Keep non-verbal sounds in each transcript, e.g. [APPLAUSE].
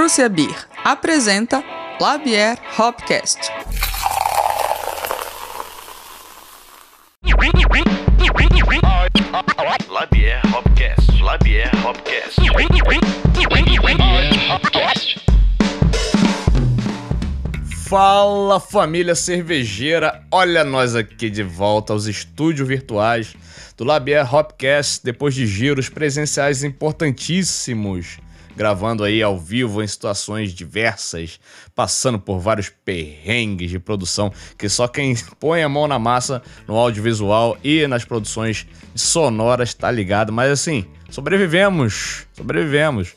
Prússia Beer apresenta Labier Hopcast. Labier Hopcast. Labier Hopcast. Fala família cervejeira, olha nós aqui de volta aos estúdios virtuais do Labier Hopcast, depois de giros presenciais importantíssimos, gravando aí ao vivo em situações diversas, passando por vários perrengues de produção, que só quem põe a mão na massa no audiovisual e nas produções sonoras tá ligado, mas assim, sobrevivemos, sobrevivemos.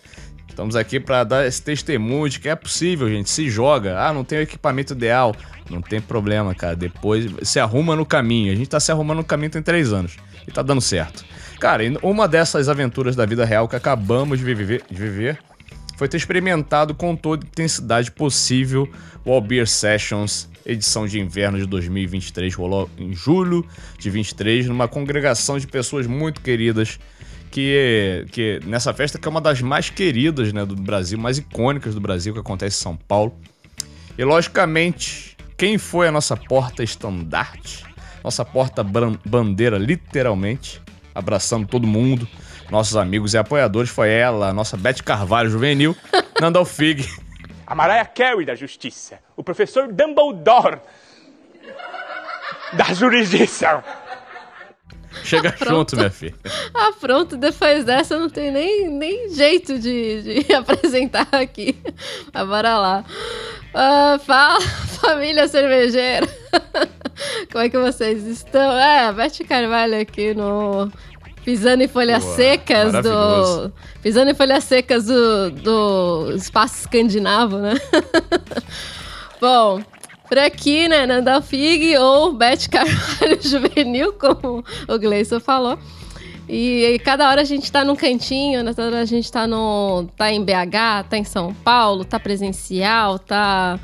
Estamos aqui para dar esse testemunho de que é possível, gente. Se joga. Ah, não tem o equipamento ideal. Não tem problema, cara. Depois se arruma no caminho. A gente tá se arrumando no caminho tem três anos. E tá dando certo. Cara, uma dessas aventuras da vida real que acabamos de viver, de viver foi ter experimentado com toda intensidade possível o All Beer Sessions, edição de inverno de 2023. Rolou em julho de 23, numa congregação de pessoas muito queridas que, que nessa festa que é uma das mais queridas né, do Brasil, mais icônicas do Brasil, que acontece em São Paulo. E logicamente, quem foi a nossa porta-estandarte? Nossa porta-bandeira, literalmente, abraçando todo mundo, nossos amigos e apoiadores, foi ela, a nossa Beth Carvalho juvenil, [LAUGHS] Nandal Fig. A Mariah Carey da Justiça. O professor Dumbledore da jurisdição. Chega junto, minha filha. Ah, pronto, depois dessa não tem nem, nem jeito de, de [LAUGHS] apresentar aqui. Mas bora lá. Uh, fala, [LAUGHS] família cervejeira. [LAUGHS] Como é que vocês estão? É, Beth Carvalho aqui no Pisando em folhas Boa, secas do. Pisando em folhas secas do, do espaço escandinavo, né? Bom, por aqui, né, Nanda Fig ou Beth Carvalho [LAUGHS] Juvenil, como o Gleison falou. E, e, cada hora a gente tá num cantinho, né? Toda hora a gente tá, no, tá em BH, tá em São Paulo, tá presencial, tá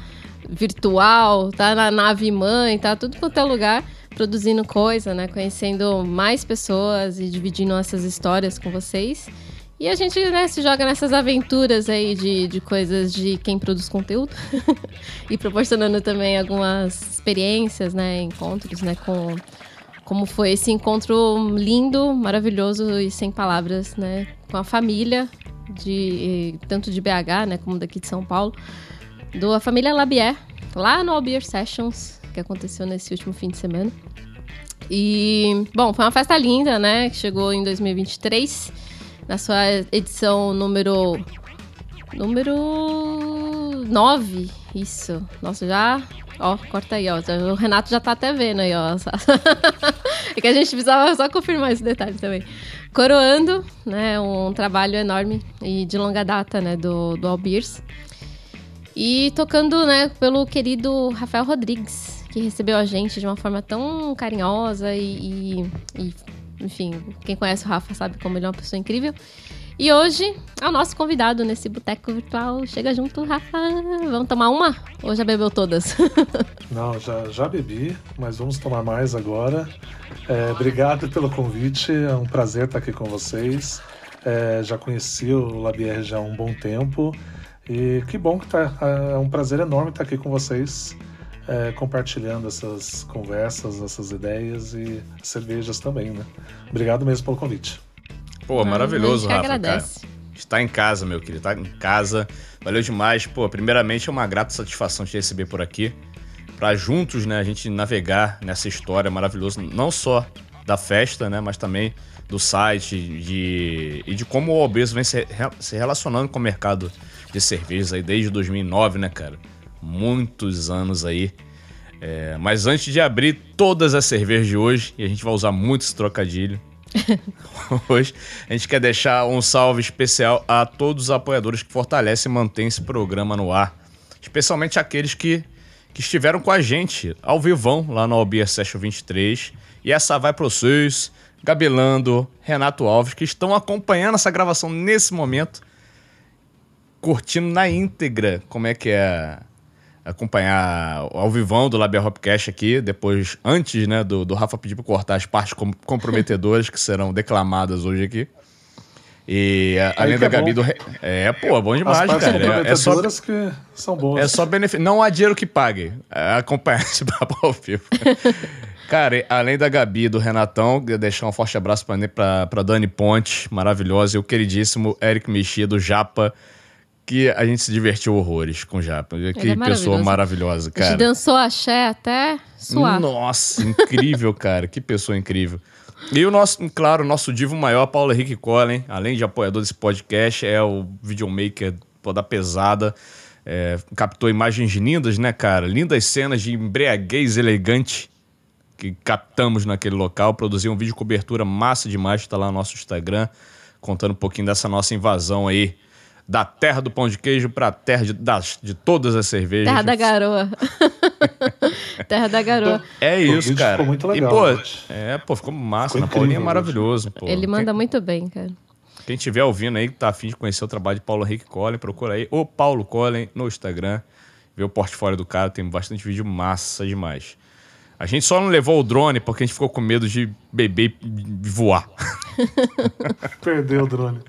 virtual, tá na nave mãe, tá tudo quanto é lugar produzindo coisa, né? Conhecendo mais pessoas e dividindo essas histórias com vocês. E a gente né, se joga nessas aventuras aí de, de coisas de quem produz conteúdo [LAUGHS] e proporcionando também algumas experiências, né, encontros, né, com como foi esse encontro lindo, maravilhoso e sem palavras, né, com a família de tanto de BH, né, como daqui de São Paulo, do a família Labier, lá no Albier Sessions, que aconteceu nesse último fim de semana. E, bom, foi uma festa linda, né, que chegou em 2023 na sua edição número. Número 9. Isso. Nossa, já. Ó, corta aí, ó. O Renato já tá até vendo aí, ó. [LAUGHS] é que a gente precisava só confirmar esse detalhe também. Coroando, né? Um trabalho enorme e de longa data, né? Do, do Albiers. E tocando, né? Pelo querido Rafael Rodrigues, que recebeu a gente de uma forma tão carinhosa e, e, e enfim, quem conhece o Rafa sabe como ele é uma pessoa incrível. E hoje é o nosso convidado nesse boteco virtual. Chega junto, Rafa. Vamos tomar uma? Ou já bebeu todas? [LAUGHS] Não, já, já bebi, mas vamos tomar mais agora. É, obrigado pelo convite, é um prazer estar aqui com vocês. É, já conheci o Labier já há um bom tempo. E que bom que tá. É um prazer enorme estar aqui com vocês é, compartilhando essas conversas, essas ideias e cervejas também, né? Obrigado mesmo pelo convite. Pô, maravilhoso, Rafa, agradece. cara. Está em casa, meu querido, está em casa. Valeu demais. Pô, primeiramente é uma grata satisfação te receber por aqui. Para juntos, né, a gente navegar nessa história maravilhosa, não só da festa, né, mas também do site de, e de como o Obeso vem se, se relacionando com o mercado de cervejas aí desde 2009, né, cara? Muitos anos aí. É, mas antes de abrir todas as cervejas de hoje, e a gente vai usar muito esse trocadilho, [LAUGHS] hoje a gente quer deixar um salve especial a todos os apoiadores que fortalecem e mantêm esse programa no ar. Especialmente aqueles que, que estiveram com a gente ao vivão lá no Albia Session 23. E essa vai para vocês, Gabelando, Renato Alves, que estão acompanhando essa gravação nesse momento, curtindo na íntegra como é que é acompanhar ao vivão do Labia Hopcast aqui, depois, antes né, do, do Rafa pedir para cortar as partes com, comprometedoras que serão declamadas hoje aqui. E a- além da é Gabi bom. do. Re- É, pô, bom As demais, partes cara. É, é só, que são boas. é só benefício. Não há dinheiro que pague. É, acompanhar [LAUGHS] esse papo ao vivo. Cara, além da Gabi e do Renatão, deixar um forte abraço pra, pra Dani Ponte, maravilhosa, e o queridíssimo Eric Mexia do Japa, que a gente se divertiu horrores com o Japa. Que é pessoa maravilhosa, A gente cara. dançou axé até suar. Nossa, incrível, cara. Que pessoa incrível. E o nosso, claro, o nosso divo maior, Paulo Henrique Collen, além de apoiador desse podcast, é o videomaker da pesada. É, captou imagens lindas, né, cara? Lindas cenas de embriaguez elegante que captamos naquele local. Produziu um vídeo de cobertura massa demais, tá lá no nosso Instagram, contando um pouquinho dessa nossa invasão aí. Da terra do pão de queijo pra terra de, das, de todas as cervejas. Terra da garoa. [LAUGHS] Terra da garoa. É isso, cara. ficou muito legal, E, pô, é, pô, ficou massa. Ficou Na Paulinha é maravilhoso, pô. Ele manda muito bem, cara. Quem, quem tiver ouvindo aí, que tá afim de conhecer o trabalho de Paulo Henrique Collen, procura aí o Paulo Collen no Instagram. Vê o portfólio do cara, tem bastante vídeo massa demais. A gente só não levou o drone porque a gente ficou com medo de beber e voar. [LAUGHS] Perdeu o drone.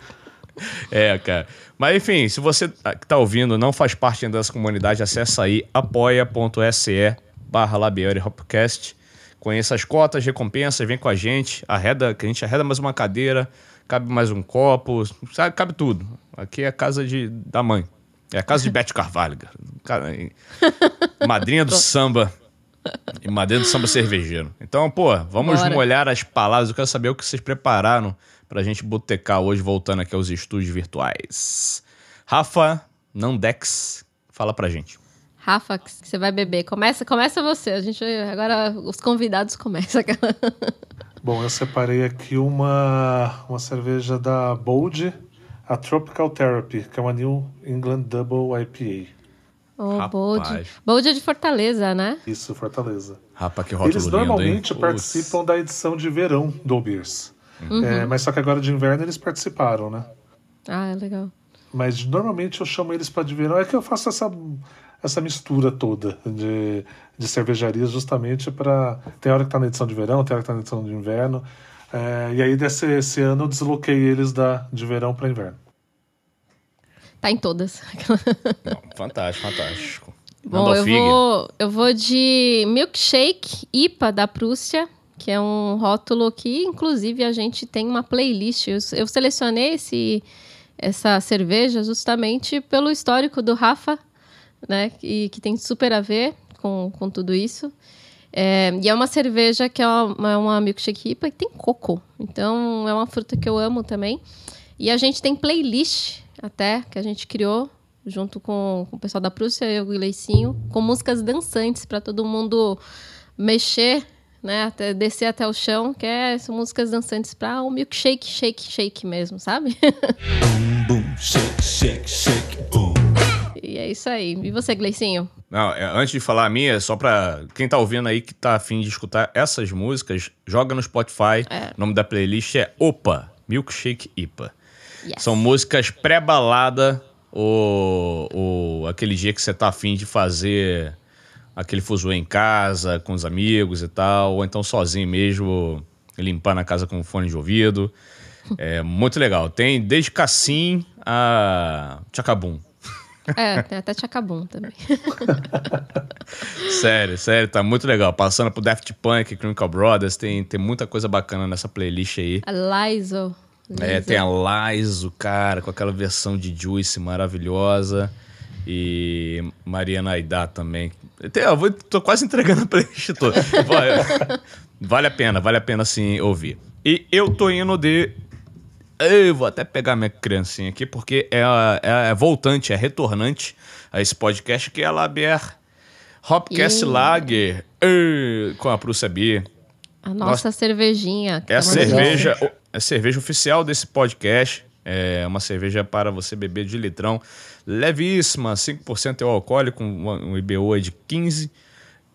[LAUGHS] É, cara. Mas enfim, se você que tá ouvindo não faz parte ainda dessa comunidade, acessa aí apoia.se barra Hopcast. Conheça as cotas, recompensas, vem com a gente. Arreda, que a gente arreda mais uma cadeira, cabe mais um copo, sabe? Cabe tudo. Aqui é a casa de, da mãe. É a casa de Bete Carvalho, cara. [LAUGHS] Madrinha do samba. E madrinha do samba cervejeiro. Então, pô, vamos Bora. molhar as palavras. Eu quero saber o que vocês prepararam pra gente botecar hoje, voltando aqui aos estúdios virtuais. Rafa Nandex, fala pra gente. Rafa, que você vai beber. Começa, começa você. A gente agora os convidados começam. [LAUGHS] Bom, eu separei aqui uma, uma cerveja da Bold, a Tropical Therapy, que é uma New England Double IPA. Ô, Rapaz. Bold. Bold é de Fortaleza, né? Isso, Fortaleza. Rafa, que rótulo Eles lindo, normalmente Putz. participam da edição de verão do Beers. Uhum. É, mas só que agora de inverno eles participaram, né? Ah, é legal. Mas normalmente eu chamo eles para de verão. É que eu faço essa, essa mistura toda de, de cervejarias justamente para. Tem hora que tá na edição de verão, tem hora que tá na edição de inverno. É, e aí desse esse ano eu desloquei eles da, de verão para inverno. Tá em todas. Não, fantástico, fantástico. Bom, eu vou, eu vou de Milkshake IPA da Prússia, que é um rótulo que, inclusive, a gente tem uma playlist. Eu, eu selecionei esse, essa cerveja justamente pelo histórico do Rafa, né? E que tem super a ver com, com tudo isso. É, e é uma cerveja que é uma, uma milkshake IPA que tem coco. Então, é uma fruta que eu amo também. E a gente tem playlist até, que a gente criou junto com, com o pessoal da Prússia e o Gleicinho, com músicas dançantes para todo mundo mexer, né, até descer até o chão, que é são músicas dançantes para um milkshake, shake, shake mesmo, sabe? boom, shake, shake, shake, boom. e é isso aí. E você, Gleicinho? Não, é, antes de falar a minha, só pra quem tá ouvindo aí que tá afim de escutar essas músicas, joga no Spotify. É. O nome da playlist é Opa, Milkshake IPA. Yes. São músicas pré-balada ou, ou aquele dia que você tá afim de fazer aquele fuzuê em casa, com os amigos e tal, ou então sozinho mesmo, limpar na casa com fone de ouvido. É muito legal. Tem desde Cassim a Chacabum. É, tem até Chacabum também. [LAUGHS] Sério, sério, tá muito legal. Passando pro Daft Punk, Chemical Brothers, tem, tem muita coisa bacana nessa playlist aí. A Lizo. É, Lizo. tem a Lizo, cara, com aquela versão de Juice maravilhosa. E Mariana Aidá também. Eu vou, tô quase entregando a playlist toda. Vai, vale a pena, vale a pena sim ouvir. E eu tô indo de. Eu vou até pegar minha criancinha aqui, porque é, é, é voltante, é retornante a esse podcast, que é a Labier Hopcast. Lager eh, com a Prússia Beer. A nossa cervejinha. que É a tá cerveja, é a cerveja oficial desse podcast. É uma cerveja para você beber de litrão. Levíssima, 5% é o alcoólico, um IBU aí de 15.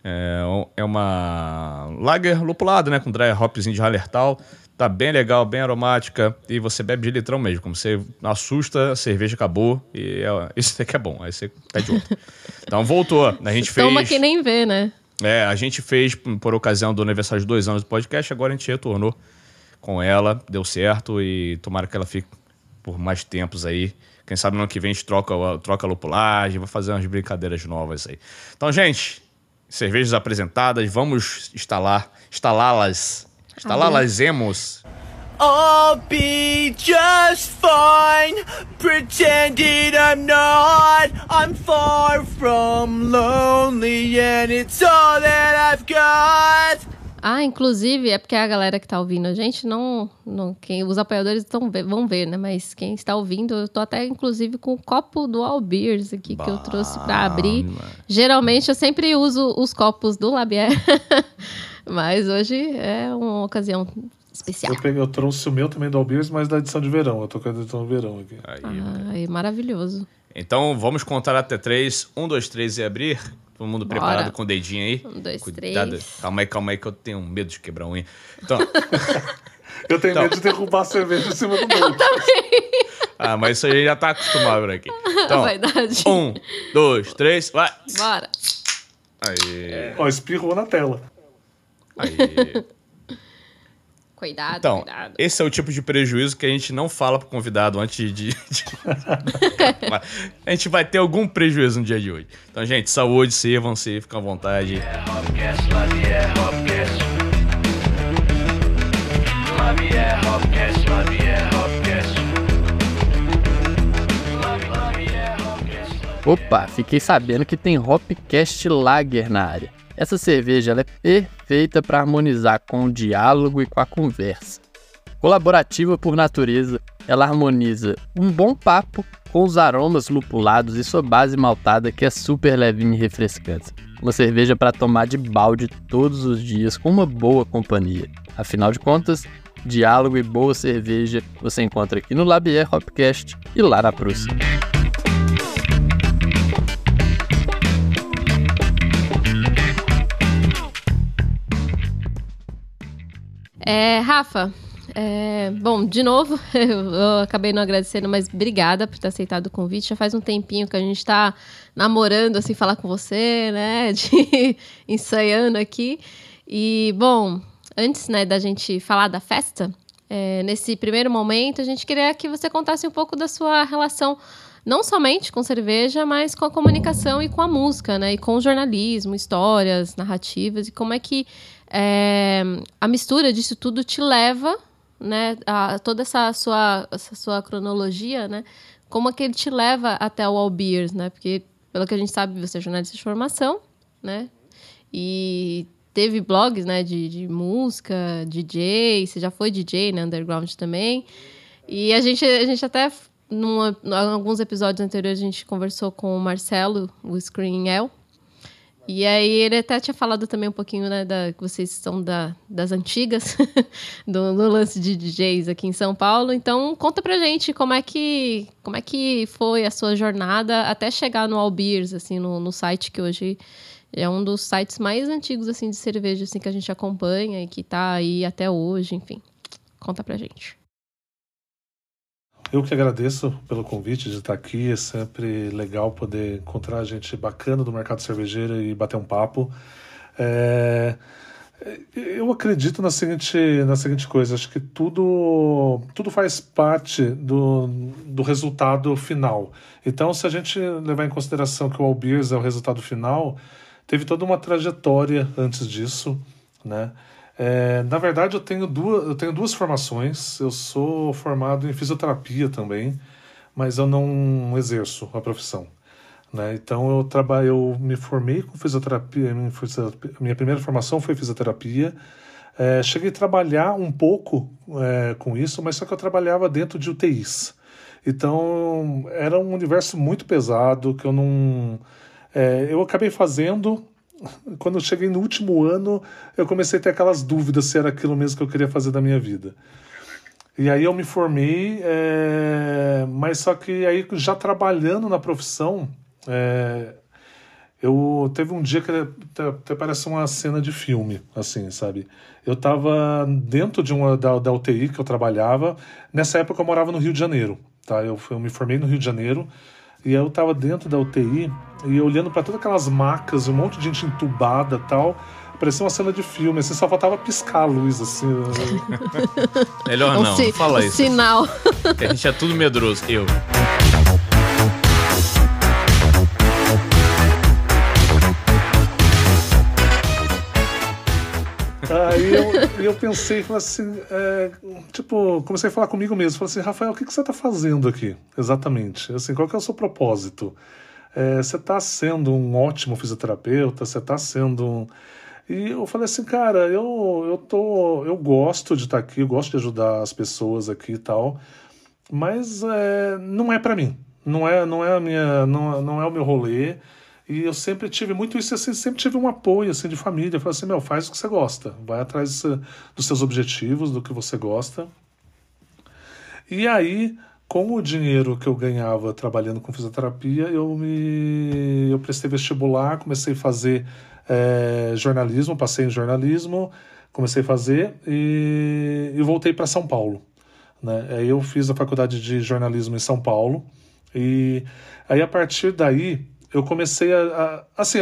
É, é uma lager lupulada, né? Com dry hopzinho de Hallertau. Tá bem legal, bem aromática. E você bebe de litrão mesmo. Como você assusta, a cerveja acabou. E é, [LAUGHS] isso daqui é bom. Aí você pede outro. Então voltou. A gente fez. Toma que nem vê, né? É, a gente fez por ocasião do aniversário de dois anos do podcast, agora a gente retornou com ela, deu certo e tomara que ela fique por mais tempos aí. Quem sabe no ano que vem a gente troca, troca a lupulagem, vai fazer umas brincadeiras novas aí. Então, gente, cervejas apresentadas, vamos instalar, instalá-las, instalá-las-emos. I'll be just fine. Pretending I'm not. I'm far from lonely, and it's all that I've got. Ah, inclusive, é porque a galera que tá ouvindo a gente não. não quem, os apoiadores tão, vão ver, né? Mas quem está ouvindo, eu tô até, inclusive, com o copo do All Beers aqui que eu trouxe pra abrir. Geralmente eu sempre uso os copos do Labier. [LAUGHS] Mas hoje é uma ocasião especial. Eu, peguei, eu trouxe o meu também do Albiers, mas da edição de verão. Eu tô com a edição de verão aqui. Aí. Ai, maravilhoso. Então vamos contar até três. Um, dois, três e abrir. Todo mundo Bora. preparado com o dedinho aí? Um, dois, Cuidado. três. Calma aí, calma aí, que eu tenho medo de quebrar a unha. Então, [LAUGHS] Eu tenho Então. medo de derrubar a cerveja em cima do meu. ah, mas isso aí já tá acostumado por aqui. Então, [LAUGHS] Verdade. um, dois, três, vai. Bora. Aí, Ó, espirrou na tela. aí. Cuidado, Então, cuidado. esse é o tipo de prejuízo que a gente não fala pro convidado antes de. de- [LAUGHS] a gente vai ter algum prejuízo no dia de hoje. Então, gente, saúde, sirvam-se, fiquem à vontade. Opa, fiquei sabendo que tem Hopcast Lager na área. Essa cerveja é perfeita para harmonizar com o diálogo e com a conversa. Colaborativa por natureza, ela harmoniza um bom papo com os aromas lupulados e sua base maltada que é super levinha e refrescante. Uma cerveja para tomar de balde todos os dias com uma boa companhia. Afinal de contas, diálogo e boa cerveja você encontra aqui no Labier Hopcast e lá na Prússia. É, Rafa, é, bom, de novo, [LAUGHS] eu, acabei não agradecendo, mas obrigada por ter aceitado o convite. Já faz um tempinho que a gente tá namorando, assim, falar com você, né? [LAUGHS] De ensaiando aqui. E, bom, antes, né, da gente falar da festa, é, nesse primeiro momento, a gente queria que você contasse um pouco da sua relação não somente com cerveja, mas com a comunicação e com a música, né? E com jornalismo, histórias, narrativas, e como é que é, a mistura disso tudo te leva, né? A toda essa sua, essa sua cronologia, né? Como é que ele te leva até o All Beers, né? Porque, pelo que a gente sabe, você é jornalista de formação, né? E teve blogs, né? De, de música, DJ, você já foi DJ, né? Underground também. E a gente, a gente até, em alguns episódios anteriores, a gente conversou com o Marcelo, o Screen El. E aí ele até tinha falado também um pouquinho, né, da, que vocês são da, das antigas, [LAUGHS] do, do lance de DJs aqui em São Paulo. Então, conta pra gente como é que, como é que foi a sua jornada até chegar no All Beers, assim, no, no site que hoje é um dos sites mais antigos, assim, de cerveja, assim, que a gente acompanha e que tá aí até hoje, enfim. Conta pra gente. Eu que agradeço pelo convite de estar aqui. É sempre legal poder encontrar gente bacana do mercado cervejeiro e bater um papo. É, Eu acredito na seguinte, na seguinte coisa: acho que tudo, tudo faz parte do, do resultado final. Então, se a gente levar em consideração que o All Beers é o resultado final, teve toda uma trajetória antes disso, né? É, na verdade, eu tenho, duas, eu tenho duas formações. Eu sou formado em fisioterapia também, mas eu não exerço a profissão. Né? Então, eu, trabalho, eu me formei com fisioterapia. Minha, minha primeira formação foi fisioterapia. É, cheguei a trabalhar um pouco é, com isso, mas só que eu trabalhava dentro de UTIs. Então, era um universo muito pesado que eu não. é, eu acabei fazendo quando eu cheguei no último ano, eu comecei a ter aquelas dúvidas se era aquilo mesmo que eu queria fazer da minha vida. E aí eu me formei, é, mas só que aí já trabalhando na profissão, é, eu teve um dia que até, parece uma cena de filme, assim, sabe? Eu tava dentro de uma da, da UTI que eu trabalhava. Nessa época eu morava no Rio de Janeiro, tá? Eu, eu me formei no Rio de Janeiro e aí eu tava dentro da UTI e olhando para todas aquelas macas, um monte de gente entubada, tal. parecia uma cena de filme, assim, só faltava piscar a luz, assim. [LAUGHS] Melhor Um não, si- não fala um isso. sinal. Que a gente é tudo medroso. Eu. Aí eu, eu pensei, falei assim, é, tipo, comecei a falar comigo mesmo. Falei assim, Rafael, o que, que você está fazendo aqui, exatamente? Assim, qual que é o seu propósito? É, você está sendo um ótimo fisioterapeuta, você está sendo um... E eu falei assim, cara, eu, eu, tô, eu gosto de estar aqui, eu gosto de ajudar as pessoas aqui e tal, mas é, não é para mim, não é, não é a minha, não, não é o meu rolê. E eu sempre tive muito isso, assim, sempre tive um apoio assim de família. Eu falei assim, meu, faz o que você gosta, vai atrás eh, dos seus objetivos, do que você gosta. E aí, com o dinheiro que eu ganhava trabalhando com fisioterapia, eu me eu prestei vestibular, comecei a fazer eh, jornalismo, passei em jornalismo, comecei a fazer e, e voltei para São Paulo. Né? Aí eu fiz a faculdade de jornalismo em São Paulo e aí a partir daí eu comecei a, a assim,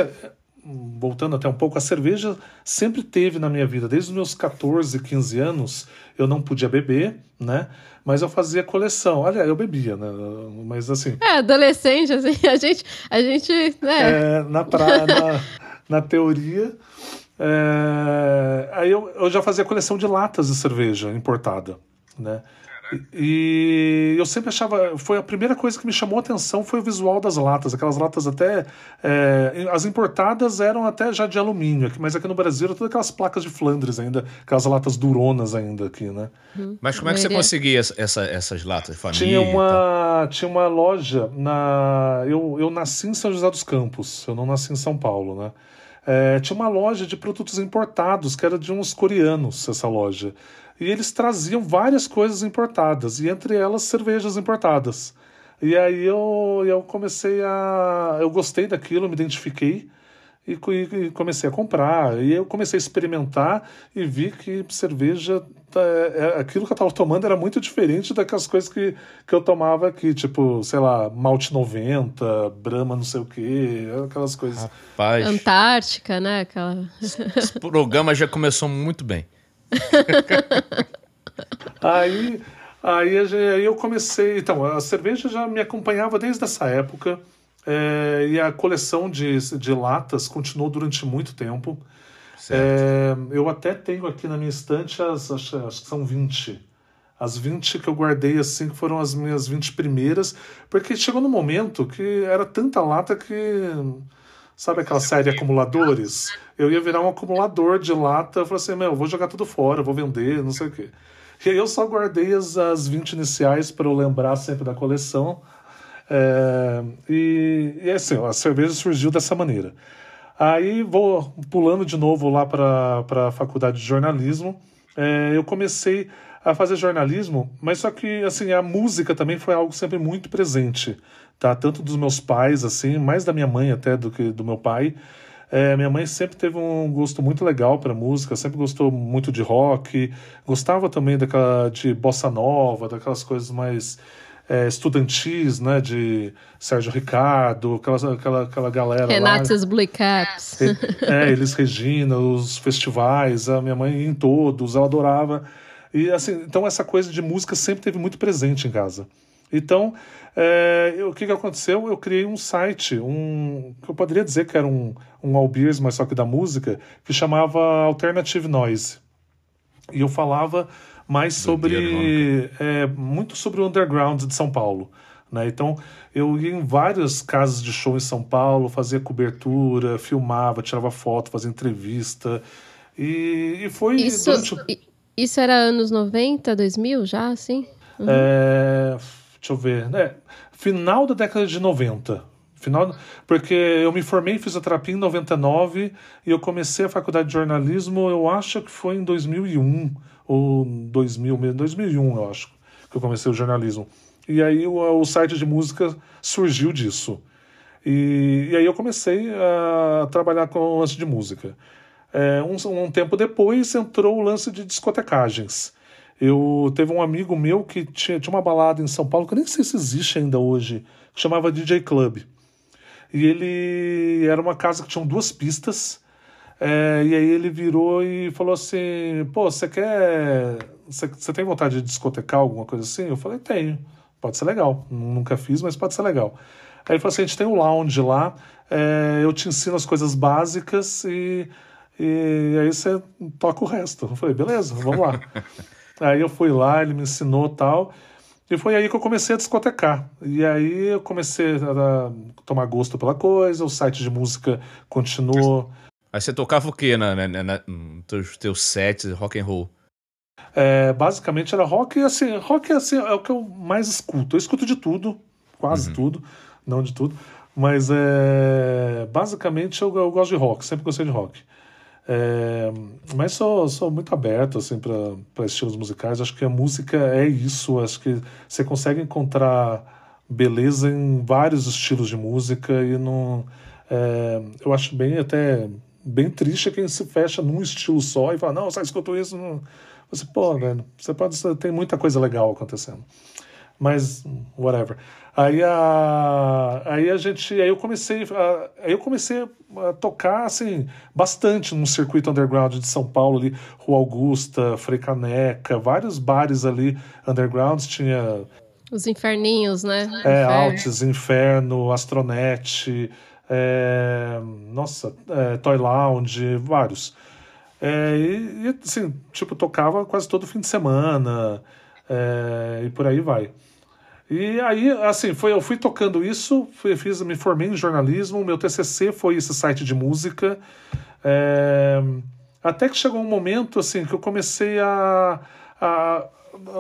voltando até um pouco, a cerveja sempre teve na minha vida, desde os meus 14, 15 anos, eu não podia beber, né? Mas eu fazia coleção. Aliás, eu bebia, né? Mas assim, É, adolescente, assim, [LAUGHS] a gente, a gente, né, é, na, pra, na, na teoria. é, aí eu, eu já fazia coleção de latas de cerveja importada, né? E, eu sempre achava, foi a primeira coisa que me chamou a atenção foi o visual das latas, aquelas latas até, é, as importadas eram até já de alumínio, aqui, mas aqui no Brasil eram todas aquelas placas de Flandres ainda, aquelas latas duronas ainda aqui, né? Mas como é que você conseguia essa, essa- essas latas de família? Tinha uma, tinha uma loja na. Eu, eu nasci em São José dos Campos, eu não nasci em São Paulo, né? É, tinha uma loja de produtos importados, que era de uns coreanos, essa loja. E eles traziam várias coisas importadas, e entre elas cervejas importadas. E aí eu, eu comecei a. Eu gostei daquilo, me identifiquei e, e comecei a comprar. E eu comecei a experimentar e vi que cerveja, tá, é- aquilo que eu estava tomando era muito diferente daquelas coisas que, que eu tomava aqui, tipo, sei lá, Malte 90, Brahma não sei o quê, aquelas coisas. Rapaz, Antártica, né, aquela... esse programa já começou muito bem. [LAUGHS] Aí, aí, aí eu comecei. Então, a cerveja já me acompanhava desde essa época. é, e a coleção de, de latas continuou durante muito tempo. É, eu até tenho aqui na minha estante as, acho, acho que são 20. As 20 que eu guardei assim, que foram as minhas 20 primeiras, porque chegou no momento que era tanta lata que. Sabe aquela série Acumuladores? Eu ia virar um acumulador de lata. Eu falei assim: meu, eu vou jogar tudo fora, vou vender, não sei o quê. E aí eu só guardei as, as 20 iniciais para eu lembrar sempre da coleção. É, e, e assim, a cerveja surgiu dessa maneira. Aí vou pulando de novo lá para a faculdade de jornalismo. É, eu comecei a fazer jornalismo, mas só que assim a música também foi algo sempre muito presente, tá? Tanto dos meus pais, assim, mais da minha mãe até do que do meu pai. É, minha mãe sempre teve um gosto muito legal para música, sempre gostou muito de rock, gostava também daquela de bossa nova, daquelas coisas mais é, estudantis, né? De Sérgio Ricardo, aquela, aquela, aquela galera lá. Renatos Blue Caps. É, eles Regina, os festivais, a minha mãe em todos, ela adorava. E assim, então essa coisa de música sempre teve muito presente em casa. Então, é, eu- o que, que aconteceu? Eu criei um site, um que eu poderia dizer que era um, um Albiers, mas só que da música, que chamava Alternative Noise. E eu falava mais sobre. É, muito sobre o underground de São Paulo. Né? Então, eu ia em várias casas de show em São Paulo, fazia cobertura, filmava, tirava foto, fazia entrevista. E, e foi Isso, durante. isso era anos 90, 2000 já, assim? É, deixa eu ver. né? Final da década de 90. Final, porque eu me formei em fisioterapia em 99 e eu comecei a faculdade de jornalismo, eu acho que foi em 2001 ou 2000 mesmo, 2001 eu acho que eu comecei o jornalismo. E aí o, o site de música surgiu disso. E, e aí eu comecei a trabalhar com o lance de música. É, um, um tempo depois entrou o lance de discotecagens. Eu teve um amigo meu que tinha, tinha uma balada em São Paulo, que eu nem sei se existe ainda hoje, que chamava DJ Club. E ele era uma casa que tinha duas pistas. É, e aí ele virou e falou assim: pô, você quer. Você, tem vontade de discotecar alguma coisa assim? Eu falei: tenho. Pode ser legal. Nunca fiz, mas pode ser legal. Aí ele falou assim: a gente tem um lounge lá, é, eu te ensino as coisas básicas e, e aí você toca o resto. Eu falei: beleza, vamos lá. [LAUGHS] aí eu fui lá, ele me ensinou tal. E foi aí que eu comecei a discotecar. E aí eu comecei a tomar gosto pela coisa, o site de música continuou. Aí você tocava o que na, na, na, nos teus, sets rock and roll? É, basicamente era rock, e assim, rock assim, é o que eu mais escuto. Eu escuto de tudo, quase Uhum. tudo, não de tudo, mas é, basicamente eu, eu gosto de rock, sempre gostei de rock. É, mas sou, sou muito aberto assim para estilos musicais. Acho que a música é isso. Acho que você consegue encontrar beleza em vários estilos de música e não. é, eu acho bem até bem triste quem se fecha num estilo só e fala não, só escuto isso. Não. Você pô, velho, você pode tem muita coisa legal acontecendo. Mas whatever. Aí a, aí a gente, aí eu comecei, a, aí eu comecei a tocar assim bastante no circuito underground de São Paulo ali, Rua Augusta, Frei Caneca, vários bares ali undergrounds tinha Os inferninhos, né? é, Inferno. Altis, Inferno, Astronet, é, nossa, é, Toy Lounge, vários. É, e, e, assim, tipo, tocava quase todo fim de semana é, e por aí vai. E aí, assim, foi, eu fui tocando isso, fui, fiz, me formei em jornalismo, meu TCC foi esse site de música, é, até que chegou um momento, assim, que eu comecei a, a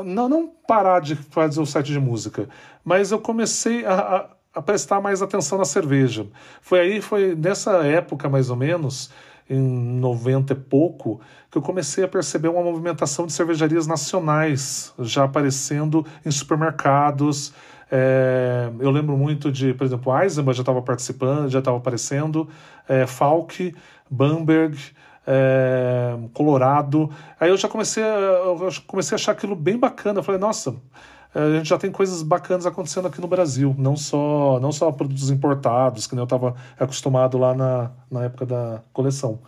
não, não parar de fazer o site de música, mas eu comecei a, a, a prestar mais atenção na cerveja. Foi aí, foi nessa época mais ou menos, em 90 e pouco, que eu comecei a perceber uma movimentação de cervejarias nacionais já aparecendo em supermercados. É, eu lembro muito de, por exemplo, Eisenbahn já estava participando, já estava aparecendo, é, Falk, Bamberg, é, Colorado. Aí eu já comecei a, eu comecei a achar aquilo bem bacana. Eu falei, nossa, a gente já tem coisas bacanas acontecendo aqui no Brasil, não só, não só produtos importados, que eu estava acostumado lá na, na época da coleção.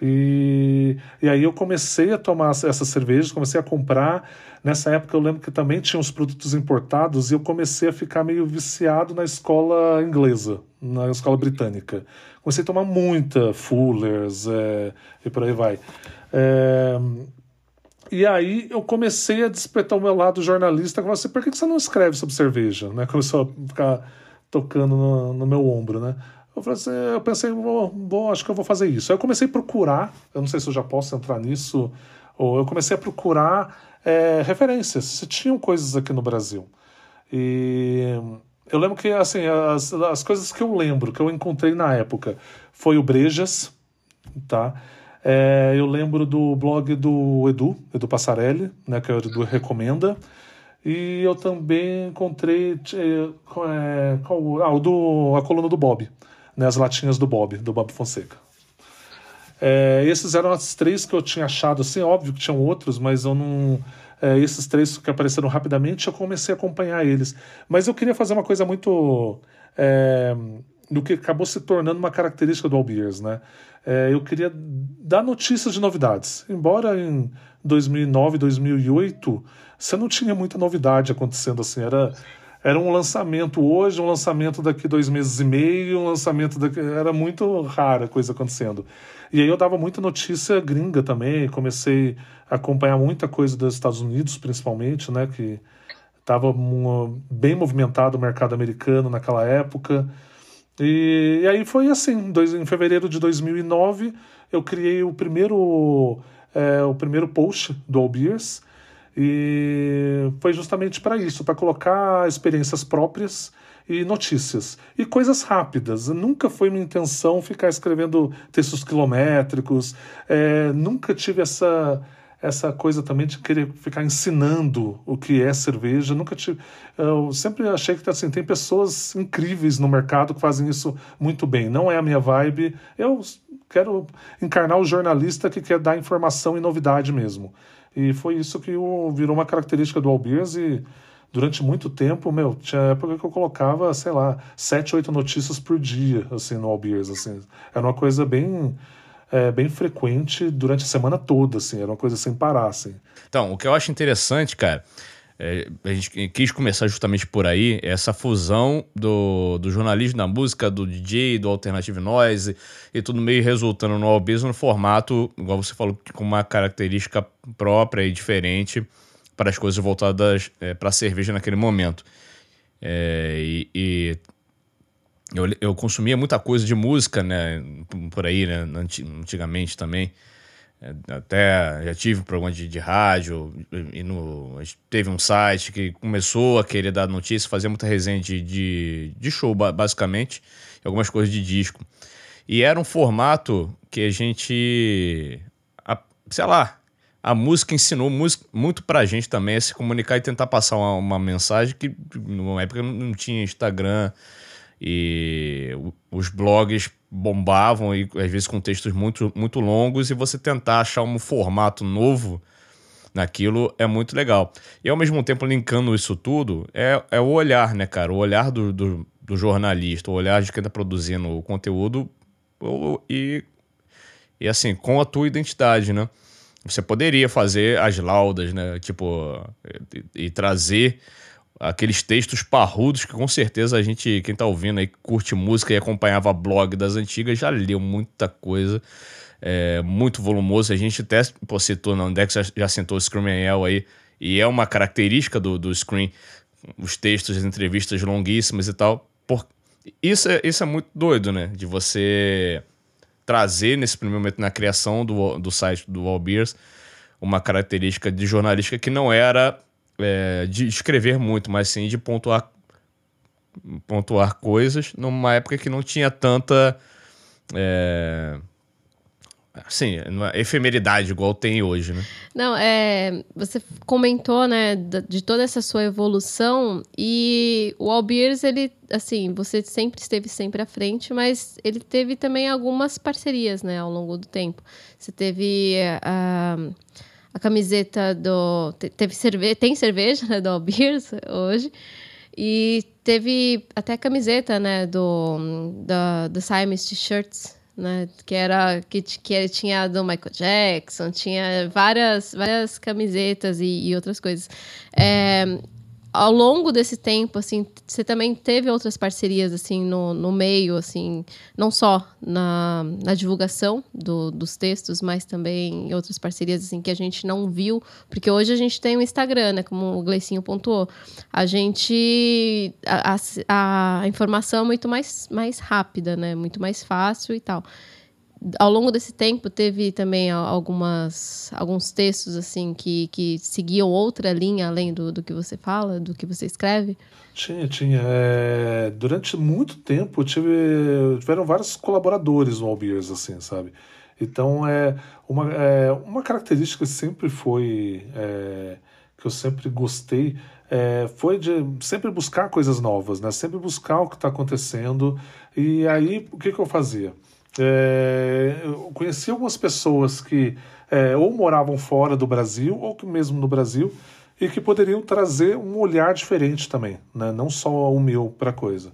E, e aí eu comecei a tomar essas cervejas, comecei a comprar. Nessa época eu lembro que também tinha os produtos importados e eu comecei a ficar meio viciado na escola inglesa, na escola britânica. Comecei a tomar muita Fullers é, e por aí vai. É, e aí eu comecei a despertar o meu lado jornalista. Falei assim, por que você não escreve sobre cerveja? Né? Começou a ficar tocando no, no meu ombro, né? Eu, falei assim, eu pensei, bom, bom, acho que eu vou fazer isso. Aí eu comecei a procurar, eu não sei se eu já posso entrar nisso, ou eu comecei a procurar é, referências, se tinham coisas aqui no Brasil. E eu lembro que, assim, as, as coisas que eu lembro, que eu encontrei na época, foi o Brejas, tá? É, eu lembro do blog do Edu, Edu Passarelli, né, que é o Edu Recomenda. E eu também encontrei é, qual, ah, o do, a coluna do Bob, né, as latinhas do Bob, do Bob Fonseca. É, esses eram as três que eu tinha achado, assim, óbvio que tinham outros, mas eu não. É, esses três que apareceram rapidamente, eu comecei a acompanhar eles. Mas eu queria fazer uma coisa muito. É, do que acabou se tornando uma característica do Albiers, né? É, eu queria dar notícias de novidades. Embora em 2009, 2008, você não tinha muita novidade acontecendo assim. Era, era um lançamento hoje, um lançamento daqui dois meses e meio, um lançamento daqui. Era muito rara coisa acontecendo. E aí eu dava muita notícia gringa também, comecei a acompanhar muita coisa dos Estados Unidos, principalmente, né? Que estava bem movimentado o mercado americano naquela época. E, e aí foi assim, dois, em fevereiro de 2009 eu criei o primeiro é, o primeiro post do All Beers e foi justamente para isso, para colocar experiências próprias e notícias e coisas rápidas. Nunca foi minha intenção ficar escrevendo textos quilométricos, é, nunca tive essa essa coisa também de querer ficar ensinando o que é cerveja. Nunca tive. Eu sempre achei que assim, tem pessoas incríveis no mercado que fazem isso muito bem. Não é a minha vibe. Eu quero encarnar o jornalista que quer dar informação e novidade mesmo. E foi isso que virou uma característica do Albiers e durante muito tempo, meu, tinha época que eu colocava, sei lá, sete, oito notícias por dia, assim, no Albiers, assim. Era uma coisa bem é, bem frequente durante a semana toda, assim, era uma coisa sem parar, assim. Então, o que eu acho interessante, cara, é, a gente quis começar justamente por aí, é essa fusão do, do jornalismo da música, do DJ, do alternative noise e tudo meio resultando no albismo no formato, igual você falou, com uma característica própria e diferente para as coisas voltadas é, para a cerveja naquele momento. É, e, e eu, eu consumia muita coisa de música, né, por aí, né, antigamente também. É, até já tive programa de, de rádio e no, teve um site que começou a querer dar notícia, fazer muita resenha de, de, de show, basicamente, algumas coisas de disco. E era um formato que a gente, a, sei lá, a música ensinou muito pra gente também a se comunicar e tentar passar uma, uma mensagem que numa época não tinha Instagram e os blogs bombavam e às vezes com textos muito, muito longos e você tentar achar um formato novo naquilo é muito legal. E ao mesmo tempo, linkando isso tudo, é, é o olhar, né, cara? O olhar do, do, do jornalista, o olhar de quem está produzindo o conteúdo e, e assim, com a tua identidade, né? Você poderia fazer as laudas, né? Tipo, e, e trazer aqueles textos parrudos que com certeza a gente, quem tá ouvindo aí, curte música e acompanhava blog das antigas, já leu muita coisa, é, muito volumoso. A gente até pô, citou na Andex, já, já sentou o Screaming aí, e é uma característica do, do Scream, os textos, as entrevistas longuíssimas e tal. Por... Isso, é, isso é muito doido, né? De você trazer nesse primeiro momento na criação do, do site do All Beers uma característica de jornalística que não era é, de escrever muito, mas sim de pontuar, pontuar coisas numa época que não tinha tanta. É, assim, efemeridade igual tem hoje, né? Não, é, você comentou, né, de toda essa sua evolução e o Albiers, ele, assim, você sempre esteve sempre à frente, mas ele teve também algumas parcerias, né, ao longo do tempo. Você teve uh, a camiseta do. Teve cerveja, tem cerveja, né, do Albiers hoje. E teve até a camiseta, né, do, da, do Simon's T-shirts, né, que era que, que tinha do Michael Jackson, tinha várias, várias camisetas e, e outras coisas. É, ao longo desse tempo, assim, você também teve outras parcerias, assim, no, no meio, assim, não só na, na divulgação do, dos textos, mas também outras parcerias, assim, que a gente não viu, porque hoje a gente tem o Instagram, né, como o Gleicinho pontuou. A gente... A, a, a informação é muito mais, mais rápida, né, muito mais fácil e tal ao longo desse tempo teve também algumas alguns textos assim que, que seguiam outra linha além do, do que você fala, do que você escreve? Tinha, tinha. É, durante muito tempo tive, tiveram vários colaboradores no Albiers, assim, sabe? Então é uma, é, uma característica que sempre foi é, que eu sempre gostei é, foi de sempre buscar coisas novas, né? Sempre buscar o que está acontecendo. E aí o que, que eu fazia? É, eu conheci algumas pessoas que é, ou moravam fora do Brasil, ou que mesmo no Brasil, e que poderiam trazer um olhar diferente também, né? não só o meu para a coisa.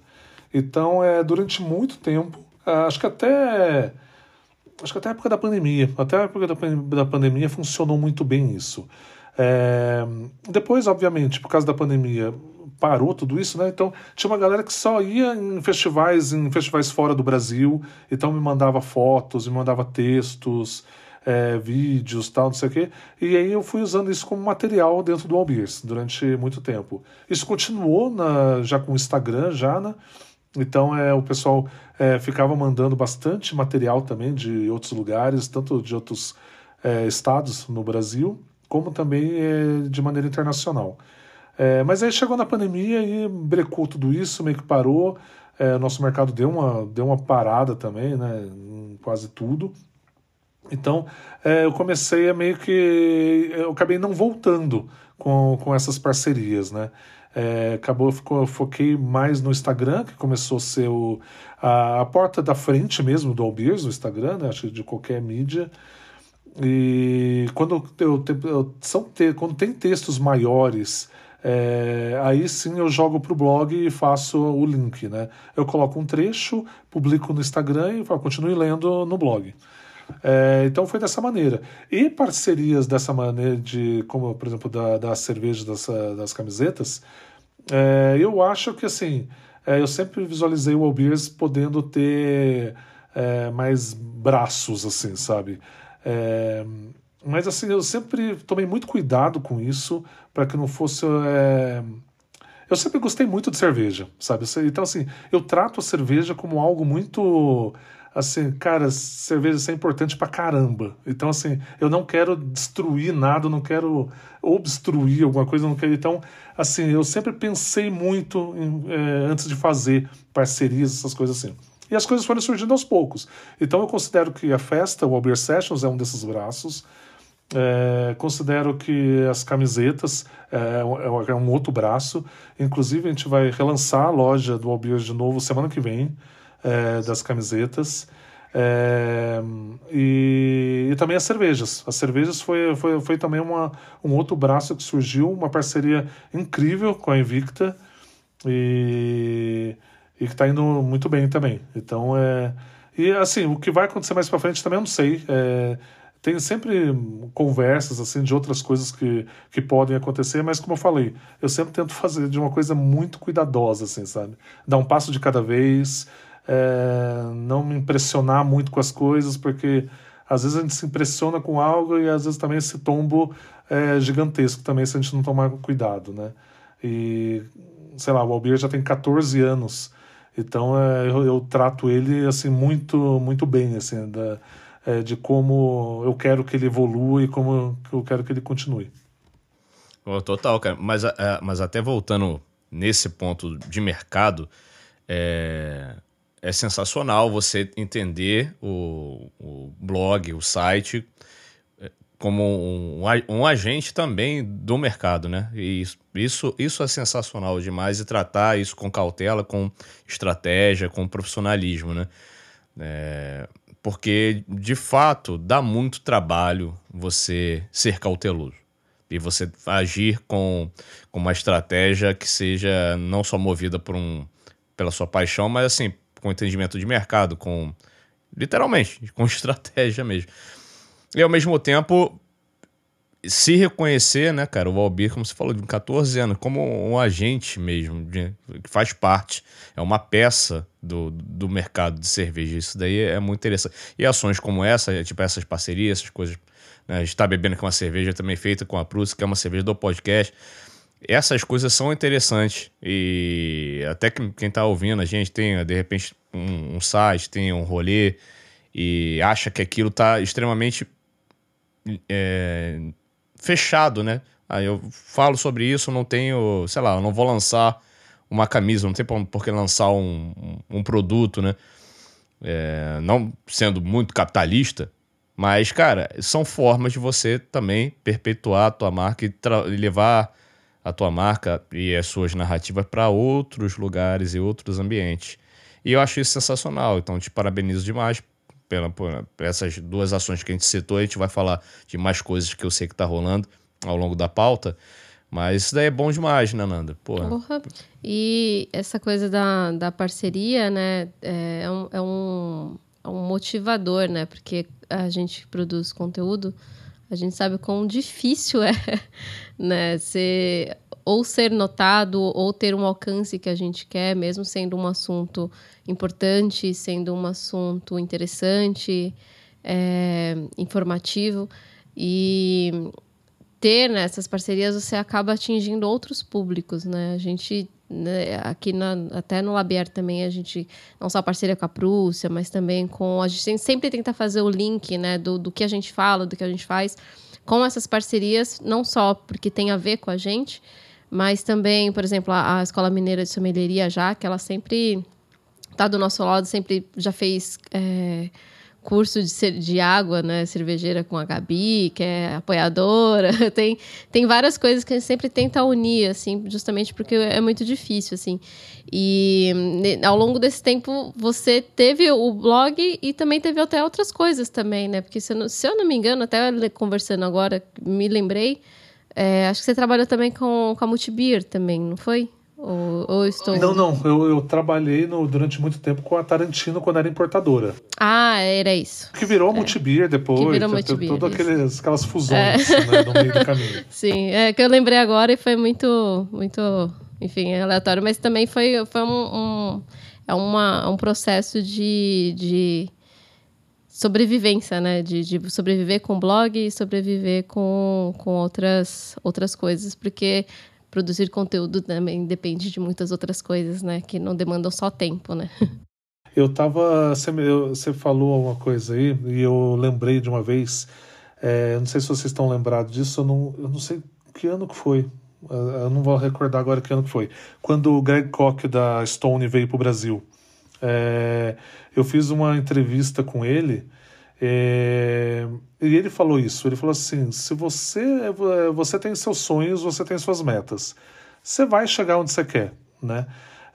Então, é, durante muito tempo, acho que até acho que até a época da pandemia, até a época da, da pandemia funcionou muito bem isso. É, depois, obviamente, por causa da pandemia, parou tudo isso, né? Então tinha uma galera que só ia em festivais, em festivais fora do Brasil, então me mandava fotos, me mandava textos, é, vídeos, tal, não sei o quê. E aí eu fui usando isso como material dentro do Albiers durante muito tempo. Isso continuou na, já com o Instagram, já, né? Então é, o pessoal é, ficava mandando bastante material também de outros lugares, tanto de outros é, estados no Brasil, como também é, de maneira internacional. É, mas aí chegou na pandemia e brecou tudo isso, meio que parou. É, nosso mercado deu uma, deu uma parada também, né, quase tudo. Então é, eu comecei a meio que. Eu acabei não voltando com, com essas parcerias, né? É, acabou, ficou, foquei mais no Instagram, que começou a ser o, a, a porta da frente mesmo do Albiers, no Instagram, né? Acho que de qualquer mídia. E quando, eu, eu, são quando tem textos maiores é, aí sim eu jogo para o blog e faço o link. Né? Eu coloco um trecho, publico no Instagram e falo, continue lendo no blog. É, então foi dessa maneira. E parcerias dessa maneira, de como por exemplo da, da cerveja, das, das camisetas, é, eu acho que assim, é, eu sempre visualizei o Albiers podendo ter é, mais braços, assim, sabe? Mas assim, eu sempre tomei muito cuidado com isso para que não fosse. É, eu sempre gostei muito de cerveja, sabe? Então, assim, eu trato a cerveja como algo muito assim, cara, cerveja isso é importante pra caramba. Então, assim, eu não quero destruir nada, não quero obstruir alguma coisa, não quero. Então, assim, eu sempre pensei muito em, é, antes de fazer parcerias, essas coisas assim. E as coisas foram surgindo aos poucos. Então, eu considero que a festa, o Albert Sessions, é um desses braços. É, considero que as camisetas é, é, um outro braço. Inclusive, a gente vai relançar a loja do Albir de novo semana que vem é, das camisetas. É, e, e, também as cervejas. As cervejas foi, foi, foi também uma, um outro braço que surgiu, uma parceria incrível com a Invicta e, e que está indo muito bem também. Então, é, e assim, o que vai acontecer mais para frente também eu não sei. É, tem sempre conversas assim de outras coisas que, que podem acontecer, mas como eu falei, eu sempre tento fazer de uma coisa muito cuidadosa, assim, sabe? Dar um passo de cada vez, é, não me impressionar muito com as coisas, porque às vezes a gente se impressiona com algo e às vezes também esse tombo é gigantesco também se a gente não tomar cuidado, né? E, sei lá, o Albir já tem 14 anos, então é, eu, eu, trato ele, assim, muito, muito bem, assim, da, é, de como eu quero que ele evolua e como eu quero que ele continue. Oh, total, cara. Mas, é, mas até voltando nesse ponto de mercado, é, é sensacional você entender o, o blog, o site, como um, um, agente também do mercado, né? E isso, isso é sensacional demais e tratar isso com cautela, com estratégia, com profissionalismo, né? É, porque, de fato, dá muito trabalho você ser cauteloso e você agir com, com uma estratégia que seja não só movida por um, pela sua paixão, mas assim, com entendimento de mercado, com literalmente, [LAUGHS] com estratégia mesmo. E ao mesmo tempo se reconhecer, né, cara, o Albir, como você falou, de 14 anos, como um agente mesmo, de, que faz parte, é uma peça do, do mercado de cerveja. Isso daí é muito interessante. E ações como essa, tipo essas parcerias, essas coisas. Né, a gente tá bebendo com uma cerveja também feita com a Prus, que é uma cerveja do podcast essas coisas são interessantes e até que quem está ouvindo a gente tem de repente um, um, site, tem um rolê e acha que aquilo está extremamente é, fechado, né? Aí eu falo sobre isso, não tenho, sei lá, eu não vou lançar uma camisa, não tem por que lançar um, um produto, né? É, não sendo muito capitalista, mas, cara, são formas de você também perpetuar a tua marca e, e levar a tua marca e as suas narrativas para outros lugares e outros ambientes. E eu acho isso sensacional. Então, te parabenizo demais pela, por essas duas ações que a gente citou. A gente vai falar de mais coisas que eu sei que tá rolando ao longo da pauta. Mas isso daí é bom demais, né, Nanda? Porra. Porra. E essa coisa da, da parceria, né, é um, é, um, é um motivador, né? Porque a gente produz conteúdo a gente sabe quão difícil é, [LAUGHS] né? Ser, ou ser notado, ou ter um alcance que a gente quer, mesmo sendo um assunto importante, sendo um assunto interessante, é, informativo. E ter né, essas parcerias, você acaba atingindo outros públicos, né? A gente né, aqui na, até no Labier também a gente não só parceria com a Prússia, mas também com a gente sempre tenta fazer o link, né, do, do que a gente fala, do que a gente faz com essas parcerias, não só porque tem a ver com a gente, mas também, por exemplo, a, a Escola Mineira de Sommelieria já, que ela sempre está do nosso lado, sempre já fez é, curso de, de água, né, cervejeira com a Gabi, que é apoiadora. [LAUGHS] Tem, tem várias coisas que a gente sempre tenta unir, assim, justamente porque é muito difícil, assim. E ao longo desse tempo você teve o blog e também teve até outras coisas também, né? Porque se eu não, se eu não me engano, até conversando agora, me lembrei, é, acho que você trabalhou também com, com a Multibir também, não foi? Ou, ou estou. Não, não. Eu, eu trabalhei no- durante muito tempo com a Tarantino quando era importadora. Ah, era isso. Que virou a Multibeer depois. Que virou tem Todas isso. aqueles, aquelas fusões né, no meio do caminho. [LAUGHS] Sim, é que eu lembrei agora e foi muito, muito, enfim, aleatório, mas também foi, foi um, um- é uma, um processo de, de sobrevivência, né? De, de sobreviver com blog e sobreviver com, com outras, outras coisas, porque produzir conteúdo também depende de muitas outras coisas, né? Que não demandam só tempo, né? [LAUGHS] Eu tava. Você, falou alguma coisa aí, e eu lembrei de uma vez. é, não sei se vocês estão lembrados disso, eu não, eu não sei que ano que foi. Eu eu não vou recordar agora que ano que foi. Quando o Greg Koch da Stone veio para o Brasil. É, eu fiz uma entrevista com ele. é, e ele falou isso. Ele falou assim: se você você tem seus sonhos, você tem suas metas. Você vai chegar onde você quer, né?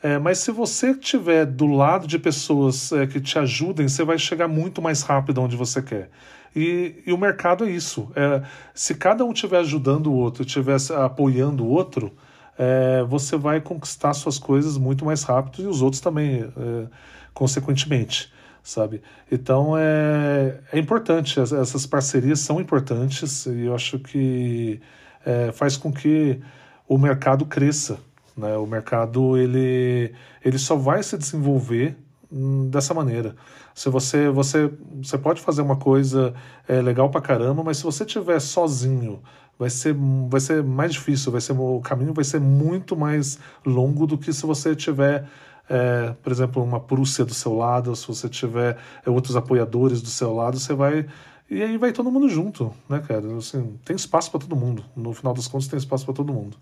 É, mas se você estiver do lado de pessoas é, que te ajudem, você vai chegar muito mais rápido onde você quer. E, e o mercado é isso. É, se cada um estiver ajudando o outro, estiver apoiando o outro, é, você vai conquistar suas coisas muito mais rápido e os outros também, é, consequentemente, sabe? Então é, é importante, es- essas parcerias são importantes e eu acho que é, faz com que o mercado cresça, né? O mercado ele, ele só vai se desenvolver hum, dessa maneira. Se você você você pode fazer uma coisa é, legal pra caramba, mas se você estiver sozinho, vai ser vai ser mais difícil, vai ser o caminho vai ser muito mais longo do que se você tiver é, por exemplo, uma Prússia do seu lado, ou se você tiver é, outros apoiadores do seu lado, você vai e aí vai todo mundo junto, né, cara? Assim, tem espaço para todo mundo. No final das contas, tem espaço para todo mundo.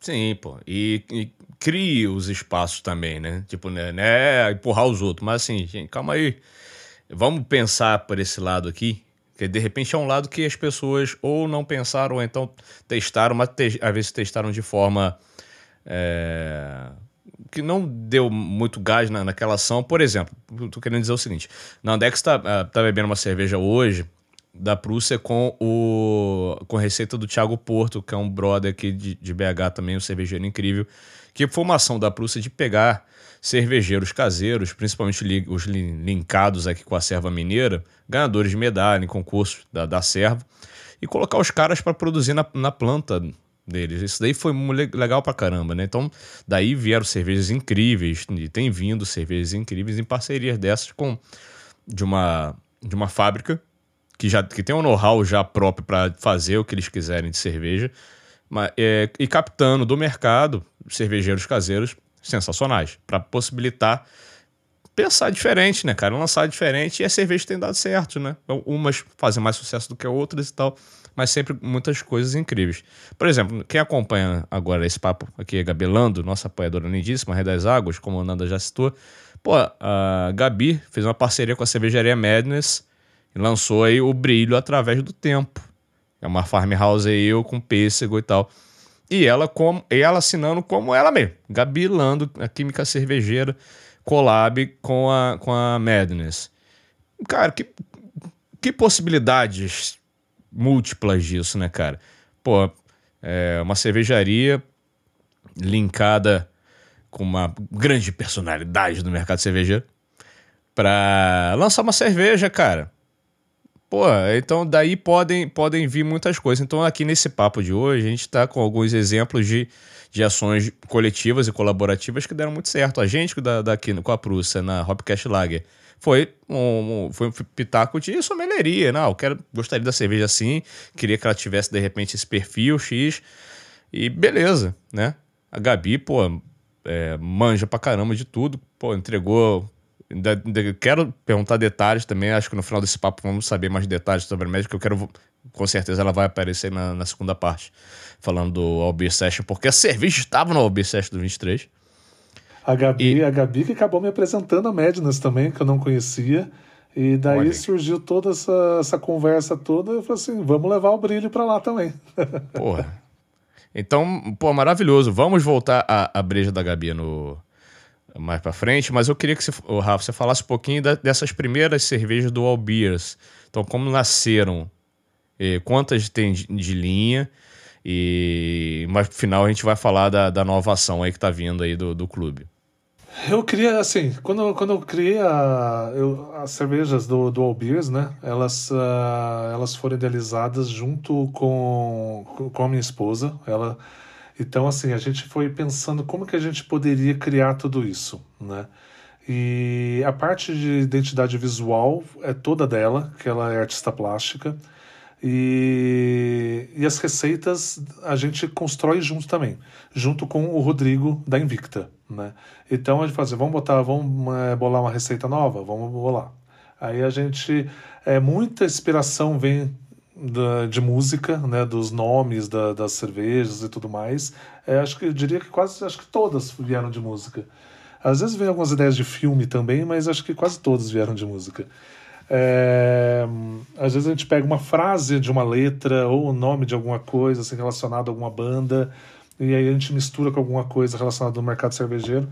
Sim, pô. E, e crie os espaços também, né? Tipo, né, né? Empurrar os outros. Mas assim, gente, calma aí. Vamos pensar por esse lado aqui. Que de repente é um lado que as pessoas ou não pensaram, ou então testaram, mas te- às vezes testaram de forma. é, que não deu muito gás na, naquela ação. Por exemplo, tô querendo dizer o seguinte: na Andex tá, ah, tá bebendo uma cerveja hoje da Prússia com o com receita do Thiago Porto, que é um brother aqui de, de BH também, um cervejeiro incrível, que foi uma ação da Prússia de pegar cervejeiros caseiros, principalmente li- os li- linkados aqui com a serva mineira, ganhadores de medalha em concurso da, da serva, e colocar os caras para produzir na, na planta deles. Isso daí foi legal pra caramba, né? Então, daí vieram cervejas incríveis, e tem vindo cervejas incríveis em parcerias dessas com de uma, de uma fábrica que já que tem um know-how já próprio para fazer o que eles quiserem de cerveja, mas, é, e captando do mercado cervejeiros caseiros sensacionais para possibilitar pensar diferente, né, cara? Lançar diferente e a cerveja tem dado certo, né? Umas fazem mais sucesso do que outras e tal, mas sempre muitas coisas incríveis. Por exemplo, quem acompanha agora esse papo aqui é Gabelando, nossa apoiadora lindíssima, Rei das Águas, como a Nanda já citou. Pô, a Gabi fez uma parceria com a cervejaria Madness e lançou aí o Brilho através do tempo. É uma farmhouse aí eu com pêssego e tal. E ela, como, e ela assinando como ela mesmo, Gabi Lando, a química cervejeira, collab com a, com a Madness. Cara, que, que possibilidades múltiplas disso, né, cara? Pô, é uma cervejaria linkada com uma grande personalidade do mercado cervejeiro pra lançar uma cerveja, cara. Pô, então daí podem, podem vir muitas coisas. Então, aqui nesse papo de hoje, a gente está com alguns exemplos de, de ações coletivas e colaborativas que deram muito certo. A gente da, daqui com a Prússia, na Hopcast Lager, foi um, um- foi um pitaco de sommelieria. Não, eu quero, gostaria da cerveja assim, queria que ela tivesse, de repente, esse perfil X. E beleza, né? A Gabi, pô, é, manja pra caramba de tudo. Pô, entregou. Quero perguntar detalhes também. Acho que no final desse papo vamos saber mais detalhes sobre a médica. Eu quero. Com certeza ela vai aparecer na, na segunda parte, falando do Albir Session, porque a cerveja estava no Albir Session do 23. A Gabi, a Gabi que acabou me apresentando a Madness também, que eu não conhecia. E daí Olha surgiu toda essa, essa conversa toda. Eu falei assim: vamos levar o brilho pra lá também. Porra. Então, pô, maravilhoso. Vamos voltar à, à breja da Gabi no, mais pra frente, mas eu queria que você, Rafa, você falasse um pouquinho da- dessas primeiras cervejas do All Beers. Então, como nasceram, eh, quantas tem de, de linha E mas no final a gente vai falar da, da nova ação aí que tá vindo aí do, do clube. Eu queria, assim, quando, quando eu criei a, eu, as cervejas do, do All Beers, né? Elas, ah, elas foram idealizadas junto com, com a minha esposa. Ela, então, assim, a gente foi pensando como que a gente poderia criar tudo isso, né? E a parte de identidade visual é toda dela, que ela é artista plástica. E, e as receitas a gente constrói junto também, junto com o Rodrigo da Invicta, né? Então a gente faz assim, vamos botar, vamos é, bolar uma receita nova, vamos bolar. Aí a gente, é, muita inspiração vem da, de música, né, dos nomes da, das cervejas e tudo mais. É, acho que eu diria que quase, acho que todas vieram de música. Às vezes vem algumas ideias de filme também, mas acho que quase todas vieram de música. É, às vezes a gente pega uma frase de uma letra ou o nome de alguma coisa assim, a alguma banda e aí a gente mistura com alguma coisa relacionada ao mercado cervejeiro.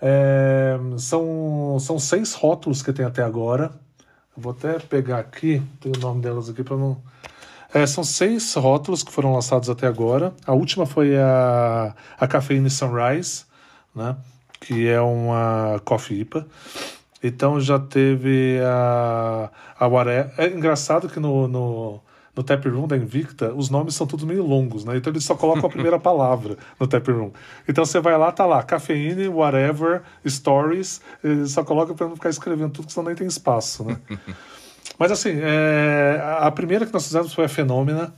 É, são, são seis rótulos que tem até agora. Eu vou até pegar aqui, tem o nome delas aqui para não. É, são seis rótulos que foram lançados até agora. A última foi a, a Cafeína Sunrise, né? que é uma coffee IPA. Então já teve a, a Waré. É engraçado que no, no, no Tap Room da Invicta, os nomes são todos meio longos, né? Então eles só colocam a [LAUGHS] primeira palavra no Tap Room. Então você vai lá, tá lá, cafeína, whatever, stories, só coloca para não ficar escrevendo tudo, que senão nem tem espaço, né? [LAUGHS] Mas assim, é, a primeira que nós fizemos foi a Fenômena.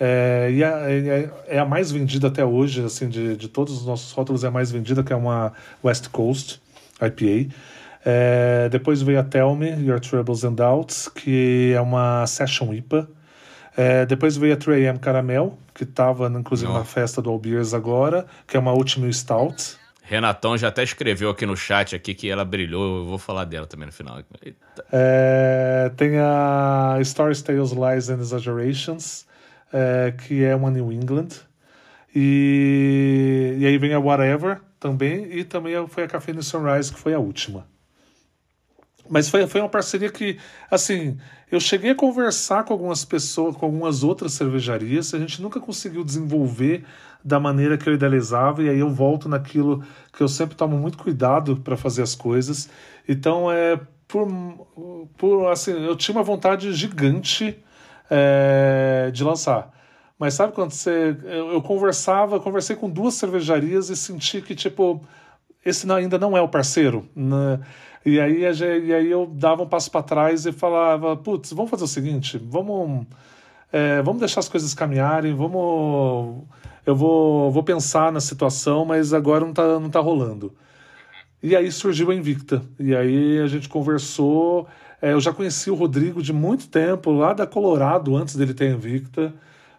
É, e a, é, é a mais vendida até hoje, assim, de, de todos os nossos rótulos, é a mais vendida, que é uma West Coast IPA. É, depois veio a Tell Me, Your Troubles and Doubts, que é uma Session IPA. É, depois veio a 3AM Caramel, que estava inclusive Não. na festa do All Beers agora, que é uma Ultimate Stout. Renatão já até escreveu aqui no chat aqui que ela brilhou, eu vou falar dela também no final. É, tem a Stories, Tales, Lies and Exaggerations, é, que é uma New England. E, e aí vem a Whatever também, e também foi a Cafeína Sunrise, que foi a última. Mas foi, foi uma parceria que, assim, eu cheguei a conversar com algumas pessoas, com algumas outras cervejarias, a gente nunca conseguiu desenvolver da maneira que eu idealizava, e aí eu volto naquilo que eu sempre tomo muito cuidado para fazer as coisas. Então, é por, por assim, eu tinha uma vontade gigante é, de lançar. Mas sabe quando você. Eu, eu conversava, conversei com duas cervejarias e senti que, tipo, esse ainda não é o parceiro. né? E aí, e aí eu dava um passo para trás e falava: putz, vamos fazer o seguinte, vamos, é, vamos deixar as coisas caminharem, vamos. Eu vou, vou pensar na situação, mas agora não tá, não tá rolando. E aí surgiu a Invicta. E aí a gente conversou. É, eu já conheci o Rodrigo de muito tempo, lá da Colorado, antes dele ter a Invicta.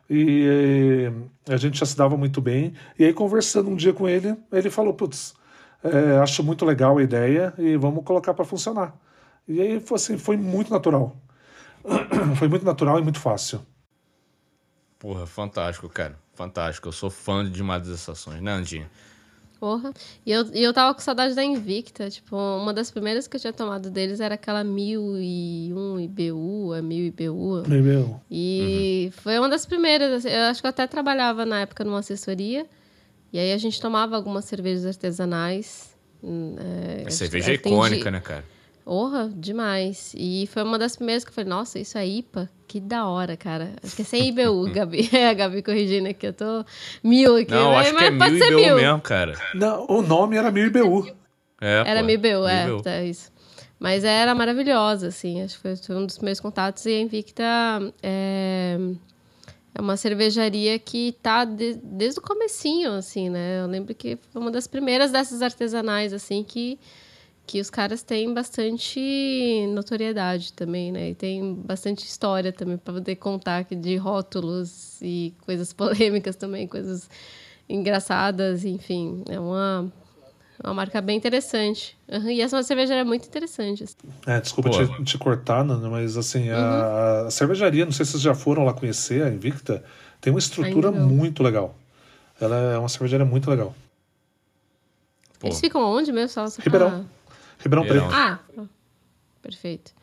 E eh, a gente já se dava muito bem. E aí, conversando um dia com ele, ele falou: Putz, é, acho muito legal a ideia e vamos colocar para funcionar. E aí foi, assim, foi muito natural. [CLEARS THROAT] foi muito natural e muito fácil. Porra, fantástico, cara. Fantástico. Eu sou fã de demais dessas ações, né, Andinha? Porra. E eu, e eu tava com saudade da Invicta. Tipo, uma das primeiras que eu tinha tomado deles era aquela 1001 IBU, a 1000 IBU. Meu, E foi uma das primeiras. assim, Eu acho que eu até trabalhava na época numa assessoria. E aí a gente tomava algumas cervejas artesanais. hum, é, A cerveja é atendi- icônica, né, cara? Porra, demais. E foi uma das primeiras que eu falei, nossa, isso é IPA? Que da hora, cara. Acho que é sem IBU, [LAUGHS] Gabi. [LAUGHS] É, a Gabi corrigindo aqui, eu tô mil aqui. Não, mas, acho que é mas pode mil ser e BU mesmo, cara. Não, o nome era 1000 IBU. É, Era pô, mil IBU, é, IBU. tá, isso. Mas era maravilhosa, assim. Acho que foi- foi um dos meus contatos. E a Invicta é, é uma cervejaria que tá de- desde o comecinho, assim, né? Eu lembro que foi uma das primeiras dessas artesanais, assim, que, que os caras têm bastante notoriedade também, né? E tem bastante história também para poder contar de rótulos e coisas [LAUGHS] polêmicas também, coisas engraçadas, enfim. É uma, uma marca bem interessante. Aham, E essa cervejaria é muito interessante. assim. É, desculpa te, te cortar, Nana, mas assim, Uhum. a, a cervejaria, não sei se vocês já foram lá conhecer, a Invicta, tem uma estrutura muito legal. Ela é uma cervejaria muito legal. Pô. Eles ficam onde mesmo? Só, Ribeirão. Ribeirão Ribeirão. Preto. Ah, perfeito.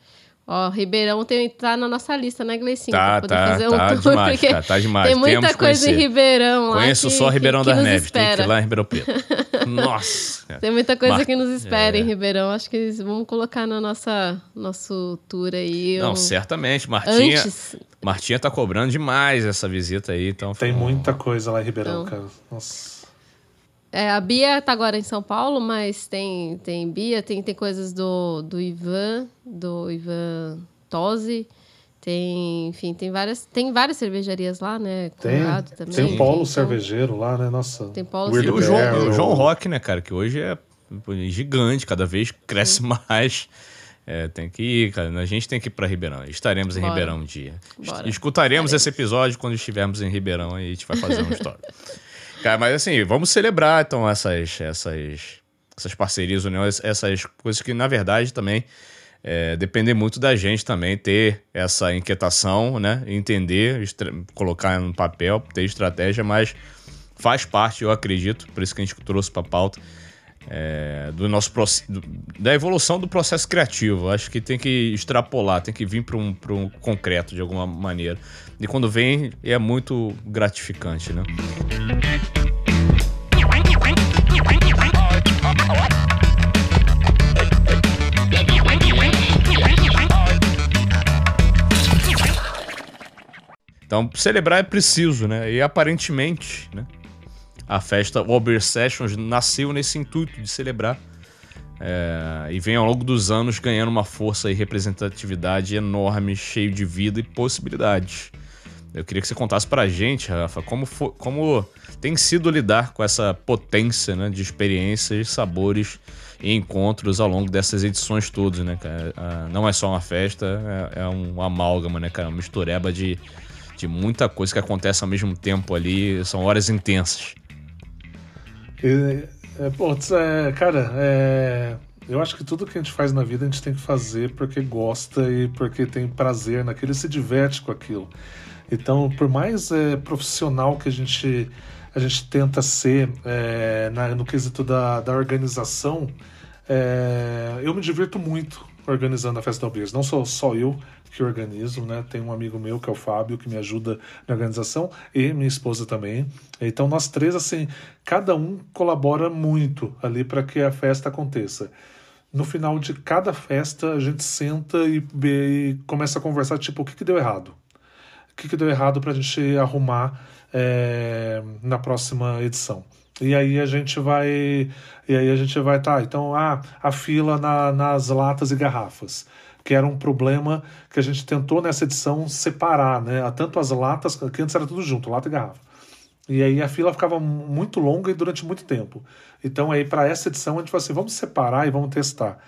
Ó, Ribeirão tem, tá na nossa lista, né, Gleicinho? Tá, Pra poder tá, fazer um tá tour, demais, porque cara, tá demais. Tem muita Temos que coisa em conhecer. Ribeirão lá. Conheço que- só Ribeirão que, que das nos Neves, tem que ir espera. lá em Ribeirão Preto. [LAUGHS] Nossa. Tem muita coisa Mar- que nos espera É. em Ribeirão. Acho que eles vamos colocar na nossa nosso tour aí. Não, um- certamente. Martinha, Antes. Martinha tá cobrando demais essa visita aí. Então Tem foi muita coisa lá em Ribeirão, Então. cara. Nossa. É, a Bia tá agora em São Paulo, mas tem, tem Bia, tem, tem coisas do, do Ivan, do Ivan Tosi. Tem, enfim, tem várias, tem várias cervejarias lá, né? Tem, também. tem polo Então, cervejeiro lá, né? Nossa. Tem polo Weird E o cervejeiro. João, o João Rock, né, cara, que hoje é gigante, cada vez cresce mais. É, tem que ir, cara. A gente tem que ir pra Ribeirão. Estaremos em Bora. Ribeirão um dia. Bora. Escutaremos esse episódio quando estivermos em Ribeirão aí a gente vai fazer uma história. [LAUGHS] Cara, mas assim, vamos celebrar então essas, essas, essas parcerias, uniões, essas coisas que, na verdade, também é, muito da gente também ter essa inquietação, né? Entender, colocar no papel, ter estratégia, mas faz parte, eu acredito, por isso que a gente trouxe para pauta, é, do nosso do- da evolução do processo criativo. Acho que tem que extrapolar, tem que vir para um, um concreto de alguma maneira. E quando vem, é muito gratificante, né? Então, celebrar é preciso, né? E aparentemente, né? A festa Ober Sessions nasceu nesse intuito de celebrar. É, e vem ao longo dos anos ganhando uma força e representatividade enorme, cheio de vida e possibilidades. Eu queria que você contasse pra gente, Rafa, como, fo- como tem sido lidar com essa potência né, de experiências, sabores e encontros ao longo dessas edições todas, né, cara? Ah, Não é só uma festa, é, é um amálgama, né, cara? Uma mistureba de, de muita coisa que acontece ao mesmo tempo ali, são horas intensas. É, putz, é, cara, é, eu acho que tudo que a gente faz na vida a gente tem que fazer porque gosta e porque tem prazer naquilo e se diverte com aquilo. Então, por mais é, profissional que a gente, a gente tenta ser é, na- no quesito da, da organização, é, eu me divirto muito organizando a Festa da Beers. Não sou só eu que organizo, né? Tem um amigo meu que é o Fábio que me ajuda na organização e minha esposa também. Então nós três assim, cada um colabora muito ali para que a festa aconteça. No final de cada festa a gente senta e, e começa a conversar tipo o que, que deu errado, o que, que deu errado para a gente arrumar é, na próxima edição. E aí a gente vai. E aí a gente vai, tá, então, ah, a fila na- nas latas e garrafas. Que era um problema que a gente tentou nessa edição separar, né? Tanto as latas, que antes era tudo junto, lata e garrafa. E aí a fila ficava muito longa e durante muito tempo. Então aí para essa edição a gente falou assim, vamos separar e vamos testar.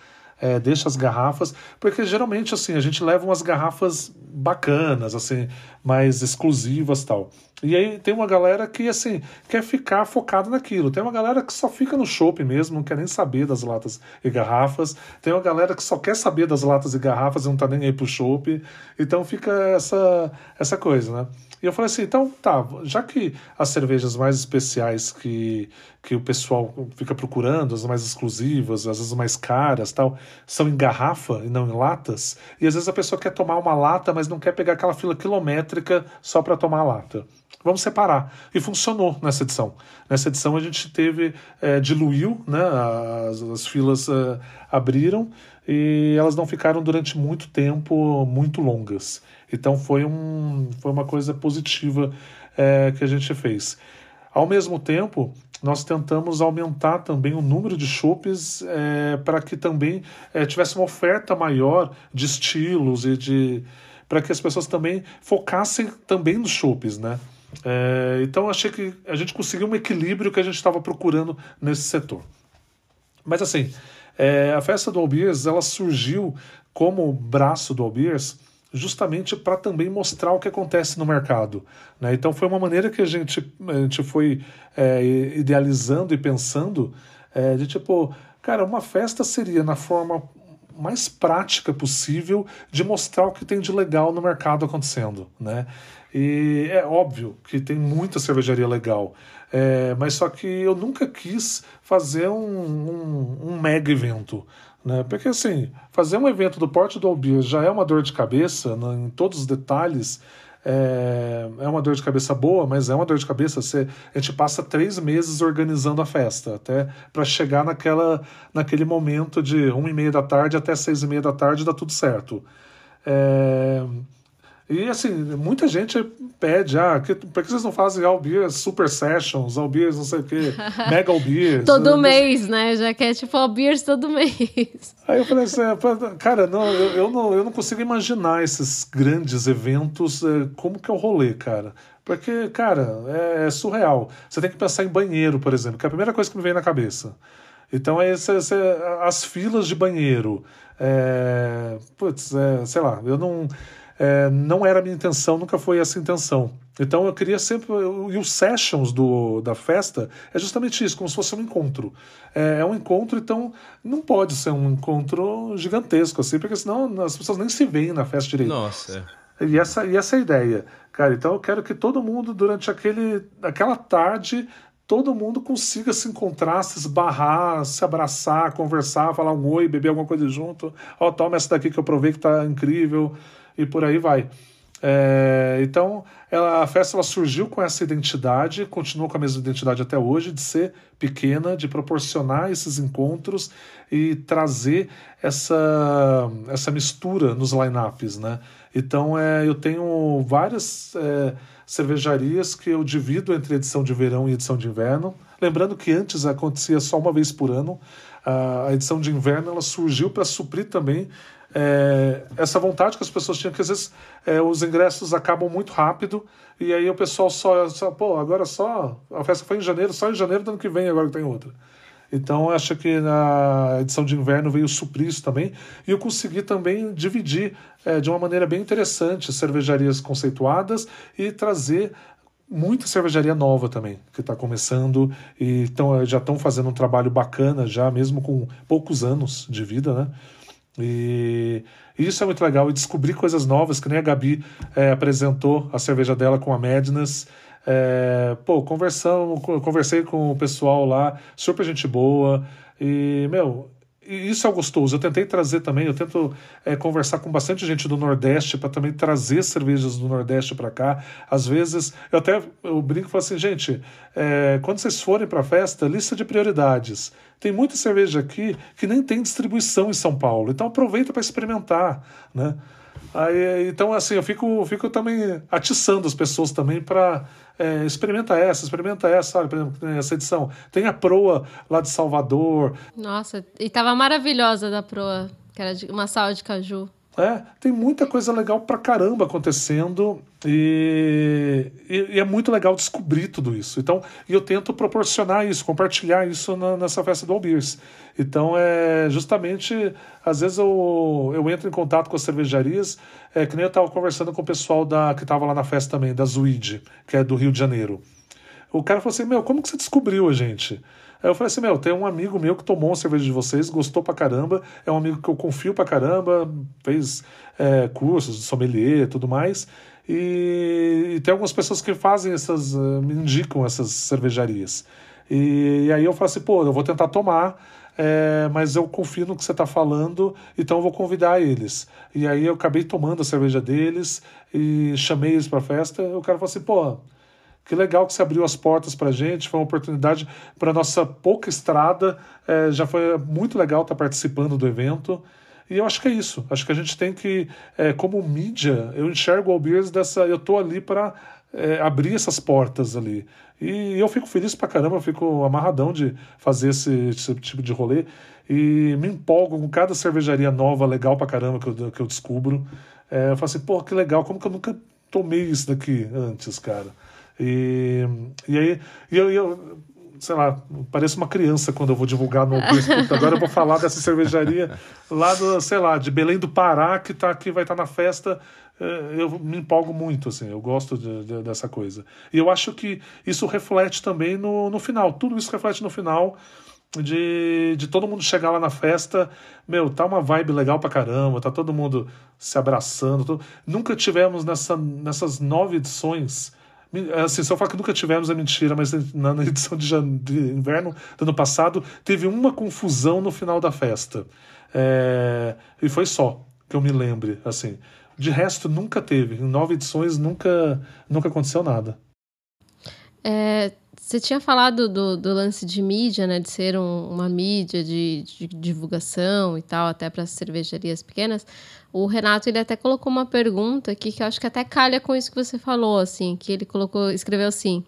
É, deixa as garrafas, porque geralmente assim a gente leva umas garrafas bacanas, assim, mais exclusivas tal. E aí tem uma galera que assim quer ficar focada naquilo. Tem uma galera que só fica no shopping mesmo, não quer nem saber das latas e garrafas. Tem uma galera que só quer saber das latas e garrafas e não tá nem aí pro shopping. Então fica essa essa coisa, né? E eu falei assim, então tá, já que as cervejas mais especiais que, que o pessoal fica procurando, as mais exclusivas, às vezes mais caras tal, são em garrafa e não em latas, e às vezes a pessoa quer tomar uma lata, mas não quer pegar aquela fila quilométrica só para tomar a lata. Vamos separar. E funcionou nessa edição. Nessa edição a gente teve, é, diluiu, né, as, as filas é, abriram e elas não ficaram durante muito tempo, muito longas. Então foi, um, foi uma coisa positiva é, que a gente fez. Ao mesmo tempo, nós tentamos aumentar também o número de chopes é, para que também é, tivesse uma oferta maior de estilos e de para que as pessoas também focassem também nos chopes, né? É, então achei que a gente conseguiu um equilíbrio que a gente estava procurando nesse setor. Mas assim, a festa do Albiers ela surgiu como braço do Albiers justamente para também mostrar o que acontece no mercado. Né? Então foi uma maneira que a gente, a gente foi é, idealizando e pensando é, de tipo, cara, uma festa seria na forma mais prática possível de mostrar o que tem de legal no mercado acontecendo, né? E é óbvio que tem muita cervejaria legal, é, mas só que eu nunca quis fazer um, um, um mega evento. Né? Porque assim, fazer um evento do porte do Albir já é uma dor de cabeça né, em todos os detalhes. É, é uma dor de cabeça boa, mas é uma dor de cabeça. Você, a gente passa três meses organizando a festa, até para chegar naquela, naquele momento de uma e meia da tarde até seis e meia da tarde dá tudo certo. É, e assim, muita gente pede, ah, que, por que vocês não fazem All Beers Super Sessions, All Beers não sei o quê, [LAUGHS] Mega All Beers? todo mês, né? Já que é tipo All Beers todo mês. Aí eu falei assim, cara, não eu, eu, não, eu não consigo imaginar esses grandes eventos, é, como que é o rolê, cara. Porque, cara, é, é, surreal. Você tem que pensar em banheiro, por exemplo, que é a primeira coisa que me vem na cabeça. Então, é as filas de banheiro. É, putz, é, sei lá, eu não é, não era a minha intenção, nunca foi essa a intenção. Então eu queria sempre. E os sessions do, da festa é justamente isso, como se fosse um encontro. É, é, um encontro, então não pode ser um encontro gigantesco, assim, porque senão as pessoas nem se veem na festa direito. Nossa. E essa, e essa é a ideia. Cara, então eu quero que todo mundo, durante aquele, aquela tarde, todo mundo consiga se encontrar, se esbarrar, se abraçar, conversar, falar um oi, beber alguma coisa junto. Ó, oh, toma essa daqui que eu provei que tá incrível e por aí vai. É, então, ela, a festa ela surgiu com essa identidade, continua com a mesma identidade até hoje, de ser pequena, de proporcionar esses encontros e trazer essa, essa mistura nos lineups, né? Então, é, eu tenho várias é, cervejarias que eu divido entre edição de verão e edição de inverno. Lembrando que antes acontecia só uma vez por ano. A edição de inverno ela surgiu para suprir também é, essa vontade que as pessoas tinham, que às vezes é, os ingressos acabam muito rápido e aí o pessoal só, só, pô, agora só, a festa foi em janeiro, só em janeiro do ano que vem agora que tem outra. Então acho que na edição de inverno veio suprir isso também e eu consegui também dividir é, de uma maneira bem interessante cervejarias conceituadas e trazer muita cervejaria nova também, que está começando e tão, já estão fazendo um trabalho bacana já, mesmo com poucos anos de vida, né? E isso é muito legal. E descobrir coisas novas, que nem a Gabi é, apresentou a cerveja dela com a Madness. É, pô, conversamos, conversei com o pessoal lá, super gente boa. E, meu, isso é gostoso. Eu tentei trazer também, eu tento é, conversar com bastante gente do Nordeste para também trazer cervejas do Nordeste para cá. Às vezes, eu até eu brinco e falo assim, gente, é, quando vocês forem para a festa, lista de prioridades. Tem muita cerveja aqui que nem tem distribuição em São Paulo, então aproveita para experimentar, né? Aí, então, assim, eu fico, fico também atiçando as pessoas também para é, experimenta essa, experimenta essa, sabe? Por exemplo, essa edição. Tem a proa lá de Salvador. Nossa, e tava maravilhosa da proa, que era de uma sala de caju. É, tem muita coisa legal pra caramba acontecendo e, e, e, é muito legal descobrir tudo isso. Então, eu tento proporcionar isso, compartilhar isso na, nessa festa do All Beers. Então, é justamente, às vezes eu, eu entro em contato com as cervejarias, é, que nem eu estava conversando com o pessoal da, que estava lá na festa também, da Zuid, que é do Rio de Janeiro. O cara falou assim: Meu, como que você descobriu a gente? Aí eu falei assim: Meu, tem um amigo meu que tomou uma cerveja de vocês, gostou pra caramba, é um amigo que eu confio pra caramba, fez é, cursos de sommelier e tudo mais. E, e, tem algumas pessoas que fazem essas, uh, me indicam essas cervejarias. E, e, aí eu falo assim: Pô, eu vou tentar tomar. É, mas eu confio no que você está falando, então eu vou convidar eles. E aí eu acabei tomando a cerveja deles e chamei eles para festa. O cara falou assim: pô, que legal que você abriu as portas para gente, foi uma oportunidade para nossa pouca estrada. É, já foi muito legal estar tá participando do evento. E eu acho que é isso. Acho que a gente tem que, é, como mídia, eu enxergo o Albiers dessa. Eu estou ali para é, abrir essas portas ali. E eu fico feliz pra caramba, eu fico amarradão de fazer esse, esse tipo de rolê. E me empolgo com cada cervejaria nova, legal pra caramba que eu, que eu descubro. É, eu falo assim, pô, que legal, como que eu nunca tomei isso daqui antes, cara? E, e aí, e eu, eu, sei lá, pareço uma criança quando eu vou divulgar no Biscuit. Agora eu vou falar dessa cervejaria lá do, sei lá, de Belém do Pará, que tá aqui, vai estar tá na festa. É, eu me empolgo muito, assim, eu gosto de, de, dessa coisa. E eu acho que isso reflete também no, no final. Tudo isso reflete no final de, de todo mundo chegar lá na festa, meu, tá uma vibe legal pra caramba, tá todo mundo se abraçando. todo- Nunca tivemos nessa, nessas nove edições. Assim, eu falar que nunca tivemos é mentira, mas na, edição de, de inverno do ano passado teve uma confusão no final da festa. É, e foi só que eu me lembre, assim. De resto, nunca teve. Em nove edições nunca, nunca aconteceu nada. É, você tinha falado do, do lance de mídia, né? De ser um- uma mídia de, de divulgação e tal, até para cervejarias pequenas. O Renato ele até colocou uma pergunta aqui que eu acho que até calha com isso que você falou, assim, que ele colocou, escreveu assim: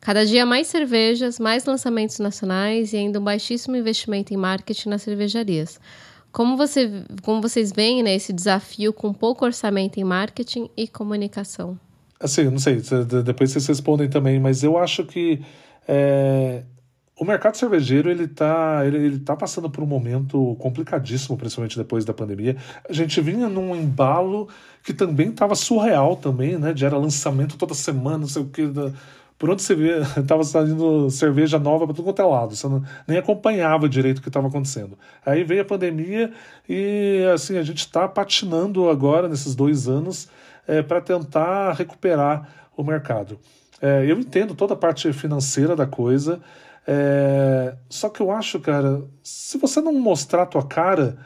cada dia mais cervejas, mais lançamentos nacionais e ainda um baixíssimo investimento em marketing nas cervejarias. Como, você, como vocês veem né, esse desafio com pouco orçamento em marketing e comunicação? Assim, não sei, depois vocês respondem também, mas eu acho que é, o mercado cervejeiro ele tá, ele, ele tá passando por um momento complicadíssimo, principalmente depois da pandemia. A gente vinha num embalo que também estava surreal também, né? De era lançamento toda semana, não sei o que. Da, por onde você vê, [LAUGHS] tava saindo cerveja nova para tudo quanto é lado. Você não, nem acompanhava direito o que estava acontecendo. Aí veio a pandemia e assim, a gente está patinando agora nesses dois anos para tentar recuperar o mercado. É, eu entendo toda a parte financeira da coisa, é, só que eu acho, cara, se você não mostrar a tua cara,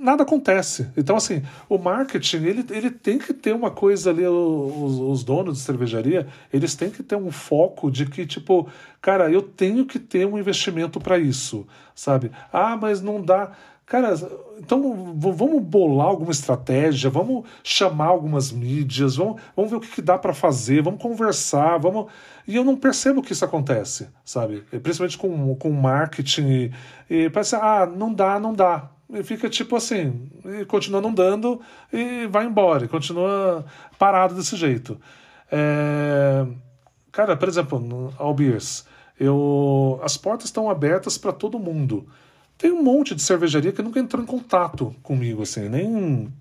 nada acontece. Então, assim, o marketing, ele, ele tem que ter uma coisa ali, os, os donos de cervejaria, eles têm que ter um foco de que, tipo, cara, eu tenho que ter um investimento para isso, sabe? Ah, mas não dá. Cara, então vamos bolar alguma estratégia, vamos chamar algumas mídias, vamos, vamos ver o que, que dá para fazer, vamos conversar, vamos. E eu não percebo que isso acontece, sabe? Principalmente com, com marketing. E, e parece, ah, não dá, não dá. E fica tipo assim, e continua não dando e vai embora, e continua parado desse jeito. É, Cara, por exemplo, no Albiers, eu as portas estão abertas para todo mundo. Tem um monte de cervejaria que nunca entrou em contato comigo, assim, nem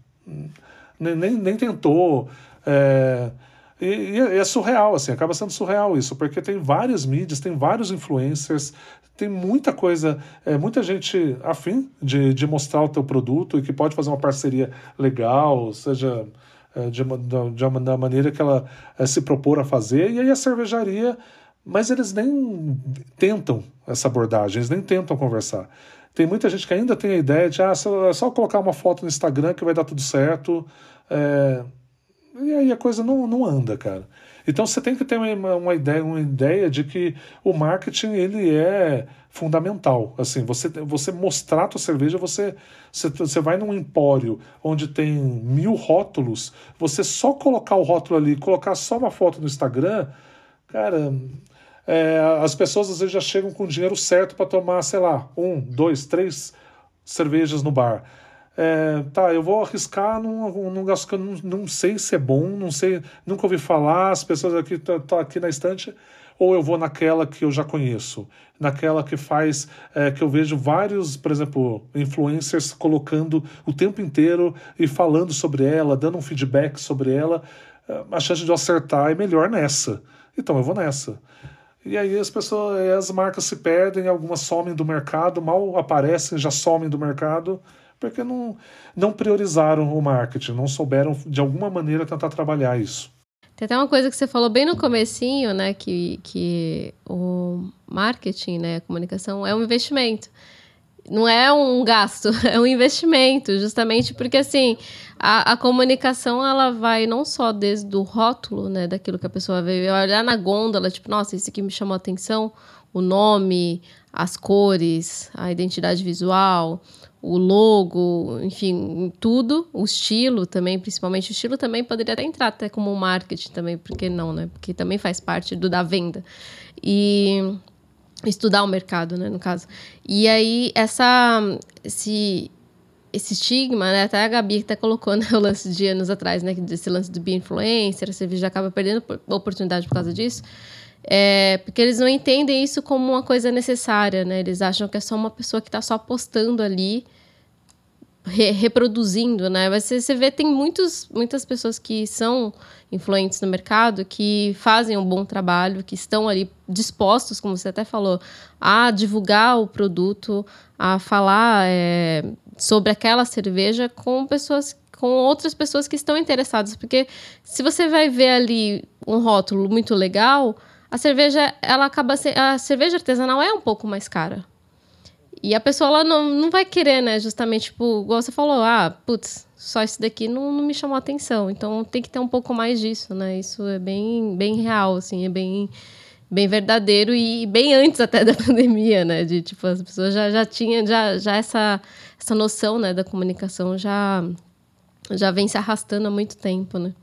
nem, nem, tentou. é, e, e é surreal, assim, acaba sendo surreal isso, porque tem várias mídias, tem vários influencers, tem muita coisa, é, muita gente afim de, de mostrar o teu produto e que pode fazer uma parceria legal, seja é, de, uma- de uma, da maneira que ela é, se propor a fazer, e aí a cervejaria, mas eles nem tentam essa abordagem, eles nem tentam conversar. Tem muita gente que ainda tem a ideia de ah, só- é só colocar uma foto no Instagram que vai dar tudo certo. é, e aí a coisa não, não anda, cara. Então você tem que ter uma, uma ideia, uma ideia de que o marketing ele é fundamental. Assim, você, você mostrar a tua cerveja, você, você, você vai num empório onde tem mil rótulos, você só colocar o rótulo ali, colocar só uma foto no Instagram, cara, é, as pessoas às vezes já chegam com o dinheiro certo para tomar, sei lá, um, dois, três cervejas no bar. É, tá, eu vou arriscar num, num negócio que eu não, não sei se é bom, não sei, nunca ouvi falar, as pessoas aqui estão aqui na estante, ou eu vou naquela que eu já conheço, naquela que faz, é, que eu vejo vários, por exemplo, influencers colocando o tempo inteiro e falando sobre ela, dando um feedback sobre ela, é, a chance de eu acertar é melhor nessa. Então eu vou nessa. E aí as pessoas, aí as marcas se perdem, algumas somem do mercado, mal aparecem, já somem do mercado, porque não, não priorizaram o marketing, não souberam de alguma maneira tentar trabalhar isso. Tem até uma coisa que você falou bem no comecinho, né? Que, que o marketing, né? A comunicação é um investimento. Não é um gasto, [LAUGHS] é um investimento, justamente porque assim a, a comunicação ela vai não só desde o rótulo, né, daquilo que a pessoa veio olhar na gôndola, tipo, nossa, isso aqui me chamou a atenção, o nome, as cores, a identidade visual, o logo, enfim, tudo, o estilo também, principalmente o estilo também poderia até entrar até como marketing também, porque não, né? Porque também faz parte do da venda. E estudar o mercado, né, no caso. E aí essa esse esse estigma, né? Até a Gabi até colocou né, o lance de anos atrás, né? Desse lance do be influencer, a cerveja acaba perdendo oportunidade por causa disso. É, porque eles não entendem isso como uma coisa necessária, né? Eles acham que é só uma pessoa que está só postando ali re- reproduzindo, né? Você, você vê, tem muitos, muitas pessoas que são influentes no mercado, que fazem um bom trabalho, que estão ali dispostos, como você até falou, a divulgar o produto, a falar é, sobre aquela cerveja com pessoas com outras pessoas que estão interessadas, porque se você vai ver ali um rótulo muito legal, a cerveja ela acaba se, a cerveja artesanal é um pouco mais cara. E a pessoa ela não, não vai querer, né? Justamente, tipo, igual você falou, ah, putz, só isso daqui não, não me chamou atenção. Então tem que ter um pouco mais disso, né? Isso é bem, bem real, assim, é bem, bem verdadeiro e bem antes até da [LAUGHS] pandemia, né? De tipo, as pessoas já, já tinham já, já essa, essa noção né, da comunicação já, já vem se arrastando há muito tempo, né?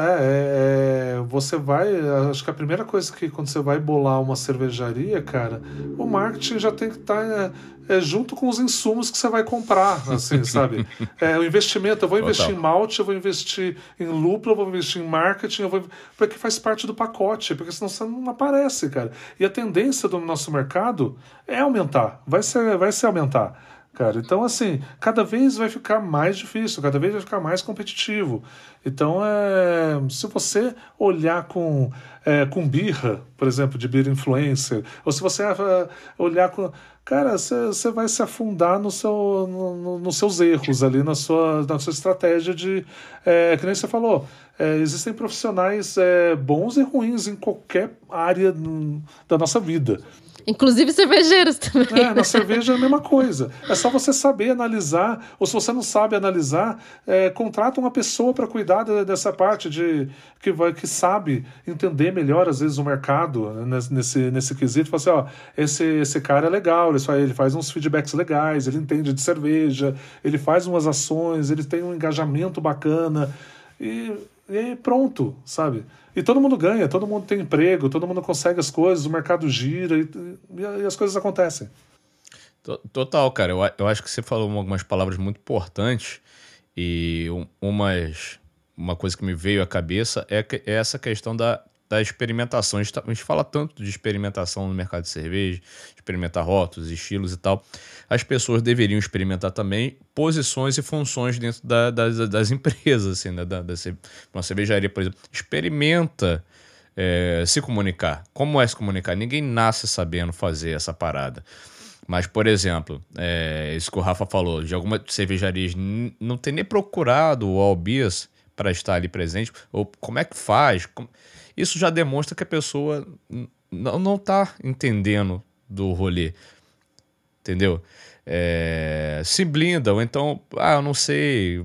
É, é, é, você vai. Acho que a primeira coisa que quando você vai bolar uma cervejaria, cara, o marketing já tem que estar é, é, junto com os insumos que você vai comprar, [LAUGHS] assim, sabe? É, o investimento, eu vou investir Total. em malte, eu vou investir em lúpulo, eu vou investir em marketing, eu vou. Porque faz parte do pacote, porque senão você não aparece, cara. E a tendência do nosso mercado é aumentar, vai ser, vai ser aumentar. Cara, então assim, cada vez vai ficar mais difícil, cada vez vai ficar mais competitivo. Então, é, se você olhar com, é, com birra, por exemplo, de beer influencer, ou se você é, olhar com. Cara, você vai se afundar no seu, no- no- nos seus erros ali, na sua, na sua estratégia de. É, que nem você falou, é, existem profissionais é, bons e ruins em qualquer área da nossa vida. Inclusive cervejeiros também. É, na cerveja é a mesma coisa. É só você saber analisar, ou se você não sabe analisar, é, contrata uma pessoa para cuidar de- dessa parte de que vai que sabe entender melhor às vezes o mercado né, nesse nesse quesito. Fala assim, ó, esse esse cara é legal, ele faz, ele faz uns feedbacks legais, ele entende de cerveja, ele faz umas ações, ele tem um engajamento bacana e, e pronto, sabe? E todo mundo ganha, todo mundo tem emprego, todo mundo consegue as coisas, o mercado gira e, e as coisas acontecem. To- Total, cara. Eu, eu acho que você falou algumas palavras muito importantes e um- umas, uma coisa que me veio à cabeça é, que- é essa questão da, da experimentação. A gente, tá- a gente fala tanto de experimentação no mercado de cerveja, experimentar rótulos, estilos e tal. As pessoas deveriam experimentar também posições e funções dentro da- das, das empresas, assim, né? da, da, uma cervejaria, por exemplo. Experimenta é, se comunicar. Como é se comunicar? Ninguém nasce sabendo fazer essa parada. Mas, por exemplo, é, isso que o Rafa falou, de algumas cervejarias não ter nem procurado o Albias para estar ali presente, ou como é que faz? Como- Isso já demonstra que a pessoa não, não tá entendendo do rolê. Entendeu? É, se blinda, ou então, ah, eu não sei,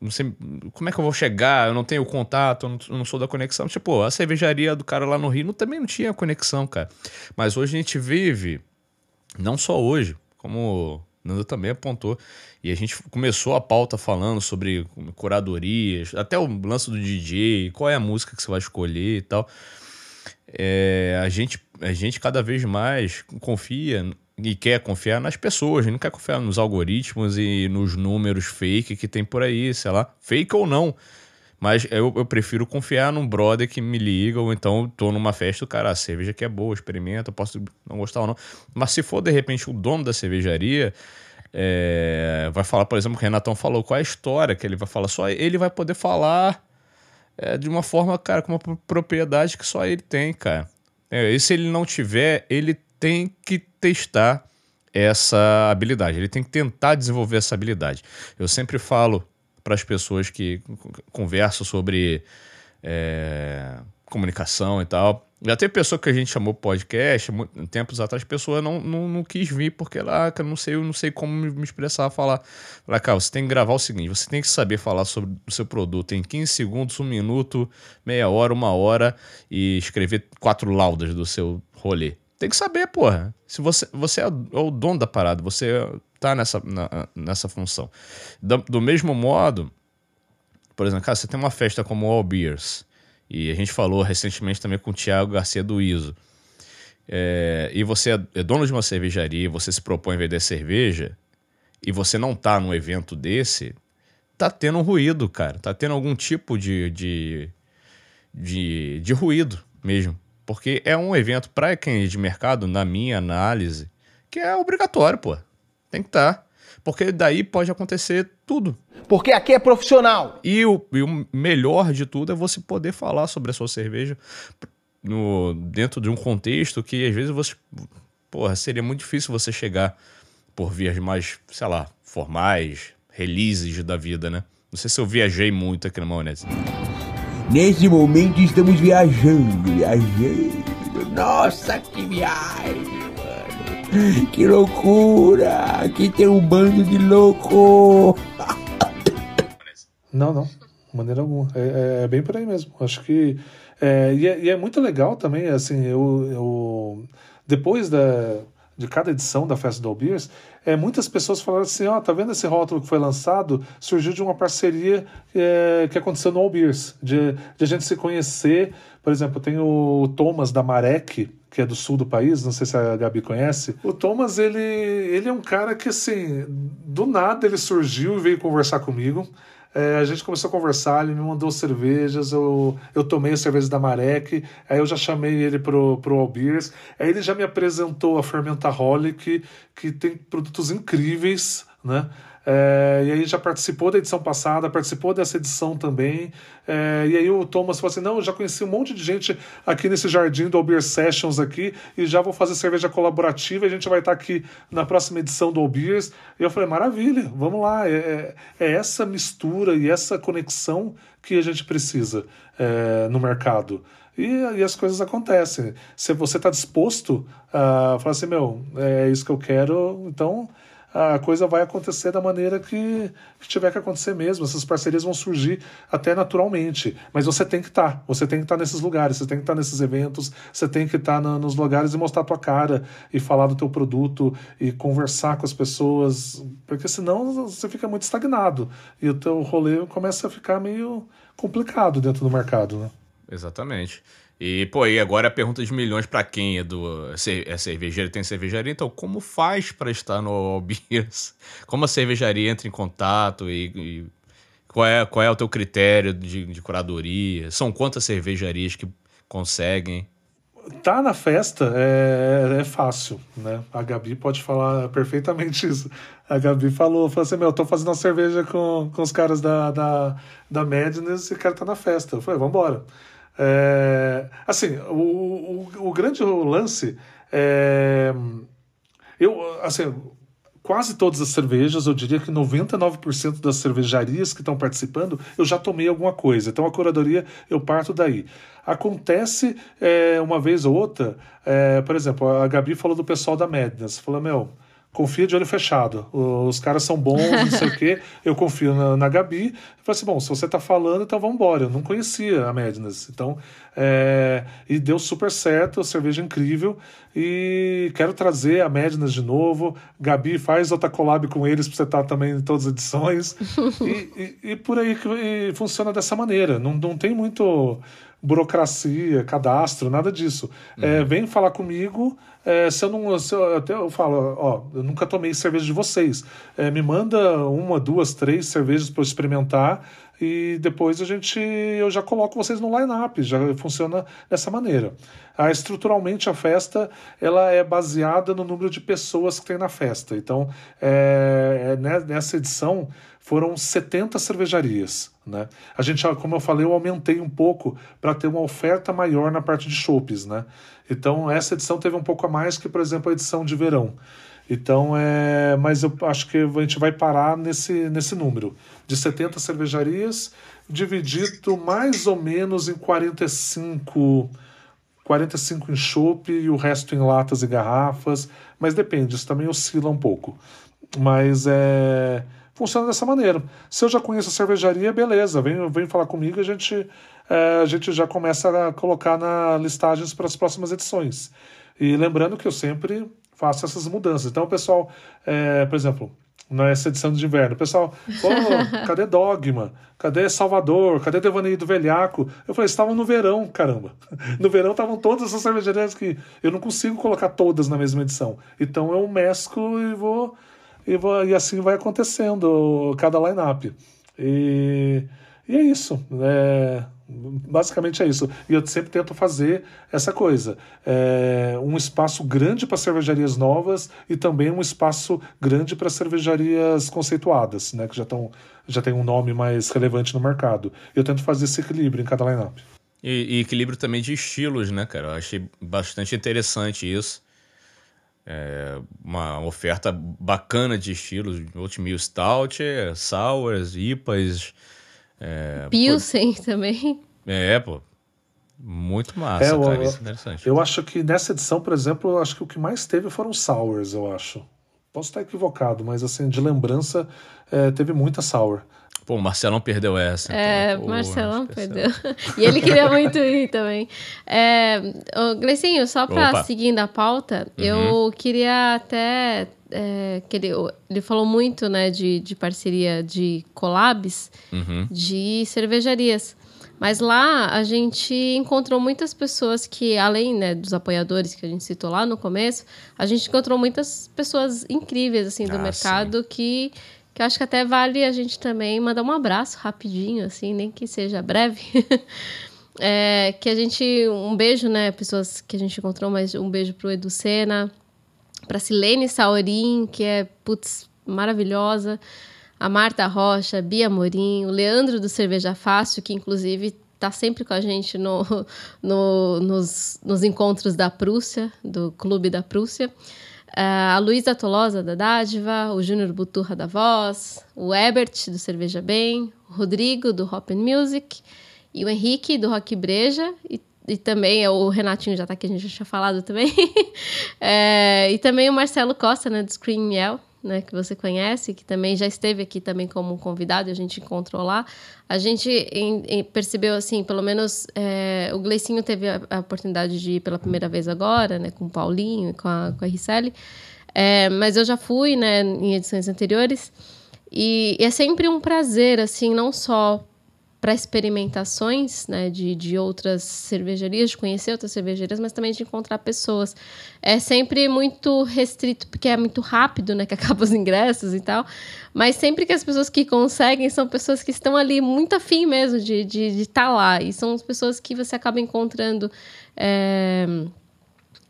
não sei como é que eu vou chegar, eu não tenho contato, eu não, eu não sou da conexão. Tipo, a cervejaria do cara lá no Rio também não tinha conexão, cara. Mas hoje a gente vive não só hoje, como o Nando também apontou, e a gente começou a pauta falando sobre curadorias, até o lance do DJ, qual é a música que você vai escolher e tal. É, a, gente, a gente cada vez mais confia e quer confiar nas pessoas, não quer confiar nos algoritmos e nos números fake que tem por aí, sei lá, fake ou não. Mas eu, eu prefiro confiar num brother que me liga, ou então tô numa festa, o cara, a cerveja que é boa, experimenta, posso não gostar ou não. Mas se for, de repente, o dono da cervejaria, é, vai falar, por exemplo, o Renatão falou, qual é a história que ele vai falar, só ele vai poder falar é, de uma forma, cara, com uma pro- propriedade que só ele tem, cara. É, e se ele não tiver, ele tem que testar essa habilidade, ele tem que tentar desenvolver essa habilidade. Eu sempre falo para as pessoas que conversam sobre é, comunicação e tal. Já teve pessoa que a gente chamou podcast, tempos atrás, a pessoa não, não, não quis vir porque ela, ah, cara, não sei, eu não sei como me me expressar, falar. Falar, cara, você tem que gravar o seguinte, você tem que saber falar sobre o seu produto em 15 segundos, um minuto, meia hora, uma hora e escrever quatro laudas do seu rolê. Tem que saber, porra. Se você, você é o dono da parada, você tá nessa, na- nessa função. Do, do mesmo modo, por exemplo, cara, você tem uma festa como All Beers, e a gente falou recentemente também com o Thiago Garcia do ISO, é, e você é, é dono de uma cervejaria, você se propõe a vender cerveja, e você não tá num evento desse, tá tendo um ruído, cara. Tá tendo algum tipo de, de, de, de ruído mesmo. Porque é um evento para quem é de mercado, na minha análise, que é obrigatório, pô. Tem que estar. Porque daí pode acontecer tudo. Porque aqui é profissional. E o, e o melhor de tudo é você poder falar sobre a sua cerveja no, dentro de um contexto que às vezes você. Porra, seria muito difícil você chegar por vias mais, sei lá, formais, releases da vida, né? Não sei se eu viajei muito aqui na maionese. Nesse momento estamos viajando, viajando. Nossa, que viagem, mano. Que loucura. Aqui tem um bando de louco. [LAUGHS] Não, não. Maneira alguma. É, é- é bem por aí mesmo. Acho que. É, e, é, e é muito legal também, assim, eu. eu depois da, de cada edição da Festa do Beers, é, muitas pessoas falaram assim: ó, tá vendo esse rótulo que foi lançado? Surgiu de uma parceria é, que aconteceu no All Beers, de, de a gente se conhecer. Por exemplo, tem o Thomas da Marek, que é do sul do país, não sei se a Gabi conhece. O Thomas, ele, ele é um cara que, assim, do nada ele surgiu e veio conversar comigo. É, a gente começou a conversar, ele me mandou cervejas, eu, eu tomei as cervejas da Marek, aí eu já chamei ele pro, pro All Beers, aí ele já me apresentou a Fermentaholic, que tem produtos incríveis, né? É, e aí já participou da edição passada, participou dessa edição também. É, e aí o Thomas falou assim: não, eu já conheci um monte de gente aqui nesse jardim do All Beer Sessions aqui, e já vou fazer cerveja colaborativa, e a gente vai estar aqui na próxima edição do All Beers. E eu falei, maravilha, vamos lá. É, é- é essa mistura e essa conexão que a gente precisa é, no mercado. E, e as coisas acontecem. Se você está disposto a falar assim, meu, é isso que eu quero, então a coisa vai acontecer da maneira que, tiver que acontecer mesmo. Essas parcerias vão surgir até naturalmente. Mas você tem que estar. Você tem que estar nesses lugares, você tem que estar nesses eventos, você tem que estar na- nos lugares e mostrar a tua cara e falar do teu produto e conversar com as pessoas. Porque senão você fica muito estagnado. E o teu rolê começa a ficar meio complicado dentro do mercado, né? Exatamente. E, pô, e agora a pergunta de milhões pra quem é do é cervejeiro tem cervejaria, então como faz pra estar no All Beers? [LAUGHS] Como a cervejaria entra em contato e, e qual, é, qual é o teu critério de, de curadoria? São quantas cervejarias que conseguem? Tá na festa é, é fácil, né? A Gabi pode falar perfeitamente [LAUGHS] isso. A Gabi falou, falou assim, meu, eu tô fazendo uma cerveja com, com os caras da, da, da Madness e quero estar na festa. Eu falei, vambora. É, assim, o, o, o grande lance é... Eu, assim, quase todas as cervejas, eu diria que 99% das cervejarias que estão participando, eu já tomei alguma coisa. Então a curadoria, eu parto daí. Acontece é, uma vez ou outra, é, por exemplo, a Gabi falou do pessoal da Madness. Falou, meu, confia de olho fechado. Os caras são bons, não sei o [LAUGHS] quê. Eu confio na, na Gabi. Eu falei assim, bom, se você tá falando, então vamos embora. Eu não conhecia a Madness. Então, é, e deu super certo, cerveja incrível. E quero trazer a Madness de novo. Gabi, faz outra collab com eles pra você estar também em todas as edições. [LAUGHS] e, e, e por aí que e funciona dessa maneira. Não, não tem muito burocracia, cadastro, nada disso. É, vem falar comigo. É, se eu não. Se eu, até eu falo, ó, eu nunca tomei cerveja de vocês. É, me manda uma, duas, três cervejas para eu experimentar. E depois a gente. Eu já coloco vocês no line-up, já funciona dessa maneira. Ah, estruturalmente a festa ela é baseada no número de pessoas que tem na festa. Então, é, é, né, nessa edição foram 70 cervejarias. Né? A gente, como eu falei, eu aumentei um pouco para ter uma oferta maior na parte de chopes. Né? Então, essa edição teve um pouco a mais que, por exemplo, a edição de verão. Então, é, mas eu acho que a gente vai parar nesse, nesse número de 70 cervejarias, dividido mais ou menos em 45, 45 em chopp e o resto em latas e garrafas. Mas depende, isso também oscila um pouco. Mas é, funciona dessa maneira. Se eu já conheço a cervejaria, beleza, vem, vem falar comigo e a gente, é, a gente já começa a colocar na listagens para as próximas edições. E lembrando que eu sempre faço essas mudanças. Então, pessoal, é, por exemplo, nessa edição de inverno, pessoal, [LAUGHS] pô, cadê Dogma? Cadê Salvador? Cadê Devaneio do Velhaco? Eu falei, estavam no verão, caramba. [LAUGHS] No verão estavam todas essas cervejarias que eu não consigo colocar todas na mesma edição. Então eu mesclo e vou e, e assim vai acontecendo cada line-up. E, e é isso. É, Basicamente é isso. E eu sempre tento fazer essa coisa. É, um espaço grande para cervejarias novas e também um espaço grande para cervejarias conceituadas, né? Que já, tão, já tem um nome mais relevante no mercado. Eu tento fazer esse equilíbrio em cada lineup. E, e equilíbrio também de estilos, né, cara? Eu achei bastante interessante isso. É uma oferta bacana de estilos. Oatmeal Stout, Sours, IPAs. É, Pilsen pô, [LAUGHS] também. É, pô. Muito massa, é, cara. Isso é interessante. Eu acho que nessa edição, por exemplo, eu acho que o que mais teve foram Sours, eu acho. Posso estar equivocado, mas assim, de lembrança, é, teve muita Sour. Pô, o Marcelão perdeu essa. É, o Marcelão perdeu. [LAUGHS] e ele queria muito ir também. É, Gleicinho, só para seguindo a pauta, uhum. eu queria até. É, que ele, ele falou muito né, de, de parceria de collabs uhum. de cervejarias. Mas lá a gente encontrou muitas pessoas que, além né, dos apoiadores que a gente citou lá no começo, a gente encontrou muitas pessoas incríveis assim do ah, mercado sim. que que eu acho que até vale a gente também mandar um abraço rapidinho, assim, nem que seja breve. [LAUGHS] é, que a gente. Um beijo, né? Pessoas que a gente encontrou, mas um beijo pro Edu Sena, pra Silene Saurim, que é, putz, maravilhosa. A Marta Rocha, Bia Morim, o Leandro do Cerveja Fácil, que inclusive tá sempre com a gente no, [LAUGHS] no, nos, nos encontros da Prússia, do Clube da Prússia. Uh, a Luísa Tolosa, da Dádiva, o Júnior Buturra, da Voz, o Ebert, do Cerveja Bem, o Rodrigo, do Hop Music, e o Henrique, do Rock Breja, e, e também o Renatinho já tá aqui, a gente já tinha falado também, [LAUGHS] é, e também o Marcelo Costa, né, do Screen Miel, né, que você conhece, que também já esteve aqui também como convidado, a gente encontrou lá. A gente em, em, percebeu, assim, pelo menos é, o Gleicinho teve a, a, oportunidade de ir pela primeira vez agora, né, com o Paulinho e com a, com a Ricelli, é, mas eu já fui, né, em edições anteriores, e, e é sempre um prazer, assim, não só para experimentações né, de, de outras cervejarias, de conhecer outras cervejarias, mas também de encontrar pessoas. É sempre muito restrito, porque é muito rápido, né, que [LAUGHS] acaba os ingressos e tal, mas sempre que as pessoas que conseguem são pessoas que estão ali muito afim mesmo de estar de, de tá lá, e são as pessoas que você acaba encontrando é,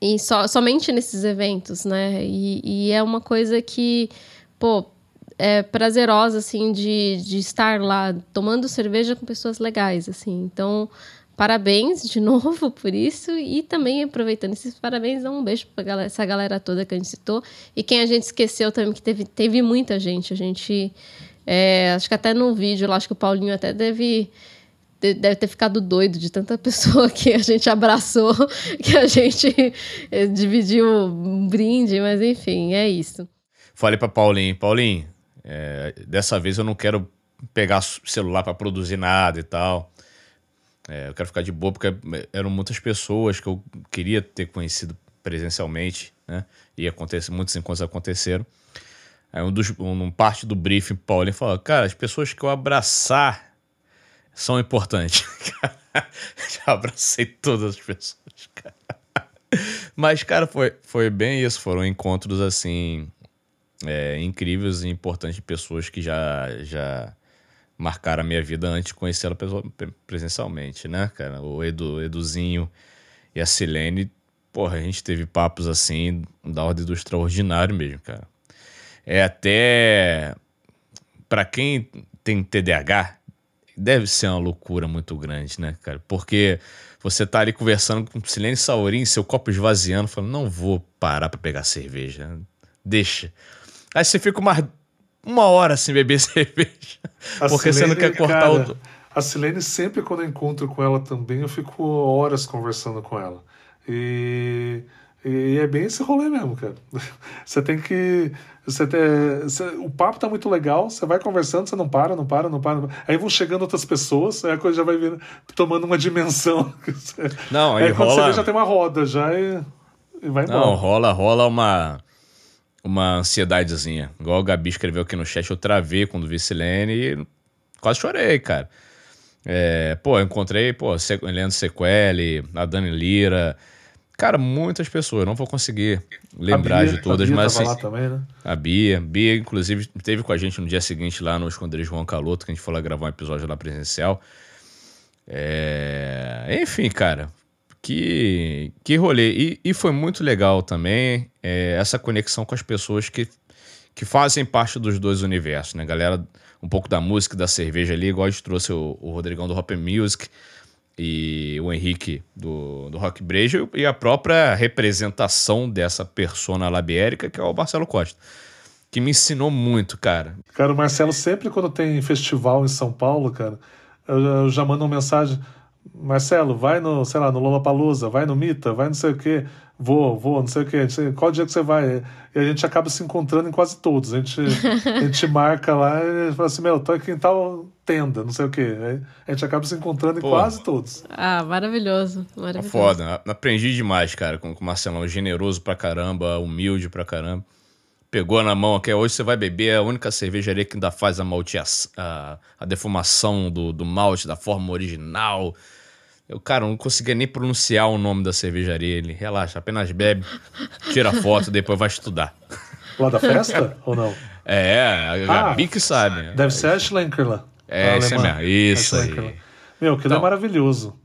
e so, somente nesses eventos, né, e, e é uma coisa que, pô, é, prazerosa, assim, de, de estar lá tomando cerveja com pessoas legais, assim. Então, parabéns de [LAUGHS] novo por isso e também aproveitando esses parabéns, dá um beijo para essa galera toda que a gente citou e quem a gente esqueceu também, que teve, teve muita gente. A gente, é, acho que até no vídeo acho que o Paulinho até deve deve ter ficado doido de tanta [LAUGHS] pessoa que a gente abraçou, [LAUGHS] que a gente é, dividiu um brinde, mas enfim, é isso. Falei para Paulinho, Paulinho, é, dessa vez eu não quero pegar celular para produzir nada e tal. É, eu quero ficar de boa porque eram muitas pessoas que eu queria ter conhecido presencialmente, né? E acontece, muitos encontros aconteceram. Aí um dos, um, parte do briefing, Paulinho falou: Cara, as pessoas que eu abraçar são importantes. [LAUGHS] Já abracei todas as pessoas, cara. [LAUGHS] Mas, cara, foi, foi bem isso. Foram encontros assim é, incríveis e importantes pessoas que já, já marcaram a minha vida antes de conhecê-la presencialmente, né, cara? O Edu, Eduzinho e a Silene, porra, a gente teve papos assim da ordem do extraordinário mesmo, cara. É até para quem tem TDAH, deve ser uma loucura muito grande, né, cara? Porque você tá ali conversando com Silene Saurim, seu copo esvaziando, falando, não vou parar para pegar cerveja. Deixa. Aí você fica uma, uma hora sem beber [LAUGHS] cerveja. A porque Silene, você não quer cortar cara, o. A Silene, sempre quando eu encontro com ela também, eu fico horas conversando com ela. E, e é bem esse rolê mesmo, cara. [LAUGHS] Você tem que. Você tem, você, o papo tá muito legal, você vai conversando, você não para, não para, não para. Não para. Aí vão chegando outras pessoas, aí a coisa já vai vindo, tomando uma dimensão. [LAUGHS] Não, aí, aí rola... quando você vê, já tem uma roda, já e, e vai embora. Não, rola, rola uma uma ansiedadezinha. Igual o Gabi escreveu aqui no chat, eu travei quando vi Silene e quase chorei, cara. É, pô, eu encontrei, pô, Leandro Sequeli, a Dani Lira. Cara, muitas pessoas, não vou conseguir lembrar Bia, de todas, a Bia mas assim, lá também, né? A Bia, Bia, inclusive, teve com a gente no dia seguinte lá no Esconderijo João Caloto, que a gente foi lá gravar um episódio lá presencial. É, Enfim, cara, que, que rolê. E, e foi muito legal também é, essa conexão com as pessoas que, que fazem parte dos dois universos, né? Galera, um pouco da música da cerveja ali, igual a gente trouxe o, o Rodrigão do Hop Music e o Henrique do, do Rock Brejo e a própria representação dessa persona labiérica, que é o Marcelo Costa. Que me ensinou muito, cara. Cara, o Marcelo sempre quando tem festival em São Paulo, cara, eu, eu já mando uma mensagem. Marcelo, vai no, sei lá, no Lollapalooza, vai no Mita, vai não sei o quê, vou, vou, não sei o quê, não sei- qual dia que você vai? E a gente acaba se encontrando em quase todos. A gente, [LAUGHS] a gente marca lá e fala assim, meu, tô aqui em tal tenda, não sei o quê. Aí a gente acaba se encontrando em Pô. quase todos. Ah, maravilhoso. Tá maravilhoso. foda. Aprendi demais, cara, com, com o Marcelão. Generoso pra caramba, humilde pra caramba. Pegou na mão aqui. Hoje você vai beber é a única cervejaria que ainda faz a maltea, a, a defumação do, do malte da forma original. Eu, cara, não conseguia nem pronunciar o nome da cervejaria. Ele, relaxa, apenas bebe, tira foto, [LAUGHS] depois vai estudar. Lá da festa ou não? É, a Gabi que sabe. Deve ser a Schlenkerla. É, a esse alemã. mesmo. Isso aí. Meu, aquilo é Então- maravilhoso.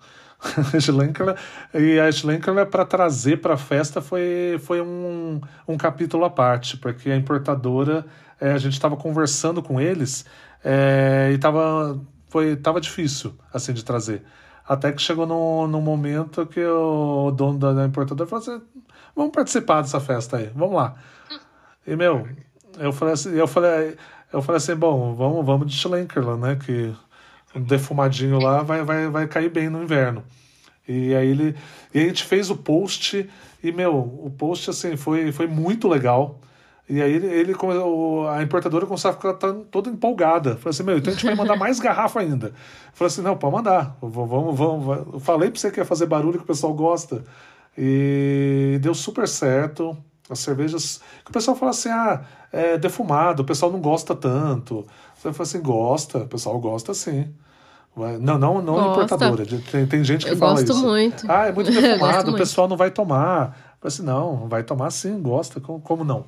[LAUGHS] E a Schlenkerla para trazer para a festa foi, foi um, um capítulo à parte, porque a importadora, é, a gente estava conversando com eles é, e tava, foi, tava difícil assim de trazer. Até que chegou num, num momento que o dono da, importadora falou assim: vamos participar dessa festa aí, vamos lá. E, meu, eu falei assim, eu falei, eu falei assim, bom, vamos, vamos de Schlenkerla, né? Que defumadinho lá vai, vai, vai cair bem no inverno. E aí ele. E a gente fez o post, e, meu, o post assim foi, foi muito legal. E aí ele, ele a importadora começou a ficar toda empolgada. Falei assim, meu, então a gente vai mandar mais garrafa ainda. Falei assim, não, pode mandar. Vamos, vamos. Eu falei pra você que ia fazer barulho que o pessoal gosta. E deu super certo. As cervejas. O pessoal fala assim, ah, é defumado, o pessoal não gosta tanto. Você fala assim, gosta, o pessoal gosta sim. Não, não, não Gosta. importadora. Tem, tem gente que Eu fala gosto isso. muito. Ah, é muito defumado, [LAUGHS] gosto o muito. pessoal não vai tomar. Eu assim, não, vai tomar sim, gosta. Como, como não?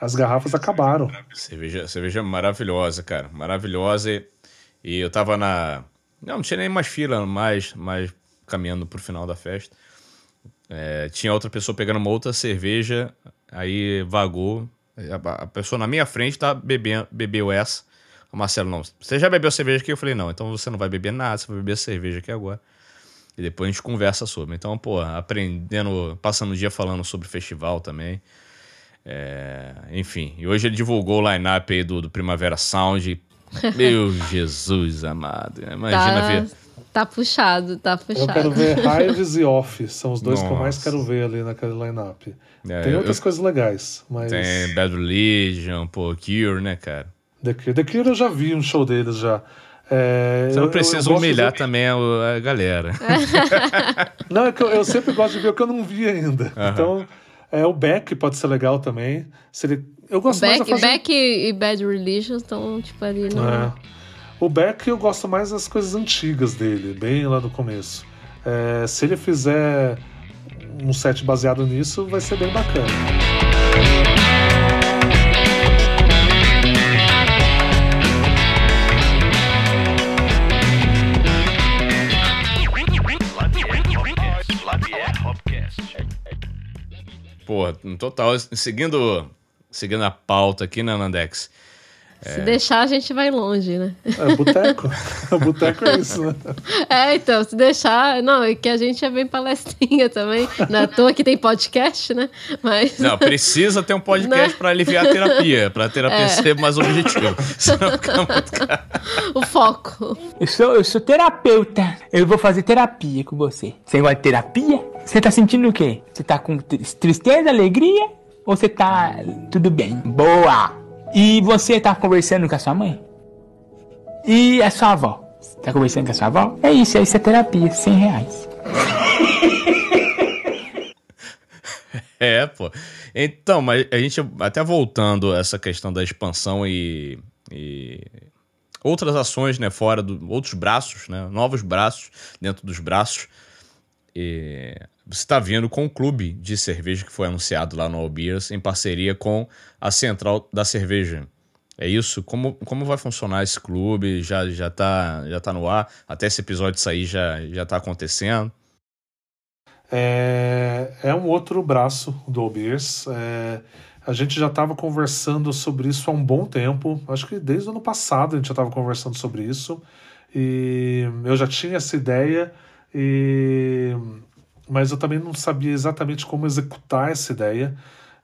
As garrafas acabaram. Cerveja, cerveja maravilhosa, cara. Maravilhosa. E, e eu tava na. Não, não tinha nem mais fila, mais, mais caminhando pro final da festa. É, tinha outra pessoa pegando uma outra cerveja, aí vagou. A, a pessoa na minha frente tá bebendo, bebeu essa. O Marcelo, não. Você já bebeu cerveja aqui? Eu falei, não, então você não vai beber nada, você vai beber cerveja aqui agora. E depois a gente conversa sobre. Então, pô, aprendendo, passando o dia falando sobre festival também. É, enfim, e hoje ele divulgou o line-up aí do, do Primavera Sound. [LAUGHS] Meu Jesus amado. Imagina tá, ver. tá puxado, tá Eu puxado. quero ver [LAUGHS] Hives e Off. São os dois que eu mais Nossa. quero ver ali naquele line-up. É, Tem eu- outras eu- coisas legais, mas. Tem Bad Religion, pô, Cure, né, cara? The Cure. The Cure eu já vi um show deles já. É, Você não eu- precisa eu de humilhar ver- também a, a galera. [LAUGHS] Não, é que eu, eu sempre gosto de ver o que eu não vi ainda. Aham. Então, é, o Beck pode ser legal também. Se ele, eu gosto mais Beck, da fase... Beck e Bad Religion estão, tipo, ali no. É. O Beck eu gosto mais das coisas antigas dele, bem lá do começo. É, se ele fizer um set baseado nisso, vai ser bem bacana. Pô, no total, seguindo, seguindo a pauta aqui, né, Nandex? Se deixar, a gente vai longe, né? É boteco. [LAUGHS] boteco é isso, né? É, então, se deixar. Não, é que a gente é bem palestrinha também. Não é toa que tem podcast, né? Mas. Não, precisa ter um podcast pra aliviar a terapia, pra terapia É. ser mais objetivo. [LAUGHS] Senão fica muito caro. o foco. Eu sou, eu sou terapeuta. Eu vou fazer terapia com você. Você gosta de terapia? Você tá sentindo o quê? Você tá com tri- tristeza, alegria? Ou você tá tudo bem? Boa! E você tá conversando com a sua mãe? E a sua avó? Tá conversando com a sua avó? É isso, isso é terapia, 100 reais. [LAUGHS] É, pô. Então, mas a gente, até voltando essa questão da expansão e, e outras ações, né, fora do, outros braços, né, novos braços dentro dos braços, e você está vindo com o clube de cerveja que foi anunciado lá no All Beers em parceria com a Central da Cerveja, É isso? Como, como vai funcionar esse clube? Já, já, tá, já tá no ar? Até esse episódio sair já, já tá acontecendo? É, é um outro braço do Albiers. É, a gente já estava conversando sobre isso há um bom tempo. Acho que desde o ano passado a gente já estava conversando sobre isso. E eu já tinha essa ideia, e... mas eu também não sabia exatamente como executar essa ideia.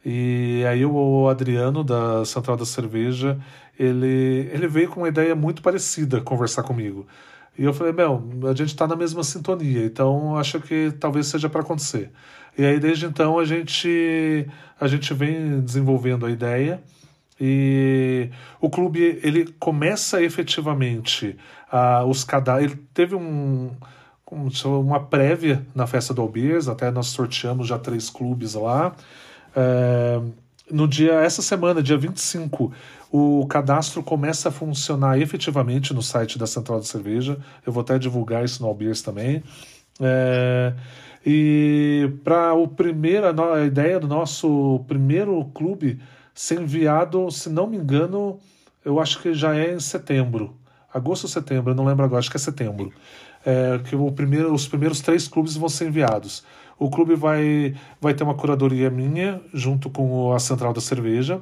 E aí o Adriano, da Central da Cerveja, ele, ele veio com uma ideia muito parecida conversar comigo. E eu falei, meu, a gente está na mesma sintonia, então acho que talvez seja para acontecer. E aí desde então a gente a gente vem desenvolvendo a ideia e o clube ele começa efetivamente a os cadastros. Ele teve um uma prévia na festa do Albiers, até nós sorteamos já três clubes lá. É, no dia, essa semana, dia 25, o cadastro começa a funcionar efetivamente no site da Central da Cerveja. Eu vou até divulgar isso no Albiers também. É, e para o primeiro, a ideia do nosso primeiro clube ser enviado, se não me engano, eu acho que já é em setembro. Agosto ou setembro, eu não lembro agora, acho que é setembro. É, que primeiro, os primeiros três clubes vão ser enviados. O clube vai, vai ter uma curadoria minha, junto com a Central da Cerveja.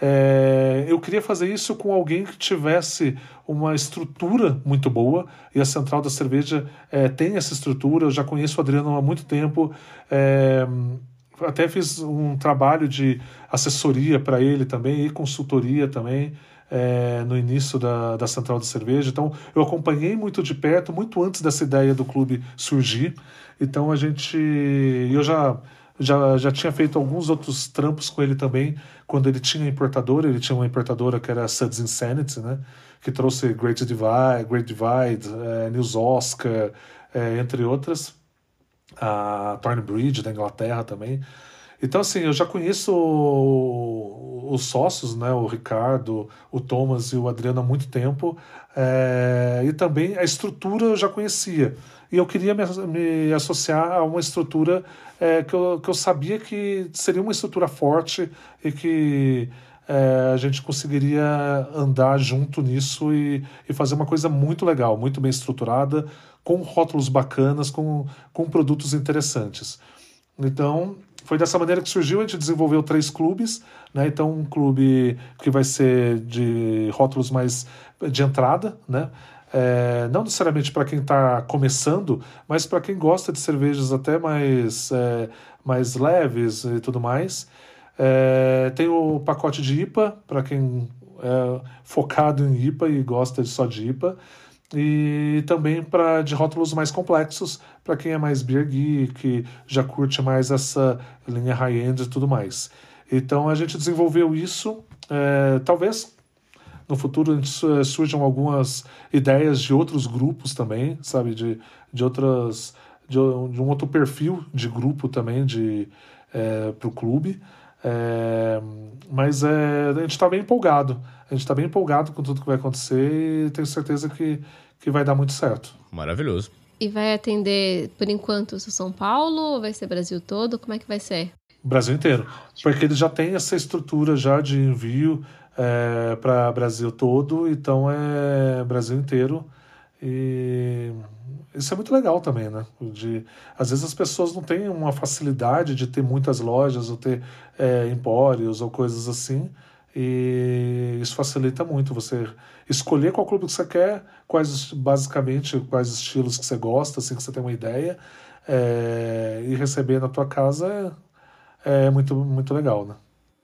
É, eu queria fazer isso com alguém que tivesse uma estrutura muito boa, e a Central da Cerveja é, tem essa estrutura. Eu já conheço o Adriano há muito tempo. É, até fiz um trabalho de assessoria para ele também e consultoria também é, no início da, da Central de Cerveja. Então, eu acompanhei muito de perto, muito antes dessa ideia do clube surgir. Então, a gente. Eu já. Já, já tinha feito alguns outros trampos com ele também, quando ele tinha importadora, ele tinha uma importadora que era a Suds Insanity, né? que trouxe Great Divide, Great Divide é, News Oscar, é, entre outras. A Thornbridge da Inglaterra também. Então, assim, eu já conheço os sócios, né, o Ricardo, o Thomas e o Adriano há muito tempo, é, e também a estrutura eu já conhecia. E eu queria me, me associar a uma estrutura é, que, eu, que eu sabia que seria uma estrutura forte e que é, a gente conseguiria andar junto nisso e, e fazer uma coisa muito legal, muito bem estruturada, com rótulos bacanas, com, com produtos interessantes. Então, foi dessa maneira que surgiu, a gente desenvolveu três clubes, né? Então, um clube que vai ser de rótulos mais de entrada, né? É, não necessariamente para quem está começando, mas para quem gosta de cervejas até mais, é, mais leves e tudo mais. É, tem o pacote de IPA, para quem é focado em IPA e gosta só de IPA e também para de rótulos mais complexos para quem é mais beer geek, já curte mais essa linha high-end e tudo mais. Então a gente desenvolveu isso, é, talvez no futuro surjam algumas ideias de outros grupos também, sabe, de, de outras de, um outro perfil de grupo também de é, para o clube. É, mas é, a gente está bem empolgado. A gente está bem empolgado com tudo que vai acontecer e tenho certeza que, que vai dar muito certo. Maravilhoso. E vai atender, por enquanto, São Paulo ou vai ser Brasil todo? Como é que vai ser? Brasil inteiro. Porque eles já têm essa estrutura já de envio é, para Brasil todo, então é Brasil inteiro. E isso é muito legal também, né? De, às vezes as pessoas não têm uma facilidade de ter muitas lojas ou ter é, empórios ou coisas assim. E isso facilita muito você escolher qual clube que você quer, quais basicamente quais estilos que você gosta, assim que você tem uma ideia, é, e receber na tua casa é, é, muito, muito legal, né?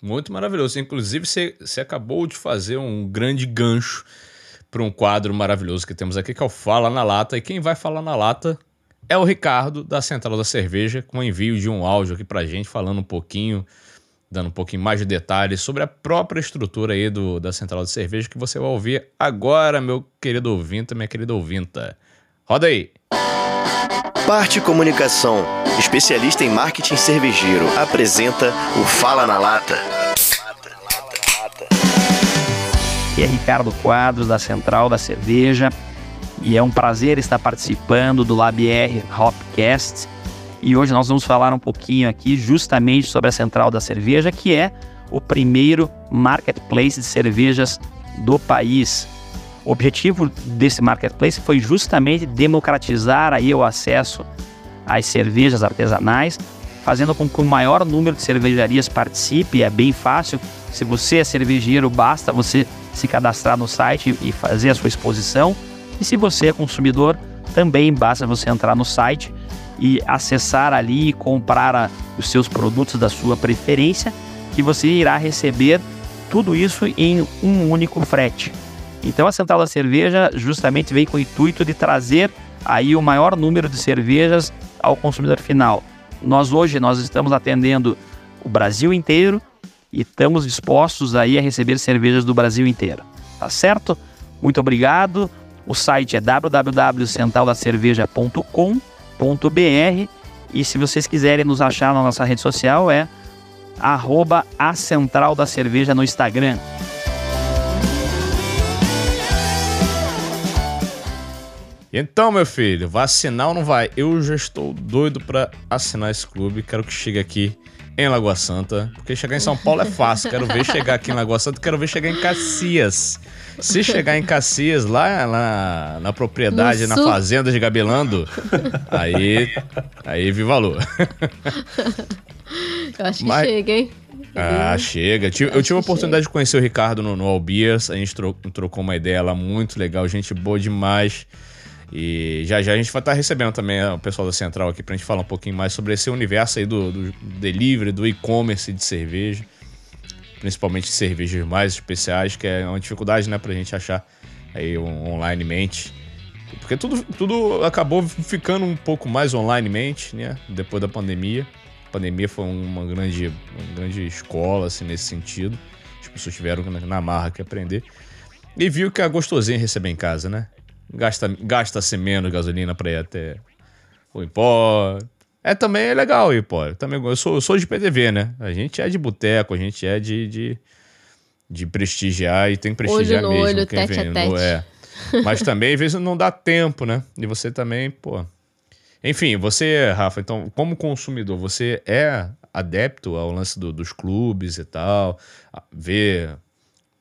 Muito maravilhoso. Inclusive, você, você acabou de fazer um grande gancho para um quadro maravilhoso que temos aqui, que é o Fala na Lata. E quem vai falar na lata é o Ricardo, da Central da Cerveja, com envio de um áudio aqui para gente, falando um pouquinho, dando um pouquinho mais de detalhes sobre a própria estrutura aí do, da Central da Cerveja, que você vai ouvir agora, meu querido ouvinte, minha querida ouvinta. Roda aí! Parte Comunicação, especialista em marketing cervejeiro, apresenta o Fala na Lata. Aqui é Ricardo Quadros, da Central da Cerveja, e é um prazer estar participando do LabR Hopcast. E hoje nós vamos falar um pouquinho aqui justamente sobre a Central da Cerveja, que é o primeiro marketplace de cervejas do país. O objetivo desse marketplace foi justamente democratizar aí o acesso às cervejas artesanais, fazendo com que o maior número de cervejarias participe. É bem fácil. Se você é cervejeiro, basta você se cadastrar no site e fazer a sua exposição. E se você é consumidor, também basta você entrar no site e acessar ali e comprar a, os seus produtos da sua preferência, que você irá receber tudo isso em um único frete. Então a Central da Cerveja justamente veio com o intuito de trazer aí o maior número de cervejas ao consumidor final. Nós hoje nós estamos atendendo o Brasil inteiro e estamos dispostos aí a receber cervejas do Brasil inteiro. Tá certo? Muito obrigado. O site é www.centraldacerveja.com.br e se vocês quiserem nos achar na nossa rede social é arroba a Central da Cerveja no Instagram. Então, meu filho, vai assinar ou não vai? Eu já estou doido para assinar esse clube. Quero que chegue aqui em Lagoa Santa. Porque chegar em São Paulo é fácil. Quero ver chegar aqui em Lagoa Santa. Quero ver chegar em Cacias. Se chegar em Cacias, lá na, na propriedade, na fazenda de Gabelando, aí, aí viva a lua. Eu acho que Mas- chega, hein? Ah, chega. Tive- Eu tive a oportunidade de conhecer o Ricardo no, no Albias. A gente tro- trocou uma ideia lá muito legal, gente boa demais. E já já a gente vai estar recebendo também o pessoal da Central aqui pra gente falar um pouquinho mais sobre esse universo aí do, do delivery, do e-commerce de cerveja. Principalmente cervejas mais especiais, que é uma dificuldade, né, pra gente achar aí on- onlinemente. Porque tudo, tudo acabou ficando um pouco mais onlinemente, né? Depois da pandemia. A pandemia foi uma grande, uma grande escola, assim, nesse sentido. As pessoas tiveram na, marra que aprender. E viu que é gostosinho receber em casa, né? Gasta, gasta-se menos gasolina pra ir até o Empó. É também é legal pô. Eu Também, eu, sou, eu sou de PDV, né? A gente é de boteco, a gente é de, de, de prestigiar e tem que prestigiar Olho mesmo. olho, quem tete a vem, tete. no- é. [LAUGHS] Mas também, às vezes, não dá tempo, né? E você também, pô. Enfim, você, Rafa, então, como consumidor, você é adepto ao lance do- dos clubes e tal? A- Vê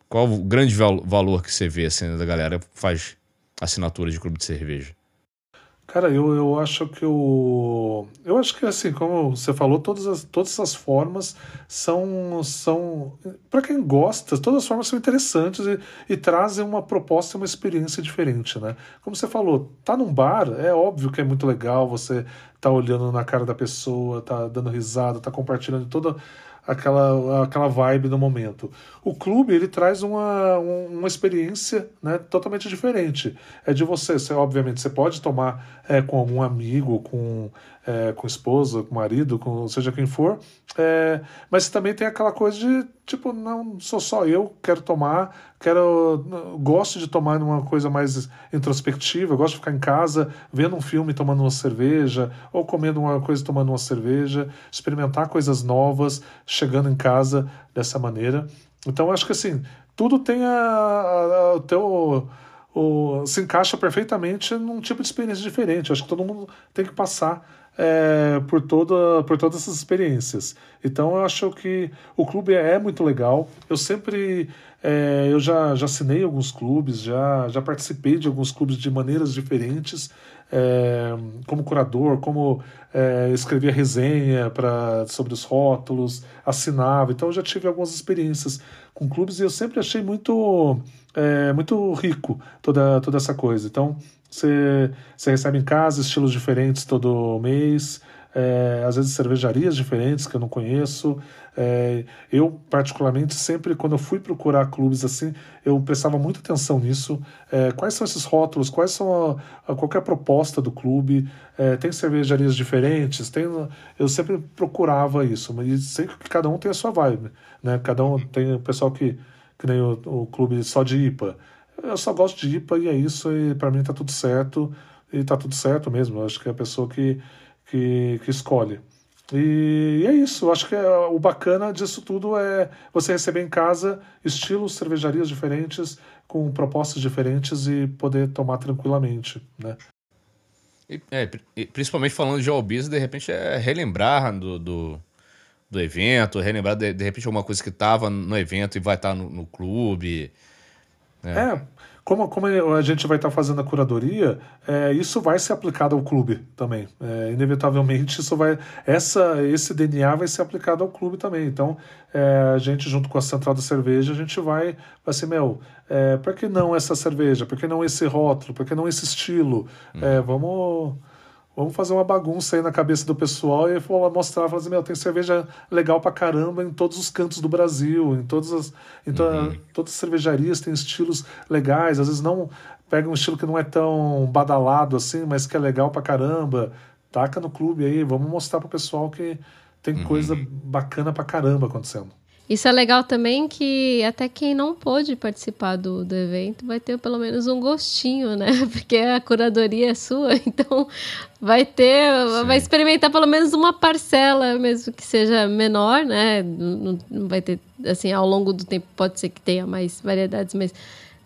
qual o grande val- valor que você vê, assim, da galera faz assinatura de clube de cerveja? Cara, eu, eu acho que o. Eu acho que assim, como você falou, todas, as, todas essas formas são. são para quem gosta, todas as formas são interessantes e, e trazem uma proposta e uma experiência diferente, né? Como você falou, tá num bar, é óbvio que é muito legal você tá olhando na cara da pessoa, tá dando risada, tá compartilhando toda aquela, aquela vibe no momento. O clube ele traz uma, um- uma experiência né, totalmente diferente. É de você, você obviamente você pode tomar é, com algum amigo, com é, com esposa, com marido, com seja quem for, é, mas também tem aquela coisa de tipo não sou só eu quero tomar, quero gosto de tomar numa coisa mais introspectiva, gosto de ficar em casa vendo um filme tomando uma cerveja ou comendo uma coisa tomando uma cerveja, experimentar coisas novas, chegando em casa dessa maneira. Então acho que assim, tudo tem a, a- a- teu o- se encaixa perfeitamente num tipo de experiência diferente. Acho que todo mundo tem que passar é, por, toda, por todas essas experiências. Então eu acho que o clube é muito legal. Eu sempre é, eu já, já assinei alguns clubes, já, já participei de alguns clubes de maneiras diferentes, é, como curador, como é, escrevia resenha pra, sobre os rótulos, assinava. Então eu já tive algumas experiências com clubes e eu sempre achei muito, é, muito rico toda, toda essa coisa. Então você, você recebe em casa estilos diferentes todo mês, é, às vezes cervejarias diferentes que eu não conheço. É, eu, particularmente, sempre quando eu fui procurar clubes assim, eu prestava muita atenção nisso. É, quais são esses rótulos? Quais são a, a qualquer proposta do clube? Tem cervejarias diferentes? Tem, eu sempre procurava isso, mas sei que cada um tem a sua vibe. Né? Cada um tem o pessoal que, que nem o, o clube só de IPA. Eu só gosto de IPA e é isso, e para mim tá tudo certo, e tá tudo certo mesmo. Eu acho que é a pessoa que, que, que escolhe. E, é isso, eu acho que é, o bacana disso tudo é você receber em casa estilos, cervejarias diferentes, com propostas diferentes e poder tomar tranquilamente, né? E, é, e principalmente falando de Albiz, de repente é relembrar do, do, do evento, relembrar de, de repente alguma coisa que tava no evento e vai estar no, no clube. É, como, como a gente vai estar fazendo a curadoria, é, isso vai ser aplicado ao clube também. É, inevitavelmente, isso vai, essa, esse DNA vai ser aplicado ao clube também. Então, é, a gente, junto com a Central da Cerveja, a gente vai, vai ser, meu, é, por que não essa cerveja? Por que não esse rótulo? Por que não esse estilo? É, vamos. Vamos fazer uma bagunça aí na cabeça do pessoal e vou lá mostrar, falar assim, meu, tem cerveja legal pra caramba em todos os cantos do Brasil, em todas as, em to- Uhum. todas as cervejarias tem estilos legais, às vezes não pega um estilo que não é tão badalado assim, mas que é legal pra caramba. Taca no clube aí, vamos mostrar pro pessoal que tem Uhum. coisa bacana pra caramba acontecendo. Isso é legal também que até quem não pôde participar do, do evento vai ter pelo menos um gostinho, né? [LAUGHS] Porque a curadoria é sua, [LAUGHS] então vai ter, vai experimentar pelo menos uma parcela, mesmo que seja menor, né? Não, não vai ter, assim, ao longo do tempo pode ser que tenha mais variedades, mas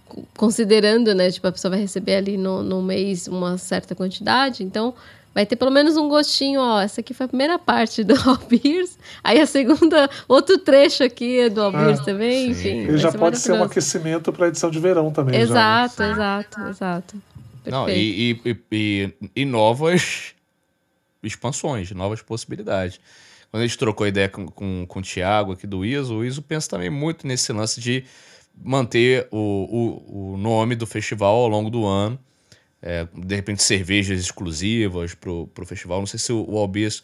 co- considerando, né? Tipo, a pessoa vai receber ali no, no mês uma certa quantidade, então vai ter pelo menos um gostinho, ó. Essa aqui foi a primeira parte do [LAUGHS] All Beers, aí a segunda, outro trecho aqui é do All Beers Ah, também, enfim. E já pode ser um aquecimento pra edição de verão também. já, né? Exato, exato, exato. Não, Perfeito. e, e, e, e novas expansões, novas possibilidades. Quando a gente trocou ideia com, com, com o Thiago aqui do ISO, o ISO pensa também muito nesse lance de manter o, o, o nome do festival ao longo do ano. É, de repente, cervejas exclusivas pro, pro festival. Não sei se o, o Albies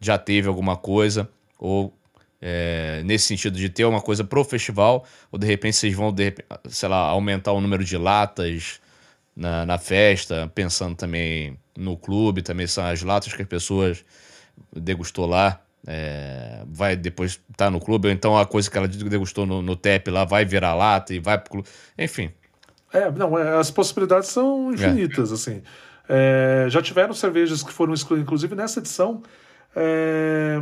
já teve alguma coisa, ou é, nesse sentido de ter uma coisa pro festival, ou de repente vocês vão, de sei lá, aumentar o número de latas na, na festa, pensando também no clube, também são as latas que as pessoas degustou lá. é, vai depois estar tá no clube, ou então a coisa que ela degustou no, no TEP lá vai virar lata e vai pro clube. Enfim. É, não, é, as possibilidades são infinitas, assim. É, já tiveram cervejas que foram excluídas, inclusive nessa edição, é,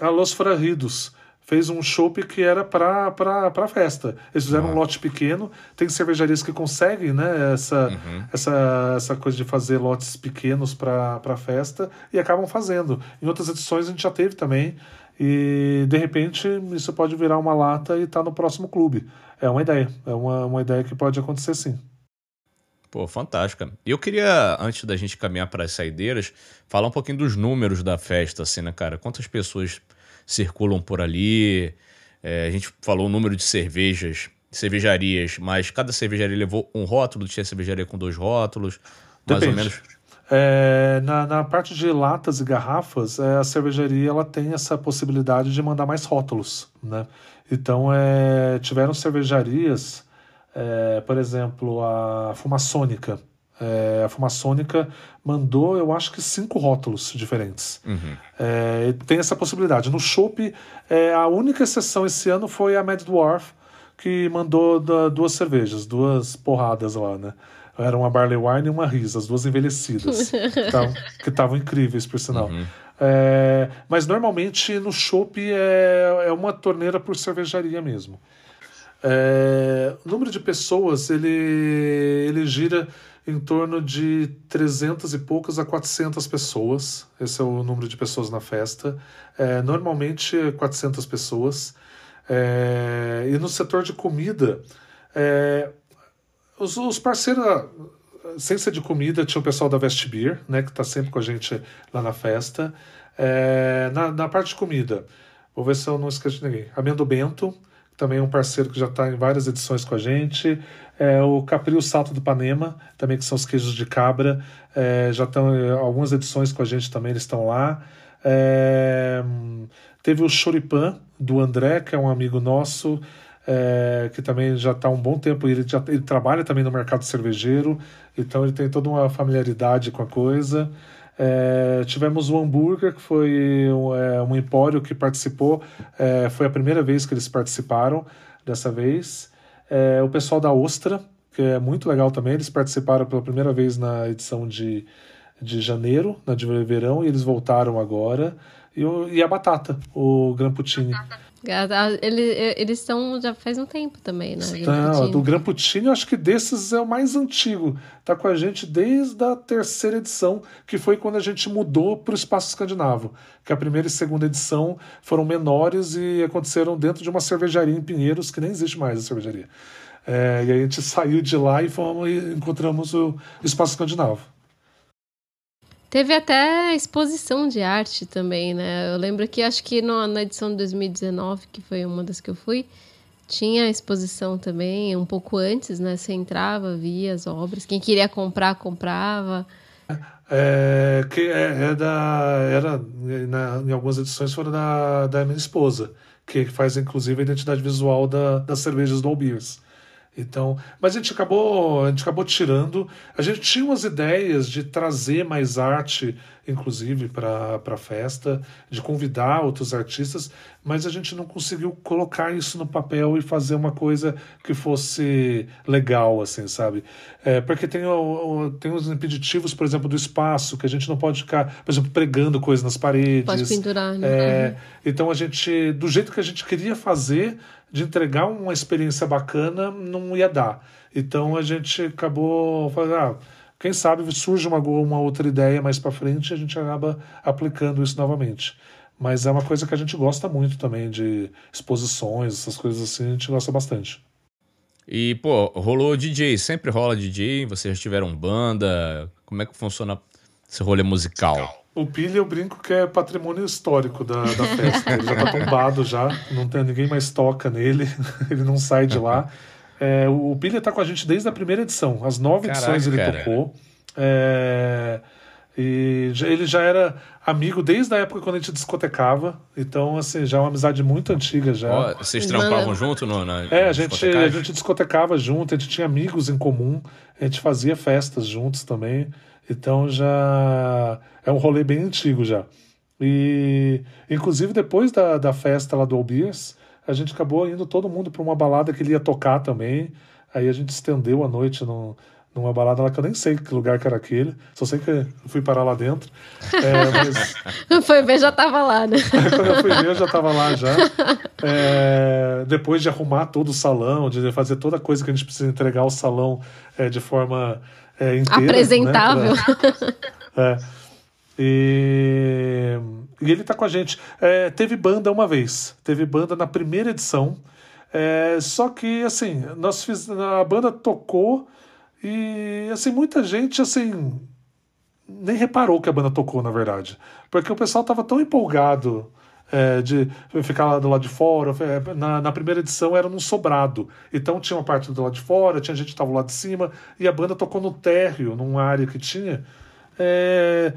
a Los Frarridos fez um chopp que era para para festa. Eles fizeram um lote pequeno. Tem cervejarias que conseguem, né, essa, essa, essa coisa de fazer lotes pequenos para festa e acabam fazendo. Em outras edições a gente já teve também. E de repente isso pode virar uma lata e estar no próximo clube. É uma ideia. É uma, uma ideia que pode acontecer sim. Pô, fantástica. E eu queria, antes da gente caminhar para as saideiras, falar um pouquinho dos números da festa, assim, né, cara? Quantas pessoas circulam por ali? É, a gente falou o número de cervejas, cervejarias, mas cada cervejaria levou um rótulo, tinha cervejaria com dois rótulos, mais ou Depende. menos. É, na, na parte de latas e garrafas, é, a cervejaria ela tem essa possibilidade de mandar mais rótulos, né? Então, é, tiveram cervejarias, é, por exemplo, a Fumaçônica. É, a Fumaçônica mandou, eu acho que cinco rótulos diferentes. Uhum. É, tem essa possibilidade. No Chopp, é, a única exceção esse ano foi a Mad Dwarf, que mandou da- duas cervejas, duas porradas lá, né? Era uma Barley Wine e uma Riz, as duas envelhecidas, que tavam- [LAUGHS] que estavam incríveis, por sinal. É, mas normalmente no Chopp é, é uma torneira por cervejaria mesmo. É, o número de pessoas ele, ele gira em torno de 300 e poucas a 400 pessoas. Esse é o número de pessoas na festa. É, normalmente é 400 pessoas. É, e no setor de comida, é, os, os parceiros, sem ser de comida, tinha o pessoal da Vest Beer, né, que está sempre com a gente lá na festa. É, na, na parte de comida, vou ver se eu não esqueço de ninguém. Amendo Bento, também é um parceiro que já está em várias edições com a gente. É, o Capri o Salto do Panema, também que são os queijos de cabra, é, já estão algumas edições com a gente também, eles estão lá. Teve o Choripan, do André, que é um amigo nosso, é, que também já está há um bom tempo, ele, já, ele trabalha também no mercado cervejeiro, então ele tem toda uma familiaridade com a coisa. É, tivemos o Hambúrguer, que foi um, é, um empório que participou, é, foi a primeira vez que eles participaram dessa vez. É, o pessoal da Ostra, que é muito legal também, eles participaram pela primeira vez na edição de, de janeiro, na de verão, e eles voltaram agora. E, o, e a Batata, o Gramputini. Ele- Eles estão já faz um tempo também, né? Do Gramputini, eu acho que desses é o mais antigo. Tá com a gente desde a terceira edição, que foi quando a gente mudou para o Espaço Escandinavo. Que a primeira e segunda edição foram menores e aconteceram dentro de uma cervejaria em Pinheiros, que nem existe mais a cervejaria. É, e a gente [LAUGHS] saiu de lá e fomos e encontramos o Espaço Escandinavo. Teve até exposição de arte também, né? Eu lembro que acho que no, na edição de 2019, que foi uma das que eu fui, tinha exposição também, um pouco antes, né? Você entrava, via as obras. Quem queria comprar, comprava. É, que é, é da, era, na, em algumas edições foram da, da minha esposa, que faz inclusive a identidade visual da, das cervejas do All Beers. Então, mas a gente acabou, a gente acabou tirando. A gente tinha umas ideias de trazer mais arte, inclusive para a festa, de convidar outros artistas, mas a gente não conseguiu colocar isso no papel e fazer uma coisa que fosse legal, assim, sabe? É, porque tem, o, tem os impeditivos, por exemplo, do espaço, que a gente não pode ficar, por exemplo, pregando coisas nas paredes. Pode pendurar, né? É, Uhum. Então a gente, do jeito que a gente queria fazer, de entregar uma experiência bacana, não ia dar. Então a gente acabou falando, ah, quem sabe surge uma, uma outra ideia mais para frente e a gente acaba aplicando isso novamente. Mas é uma coisa que a gente gosta muito também de exposições, essas coisas assim, a gente gosta bastante. E, pô, rolou DJ, sempre rola DJ, vocês já tiveram banda, como é que funciona esse rolê musical? O Pilha eu brinco que é patrimônio histórico da, da festa. Ele já tá [LAUGHS] tombado já, não tem ninguém mais toca nele, [LAUGHS] ele não sai de lá. É, o Pilha tá com a gente desde a primeira edição. As nove Caraca, edições ele cara. tocou. É, e já- ele já era amigo desde a época quando a gente discotecava. Então, assim, já é uma amizade muito antiga já. Ó, vocês trampavam junto no, na É, a gente, a gente discotecava junto, a gente tinha amigos em comum, a gente fazia festas juntos também. Então já é um rolê bem antigo já. E inclusive depois da, da festa lá do All Beers, a gente acabou indo todo mundo para uma balada que ele ia tocar também. Aí a gente estendeu a noite no, numa balada lá que eu nem sei que lugar que era aquele, só sei que eu fui parar lá dentro. É, mas [LAUGHS] Foi ver, já tava lá, né? [LAUGHS] quando eu fui ver, eu já estava lá já. É, depois de arrumar todo o salão, de fazer toda a coisa que a gente precisa entregar ao salão é, de forma é, inteira. né, Apresentável. pra- é. E, e ele tá com a gente. É, teve banda uma vez. Teve banda na primeira edição. É, só que, assim, nós fiz, a banda tocou e, assim, muita gente, assim, nem reparou que a banda tocou, na verdade. Porque o pessoal tava tão empolgado é, de ficar lá do lado de fora. É, Na, na primeira edição era num sobrado. Então tinha uma parte do lado de fora, tinha gente que tava lá de cima, e a banda tocou no térreo, numa área que tinha. É,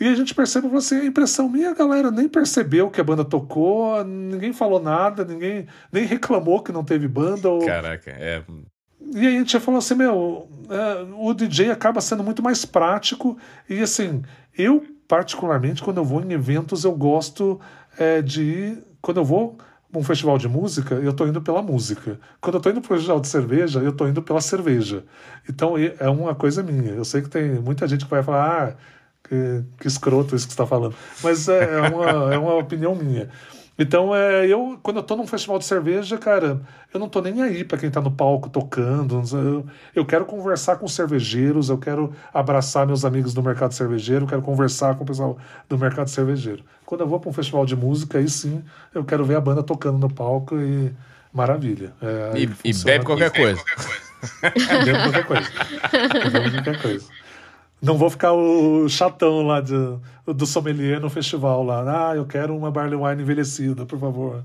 e a gente percebe assim, a impressão minha, a galera nem percebeu que a banda tocou, ninguém falou nada, ninguém nem reclamou que não teve banda. Ou, Caraca, é. e aí a gente falou assim, meu, é, o DJ acaba sendo muito mais prático e assim, eu particularmente quando eu vou em eventos eu gosto é, de quando eu vou um festival de música, eu tô indo pela música. Quando eu tô indo pro festival de cerveja, eu tô indo pela cerveja. Então é uma coisa minha. Eu sei que tem muita gente que vai falar, ah, que, que escroto isso que está falando. Mas é, é uma, é uma opinião minha. Então, é, eu, quando eu tô num festival de cerveja, cara, eu não tô nem aí para quem tá no palco tocando. Eu, eu quero conversar com cervejeiros, eu quero abraçar meus amigos do mercado cervejeiro, eu quero conversar com o pessoal do mercado cervejeiro. Quando eu vou para um festival de música, aí sim eu quero ver a banda tocando no palco e maravilha. É, E, e [LAUGHS] bebe qualquer tudo. coisa. Bebo qualquer coisa. Bebo qualquer coisa. Não vou ficar o chatão lá de, do sommelier no festival lá. Ah, eu quero uma barley wine envelhecida, por favor.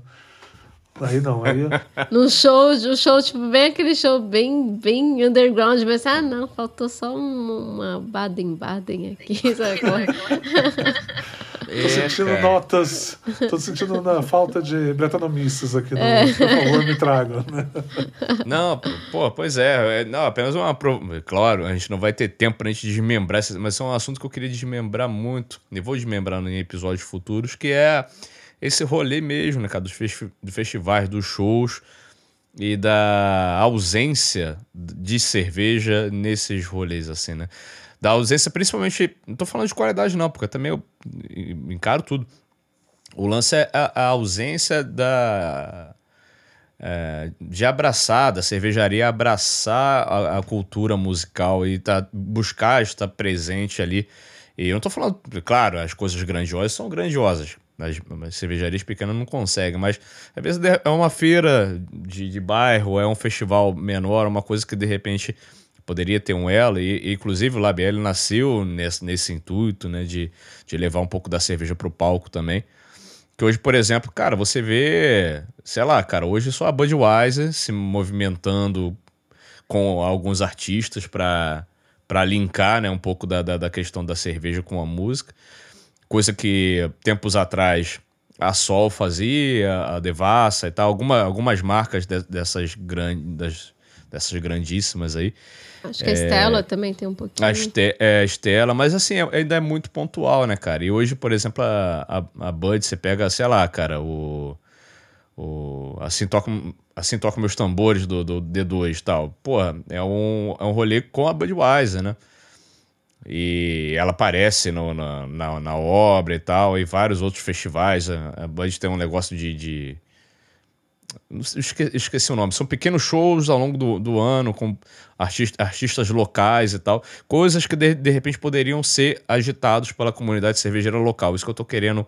Aí não, aí [LAUGHS] No show, o show, tipo, bem aquele show bem, bem underground, mas ah, não, faltou só um- uma Baden-Baden aqui, sabe? [LAUGHS] tô sentindo cara. notas, tô sentindo na falta de bretonomistas aqui. No, É. Por favor, me tragam. Não, pô, pois é. é, Não, apenas uma. pro- Claro, a gente não vai ter tempo pra gente desmembrar, mas é um assunto que eu queria desmembrar muito. E vou desmembrar em episódios futuros, que é esse rolê mesmo, né, cara, dos, festi- dos festivais, dos shows e da ausência de cerveja nesses rolês, assim, né? Da ausência, principalmente. Não tô falando de qualidade, não, porque também eu encaro tudo. O lance é a, a ausência da. é, de abraçar, da cervejaria abraçar a, a cultura musical e tá, buscar estar presente ali. E eu não tô falando, claro, as coisas grandiosas são grandiosas, nas, nas cervejarias pequenas não consegue, mas às vezes é uma feira de, de bairro, é um festival menor, uma coisa que de repente poderia ter um elo, e, e inclusive o Labiel nasceu nesse, nesse intuito, né, de, de levar um pouco da cerveja pro palco também. Que hoje, por exemplo, cara, você vê, sei lá, cara, hoje só a Budweiser se movimentando com alguns artistas para para linkar, né, um pouco da, da, da questão da cerveja com a música. Coisa que tempos atrás a Sol fazia, a Devassa e tal, alguma, algumas marcas de, dessas grandes dessas grandíssimas aí. Acho que a Estela também tem um pouquinho. A é, Estela, mas assim, é- ainda é muito pontual, né, cara? E hoje, por exemplo, a, a, a Bud, você pega, sei lá, cara, o. o assim, toca, assim toca meus tambores do, do D2 e tal. Porra, é um, é um rolê com a Budweiser, né? E ela aparece no, na, na, na obra e tal, e vários outros festivais. A, a Bud tem um negócio de. de esque- esqueci o nome. São pequenos shows ao longo do, do ano com artista, artistas locais e tal. Coisas que de, de repente poderiam ser agitados pela comunidade cervejeira local. Isso que eu tô querendo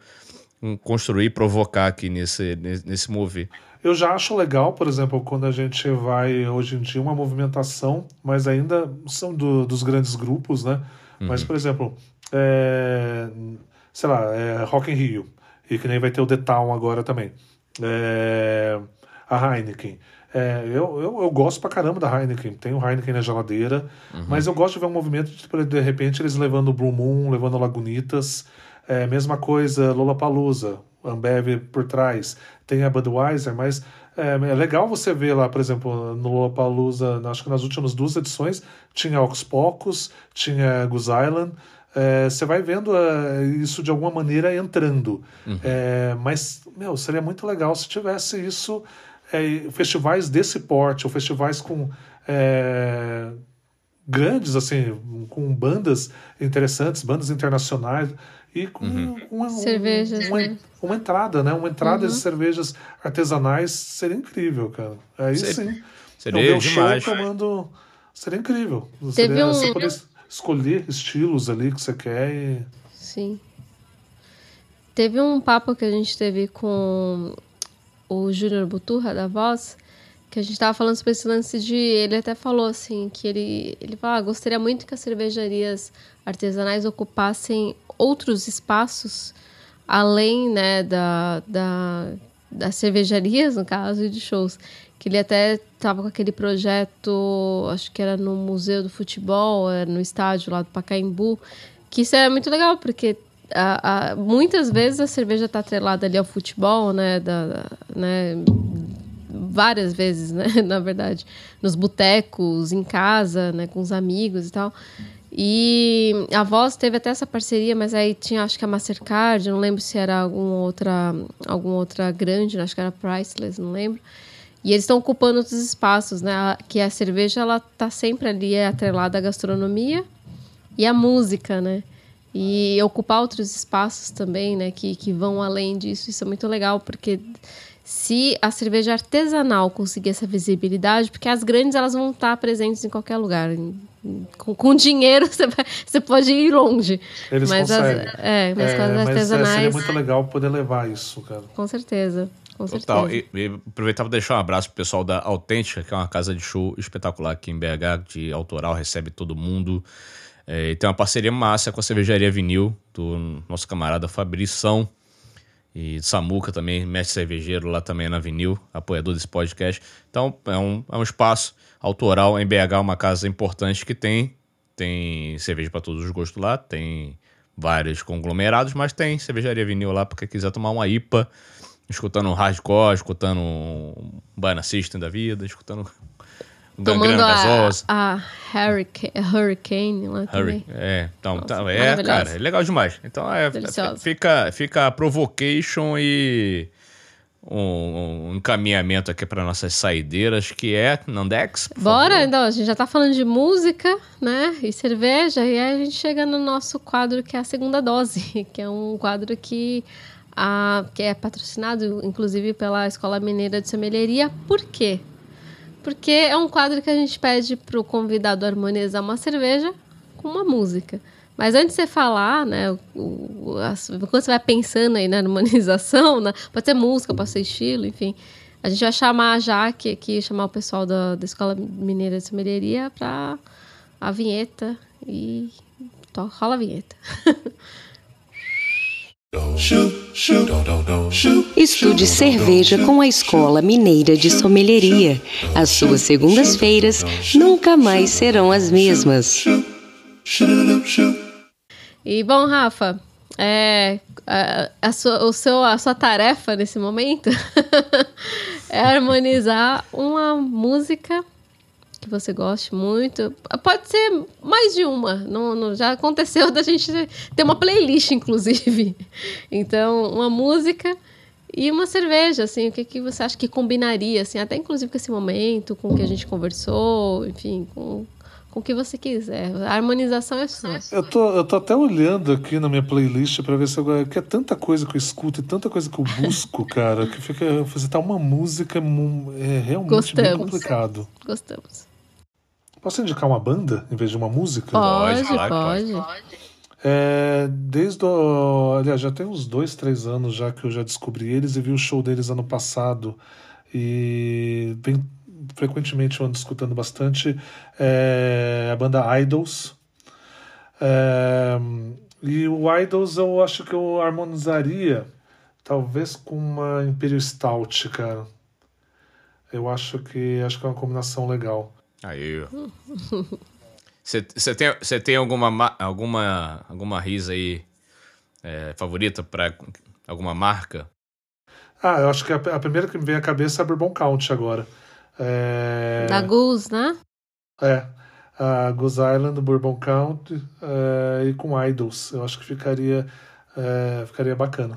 hum, construir, provocar aqui nesse, nesse, nesse mover. Eu já acho legal, por exemplo, quando a gente vai hoje em dia uma movimentação, mas ainda são do- dos grandes grupos, né? Mas, por exemplo, é, sei lá, é Rock in Rio, e que nem vai ter o The Town agora também. É, a Heineken. É, eu, eu, eu gosto pra caramba da Heineken. Tem o Heineken na geladeira, mas eu gosto de ver um movimento de, de repente, eles levando o Blue Moon, levando Lagunitas. É, mesma coisa, Lollapalooza, Ambev por trás. Tem a Budweiser, mas é, é legal você ver lá, por exemplo, no Lollapalooza, acho que nas últimas duas edições, tinha Ox Pocos, tinha Goose Island. É, você vai vendo é, isso de alguma maneira entrando. É, mas, meu, seria muito legal se tivesse isso, é, festivais desse porte, ou festivais com é, grandes, assim, com bandas interessantes, bandas internacionais, e com uma, um- Cervejas, uma, né? uma entrada, né? Uma entrada Uhum. de cervejas artesanais seria incrível, cara. Aí sim. seria eu o show demais. tomando. Seria incrível. Teve Seria, um- poder escolher estilos ali que você quer e. Sim. Teve um papo que a gente teve com o Júnior Buturra, da Voz, que a gente tava falando sobre esse lance de. Ele até falou assim, que ele, ele falou, ah, gostaria muito que as cervejarias artesanais ocupassem outros espaços além né, da, da, das cervejarias, no caso, e de shows. Que ele até tava com aquele projeto, acho que era no Museu do Futebol, era no estádio lá do Pacaembu, que isso é muito legal, porque a- a- muitas vezes a cerveja está atrelada ali ao futebol, né, da, da- né, várias vezes, né, [LAUGHS] na verdade, nos botecos, em casa, né, com os amigos e tal. E a Voz teve até essa parceria, mas aí tinha, acho que a Mastercard, não lembro se era alguma outra, alguma outra grande, acho que era Priceless, não lembro. E eles estão ocupando outros espaços, né? Que a cerveja, ela tá sempre ali é atrelada à gastronomia e à música, né? E ocupar outros espaços também, né? Que, que vão além disso, isso é muito legal, porque se a cerveja artesanal conseguir essa visibilidade, porque as grandes elas vão estar presentes em qualquer lugar. Com, com dinheiro [LAUGHS] você, vai- você pode ir longe. Eles mas conseguem. As, é, mas com as mas é, artesanais. seria muito legal poder levar isso, cara. Com certeza. Com Total. E, e aproveitar para deixar um abraço pro pessoal da Autêntica, que é uma casa de show espetacular aqui em BH, de autoral, recebe todo mundo. É, e tem uma parceria massa com a cervejaria Vinil, do nosso camarada Fabrição. E Samuca também, mestre cervejeiro lá também na Vinil, apoiador desse podcast. Então é um, é um espaço autoral em BH, uma casa importante que tem, tem cerveja para todos os gostos lá, tem vários conglomerados, mas tem cervejaria Vinil lá para quem quiser tomar uma IPA, escutando um hardcore, escutando um Baiana System da vida, escutando um Tomando a, a Hurricane, Hurricane lá também. É, então, Nossa, tá- é, cara, é legal demais. Então é, Deliciosa. fica, fica a provocation e um, um encaminhamento aqui para nossas saideiras, que é Nandex. Bora, favor. então, a gente já tá falando de música, né? E cerveja, e aí a gente chega no nosso quadro que é a segunda dose, [LAUGHS] que é um quadro que, a, que é patrocinado, inclusive, pela Escola Mineira de Sommelieria. Por quê? Porque é um quadro que a gente pede pro convidado harmonizar uma cerveja com uma música. Mas antes de você falar, né, o, o, as- quando você vai pensando aí na harmonização, né, pode ser música, pode ser estilo, enfim. A gente vai chamar a Jaque aqui, chamar o pessoal da, da Escola Mineira de Sommeleria para a vinheta e to, rola a vinheta. [LAUGHS] Estude cerveja com a Escola Mineira de Sommelieria. As suas segundas-feiras nunca mais serão as mesmas. E bom, Rafa, é, a, a sua, o seu, a sua tarefa nesse momento [LAUGHS] é harmonizar uma música que você goste muito. Pode ser mais de uma. Não, não- já aconteceu da gente ter uma playlist, inclusive. Então, uma música e uma cerveja, assim, o que, que você acha que combinaria, assim, até inclusive com esse momento, com o que a gente conversou, enfim, com, com o que você quiser. A harmonização é sua. Eu tô, eu tô até olhando aqui na minha playlist pra ver se eu. Que é tanta coisa que eu escuto e tanta coisa que eu busco, [LAUGHS] cara, que fica. Visitar uma música é realmente bem Gostamos. complicado. Gostamos. Posso indicar uma banda em vez de uma música? Pode, pode. É, desde o. Aliás, já tem uns dois, três anos já que eu já descobri eles e vi o show deles ano passado. E bem, frequentemente eu ando escutando bastante é, a banda Idols. É, e o Idols eu acho que eu harmonizaria talvez com uma Imperial Stout, cara. Eu acho que acho que é uma combinação legal. Aí. Você tem, cê tem alguma, ma- alguma, alguma risa aí é, favorita pra alguma marca? Ah, eu acho que a, a primeira que me vem à cabeça é a Bourbon Count agora. É, Da Goose, né? é a Goose Island, Bourbon Count é, e com Idols. Eu acho que ficaria, é, ficaria bacana.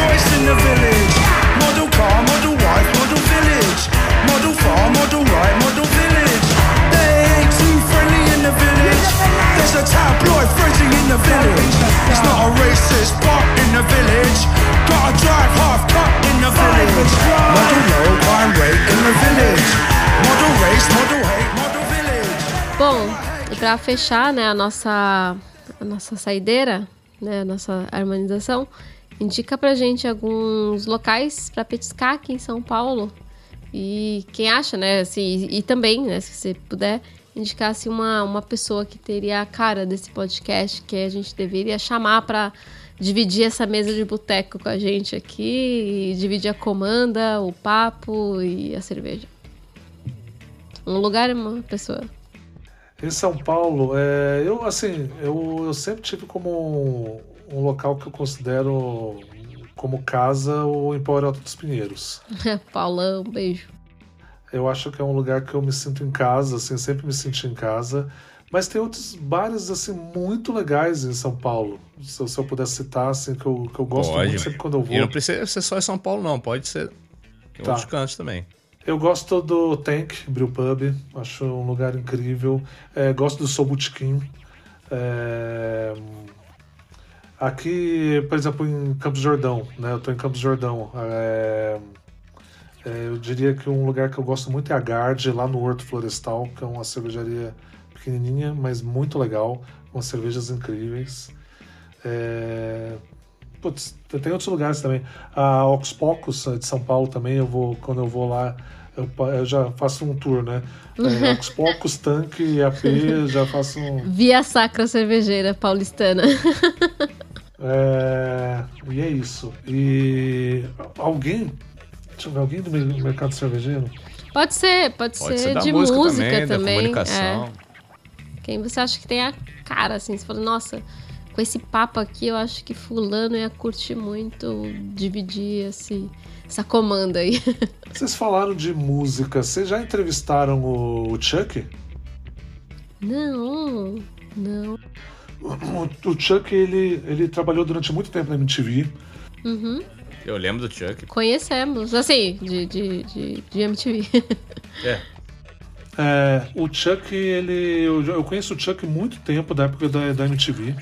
Choice in the village. Model car, model wife, model village. Model farm, model right, model village. They ain't too friendly in the village. There's a tabloid frenzy in the village. It's not a racist, but in the village. Gotta drive half cut in the village. Model low, crime rate in the village. Model race, model hate, model village. Bom, e pra fechar, né, a nossa, a nossa saideira, né, a nossa harmonização, indica pra gente alguns locais pra petiscar aqui em São Paulo. E quem acha, né, assim, e, também, né, se você puder, indicar assim, uma, uma pessoa que teria a cara desse podcast, que a gente deveria chamar pra dividir essa mesa de boteco com a gente aqui, dividir a comanda, o papo e a cerveja. Um lugar e uma pessoa. Em São Paulo, é, eu assim, eu, eu sempre tive como um local que eu considero como casa o Empório Alto dos Pinheiros. [LAUGHS] Paulão, beijo. Eu acho que é um lugar que eu me sinto em casa, assim, sempre me senti em casa. Mas tem outros bares, assim, muito legais em São Paulo. Se, eu- se eu puder citar, assim, que eu, que eu gosto pode, muito sempre quando eu vou. E não precisa ser só em São Paulo, não. Pode ser em Tá. outros cantos também. Eu gosto do Tank Brew Pub, acho um lugar incrível. É, gosto do Soul Botequim. É, Aqui, por exemplo, em Campos Jordão, né? Eu tô em Campos Jordão. É, é, eu diria que um lugar que eu gosto muito é a Guard, lá no Horto Florestal, que é uma cervejaria pequenininha, mas muito legal, com cervejas incríveis. É, Putz, tem outros lugares também. A Ox Pocos de São Paulo também, eu vou, quando eu vou lá, eu, eu já faço um tour, né? É, Ox [LAUGHS] Pocos, Tanque AP, já faço um. Via Sacra Cervejeira Paulistana. [LAUGHS] É, e é isso. E alguém. Deixa eu ver, alguém do mer- mercado cervejeiro? Pode ser, pode, Pode ser, ser da de música música, também, da também. comunicação. é. Quem você acha que tem a cara, assim? Você fala, nossa, com esse papo aqui, eu acho que fulano ia curtir muito dividir esse, essa comanda aí. [LAUGHS] Vocês falaram de música. Vocês já entrevistaram o Chuck? Não, não. O, o Chuck, ele, ele trabalhou durante muito tempo na MTV. Uhum. Eu lembro do Chuck. Conhecemos, assim, de, de, de, de MTV. [LAUGHS] É. É, o Chuck, ele. Eu, eu conheço o Chuck muito tempo, da época da, da MTV.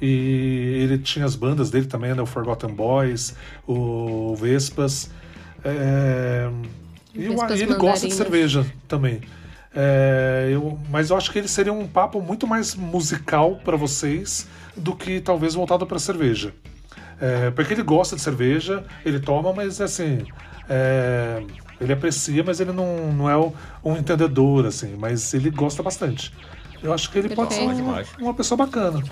E ele tinha as bandas dele também, né? O Forgotten Boys, o Vespas. É, e eu- Vespas e ele gosta de cerveja também. É, eu, mas eu acho que ele seria um papo muito mais musical para vocês do que talvez voltado para cerveja. É, porque ele gosta de cerveja, ele toma, mas assim. é, ele aprecia, mas ele não, não é um entendedor, assim, mas ele gosta bastante. Eu acho que ele pode ser Perfeito. uma, uma pessoa bacana.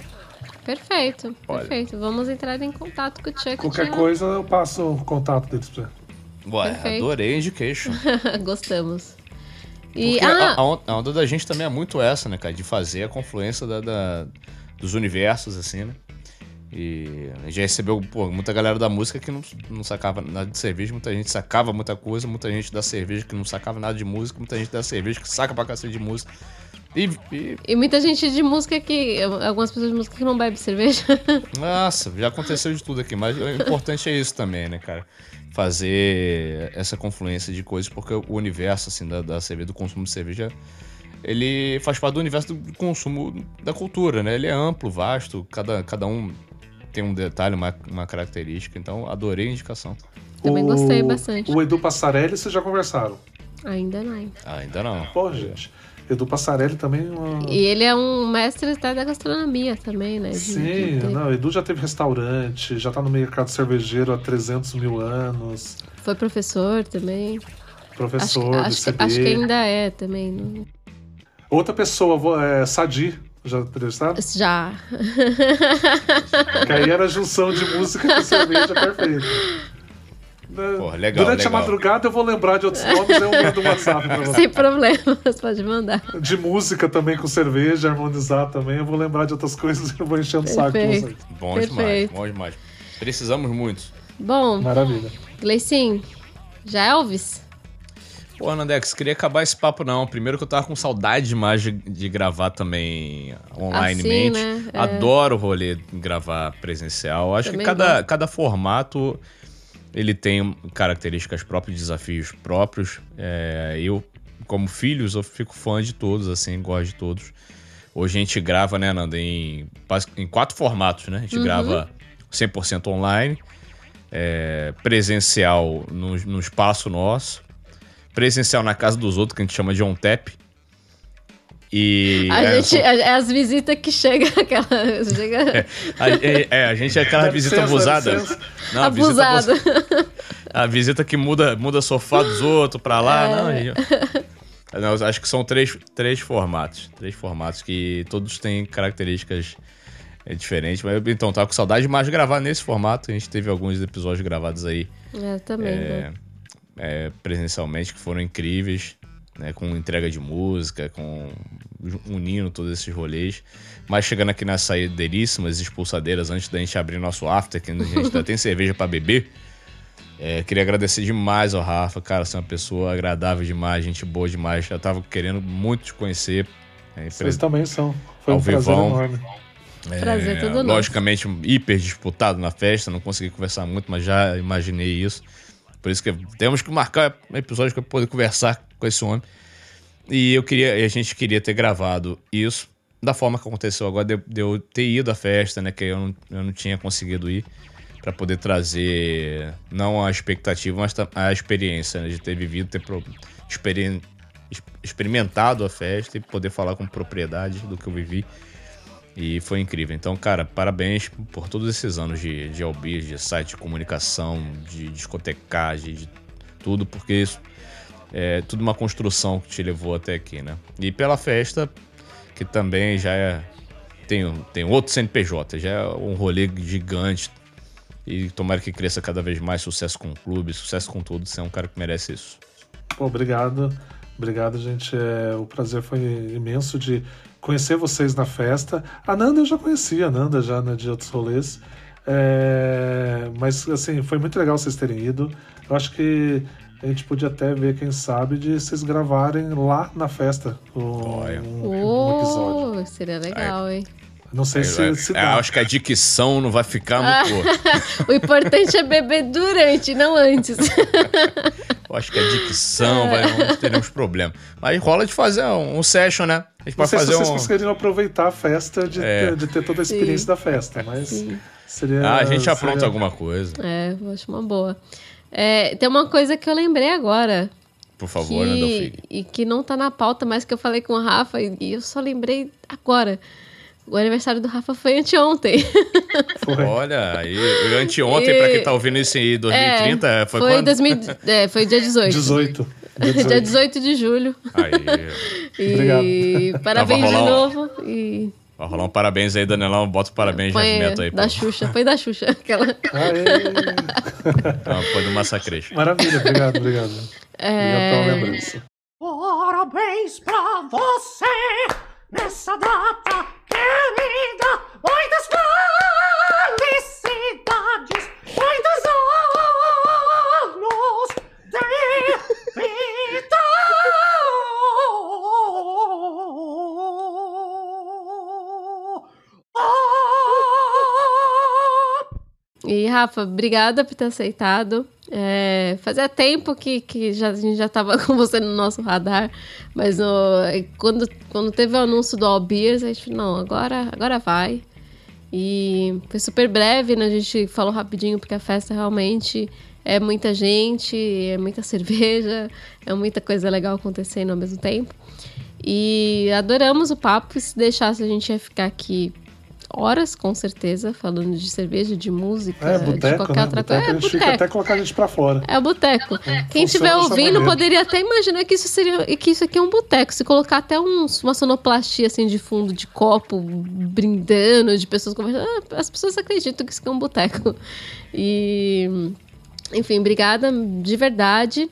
Perfeito, Olha. perfeito. Vamos entrar em contato com o Chuck. Qualquer coisa eu passo o contato deles pra você. Ué, Perfeito. adorei a indication. [LAUGHS] Gostamos. E, ah, a a onda da gente também é muito essa, né, cara? De fazer a confluência da, da- dos universos, assim, né? E a gente já recebeu pô, muita galera da música que não, não sacava nada de cerveja, muita gente sacava muita coisa, muita gente da cerveja que não sacava nada de música, muita gente da cerveja que saca pra cacete de música. E, e- e muita gente de música que. Algumas pessoas de música que não bebem cerveja. [LAUGHS] nossa, já aconteceu de tudo aqui, mas o importante é isso também, né, cara? Fazer essa confluência de coisas, porque o universo, assim, da, da cerveja, do consumo de cerveja, ele faz parte do universo do consumo da cultura, né? Ele é amplo, vasto, cada, cada um tem um detalhe, uma, uma característica, então adorei a indicação. Também gostei bastante. O Edu Passarelli, vocês já conversaram? Ainda não. Ainda não. Pô, gente. Edu Passarelli também. é Uma... E ele é um mestre até da gastronomia também, né? De- Sim, de não, Edu já teve restaurante, já tá no mercado cervejeiro há 300 mil anos, Foi professor também. professor acho, de acho, acho que ainda é também. não- Outra pessoa, é, Sadi, já entrevistaram? Já. Que aí era a junção de música com cerveja [LAUGHS] perfeita. Porra, legal, Durante legal. a madrugada eu vou lembrar de outros nomes, eu mando um WhatsApp pra você. Sem problemas, pode mandar. De música também com cerveja, harmonizar também, eu vou lembrar de outras coisas e eu vou enchendo o saco Perfeito. vocês. Bom demais, Perfeito. bom demais. Precisamos muito. Bom, Maravilha. Gleicinho, já é Elvis? Pô, Nandex, queria acabar esse papo não. Primeiro que eu tava com saudade demais de, de gravar também onlinemente. Assim, né? É. Adoro o rolê gravar presencial. Acho Também que cada, cada formato ele tem características próprias, desafios próprios. É, eu, como filhos, eu fico fã de todos, assim, gosto de todos. Hoje a gente grava, né, Nanda, em, em quatro formatos, né? A gente Uhum. grava 100% online, é, presencial no, no espaço nosso, presencial na casa dos outros, que a gente chama de on-tap. E. A é, gente, é, é as visitas que chega [LAUGHS] aquela. Chega... a, é, é, a gente é aquela Dá visita licença, abusada. Não, a visita Abusada. A visita que muda, muda sofá dos outros pra lá. É. Não, gente- Não, acho que são três, três formatos. Três formatos que todos têm características é, diferentes. Mas, então, tava com saudade demais de gravar nesse formato. A gente teve alguns episódios gravados aí É, também. é, né? é, presencialmente que foram incríveis, né, com entrega de música, com unindo todos esses rolês. Mas chegando aqui nas saideiríssimas expulsadeiras, antes da gente abrir nosso after, que a gente ainda tem cerveja pra beber. é, queria agradecer demais ao Rafa, cara, você é uma pessoa agradável demais, gente boa demais. Já tava querendo muito te conhecer. É, Vocês também são. Foi ao um prazer vivão. enorme. É, Prazer todo nosso. Logicamente, hiper disputado na festa, não consegui conversar muito, mas já imaginei isso. Por isso que temos que marcar um episódio para poder conversar com esse homem. E eu queria, a gente queria ter gravado isso da forma que aconteceu agora, de, de eu ter ido à festa, né? Que eu não, eu não tinha conseguido ir, para poder trazer não a expectativa, mas a experiência, né, de ter vivido, ter pro- experimentado a festa e poder falar com propriedade do que eu vivi. E foi incrível. Então, cara, parabéns por todos esses anos de, de LB, de site de comunicação, de discotecagem, de tudo, porque isso é tudo uma construção que te levou até aqui, né? E pela festa, que também já é. Tem, tem outro CNPJ, já é um rolê gigante. E tomara que cresça cada vez mais sucesso com o clube, sucesso com tudo. Você é um cara que merece isso. Pô, obrigado. Obrigado, gente. É, o prazer foi imenso de conhecer vocês na festa. A Nanda eu já conhecia, a Nanda já né, de outros rolês. É, mas, assim, foi muito legal vocês terem ido. Eu acho que a gente podia até ver, quem sabe, de vocês gravarem lá na festa um, um- um episódio. Oh, seria legal, hein? Não sei se, Eu- se eu dá. acho que a dicção não vai ficar muito boa. [LAUGHS] o importante é beber durante, não antes. [LAUGHS] Eu acho que a dicção vai vamos ter uns problemas. Mas rola de fazer um, um session, né? A gente Não pode sei se fazer vocês um. conseguiriam aproveitar a festa de, É. ter, de ter toda a experiência Sim. da festa, mas seria. Ah, a gente apronta seria- alguma coisa. É, eu acho uma boa. É, tem uma coisa que eu lembrei agora. Por favor, que, e que não tá na pauta, mas que eu falei com o Rafa e, e eu só lembrei agora. O aniversário do Rafa foi anteontem. [LAUGHS] Olha, aí, e anteontem, pra quem tá ouvindo isso em 2030, É, foi, foi, quando? 2000, é, foi dia 18. 18. Dia 18 de julho. Aí. E Obrigado. parabéns de um- novo. E Vai rolar um parabéns aí, Danilão. Bota o parabéns de põe movimento aí. da pô. Xuxa. Foi da Xuxa. [LAUGHS] Aquela... [LAUGHS] Põe do Massacration. Maravilha, obrigado, obrigado. É. Obrigado pela lembrança. Parabéns pra você nessa data querida. Muitas felicidades, muitos anos E, Rafa, obrigada por ter aceitado. É, fazia tempo que, que já, a gente já tava [LAUGHS] com você no nosso radar, mas ó, quando, quando teve o anúncio do All Beers, a gente não, agora, agora vai. E foi super breve, né? A gente falou rapidinho, porque a festa realmente é muita gente, é muita [LAUGHS] cerveja, é muita coisa legal acontecendo ao mesmo tempo. E adoramos o papo, se deixasse a gente ia ficar aqui horas, com certeza, falando de cerveja, de música, É, de boteco, qualquer né? outra coisa. a É, gente fica boteco. até colocar a gente pra fora. É o boteco. Quem funciona estiver ouvindo poderia até imaginar que isso seria que isso aqui é um boteco. Se colocar até uns, uma sonoplastia assim de fundo de copo brindando, de pessoas conversando, ah, as pessoas acreditam que isso aqui é um boteco. E enfim, obrigada de verdade.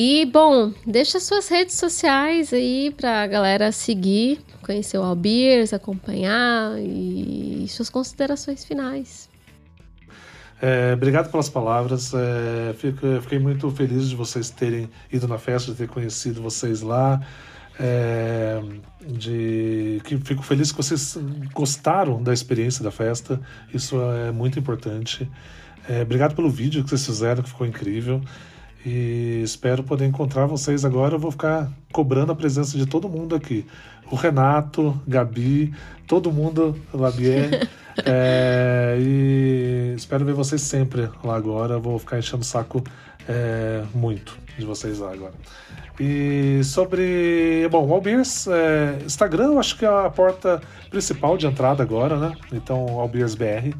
E bom, deixa suas redes sociais aí pra galera seguir, conhecer o Albiers, acompanhar e suas considerações finais. É, obrigado pelas palavras. É, fico- fiquei muito feliz de vocês terem ido na festa, de ter conhecido vocês lá. É, de que fico feliz que vocês gostaram da experiência da festa. Isso é muito importante. É, obrigado pelo vídeo que vocês fizeram, que ficou incrível. E espero poder encontrar vocês agora. Eu vou ficar cobrando a presença de todo mundo aqui. O Renato, Gabi, todo mundo, Labier. [LAUGHS] É, e espero ver vocês sempre lá agora. Eu Vou ficar enchendo o saco é, muito de vocês lá agora. E sobre. Bom, o Albiers, é, Instagram, eu acho que é a porta principal de entrada agora, né? Então, Albiers BR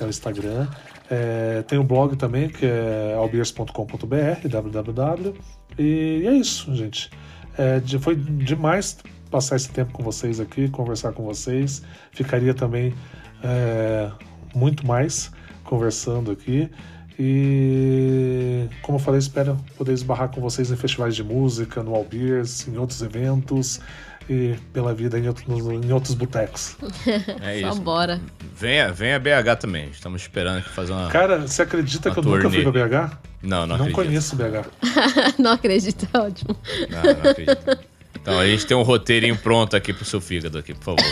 é o Instagram. É, tem o blog também, que é albiers.com.br, www. E é isso, gente. É, de- foi demais passar esse tempo com vocês aqui, conversar com vocês. Ficaria também é, muito mais conversando aqui. E, como eu falei, espero poder esbarrar com vocês em festivais de música, no Albiers, em outros eventos e pela vida em, outro- em outros botecos. [LAUGHS] É Só isso. bora. Venha, venha BH também. Estamos esperando aqui fazer uma. Cara, você acredita uma que eu nunca fui turnê. pra BH? Não, não, Não acredito. conheço BH. [LAUGHS] não acredito, é ótimo. Não, não acredito. Então a gente tem um roteirinho pronto aqui pro seu fígado aqui, por favor.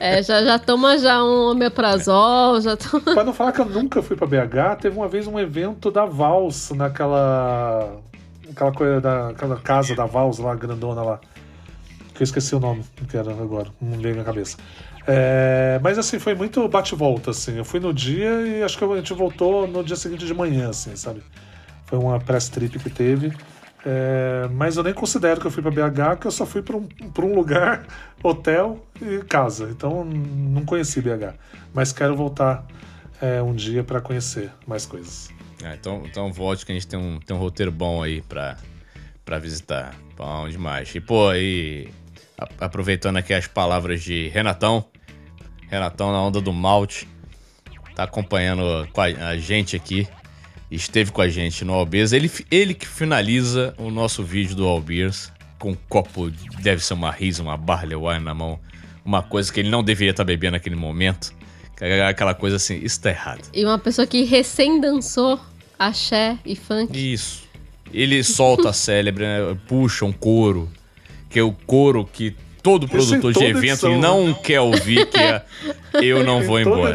É, já, já toma já um omeprazol, já toma... Pra não falar que eu nunca fui pra BH, teve uma vez um evento da Vals naquela. aquela coisa da aquela casa da Vals lá, grandona lá. Que eu esqueci o nome que era agora, não veio na cabeça. É, mas assim, foi muito bate-volta, assim. Eu fui no dia e acho que a gente voltou no dia seguinte de manhã, assim, sabe? Foi uma press trip que teve. É, mas eu nem considero que eu fui pra BH, porque eu só fui pra um, pra um lugar, [LAUGHS] hotel e casa. Então não conheci BH. Mas quero voltar é, um dia pra conhecer mais coisas. Ah, então, então volte que a gente tem um, tem um roteiro bom aí pra visitar. Bom demais. E, pô, e a- aproveitando aqui as palavras de Renatão. Renatão na onda do malte. Tá acompanhando com a, gente aqui. Esteve com a gente no Albiers. Ele, ele que finaliza o nosso vídeo do Albiers com um copo, deve ser uma risa, uma barley wine na mão. Uma coisa que ele não deveria estar bebendo naquele momento. Aquela coisa assim, isso tá errado. E uma pessoa que recém dançou axé e funk. Isso. Ele solta a célebre, né? puxa um coro, que é o coro que todo produtor de evento edição, não né? quer ouvir, que é Eu Não Vou [LAUGHS] Embora.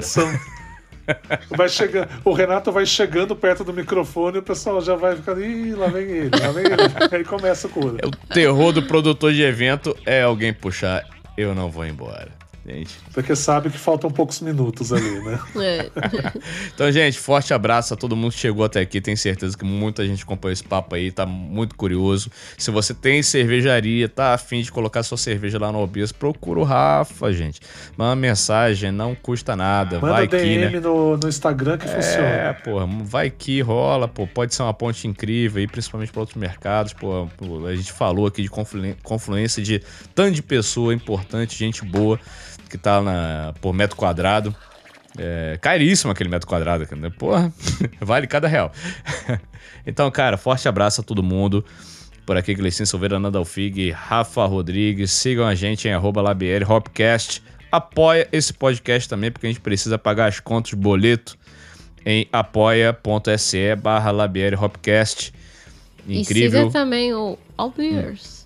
Vai chegando, o Renato vai chegando perto do microfone e o pessoal já vai ficando. Ih, lá vem ele, lá vem ele. [LAUGHS] Aí começa o cura. O terror do produtor de evento é alguém puxar, eu não vou embora. Gente. Porque sabe que faltam poucos minutos ali, né? [LAUGHS] É. [LAUGHS] Então, gente, forte abraço a todo mundo que chegou até aqui. Tenho certeza que muita gente acompanhou esse papo aí, tá muito curioso. Se você tem cervejaria, tá afim de colocar sua cerveja lá no Obias, procura o Rafa, gente. Manda uma mensagem, não custa nada. Manda vai que, DM né? no, no Instagram que É, funciona. pô, vai que rola, pô, pode ser uma ponte incrível aí, principalmente para outros mercados, pô, a gente falou aqui de confluência de tanto de pessoa importante, gente boa, que tá na, por metro quadrado. É, caríssimo aquele metro quadrado, né? porra, [LAUGHS] vale cada real. [LAUGHS] então, cara, forte abraço a todo mundo. Por aqui, Gleicinho Silveira, Nanda Alfig, Rafa Rodrigues. Sigam a gente em arroba Labieri Hopcast. Apoia esse podcast também, porque a gente precisa pagar as contas, boleto, em apoia.se barra Labieri Hopcast. E Incrível. siga também o All Beers.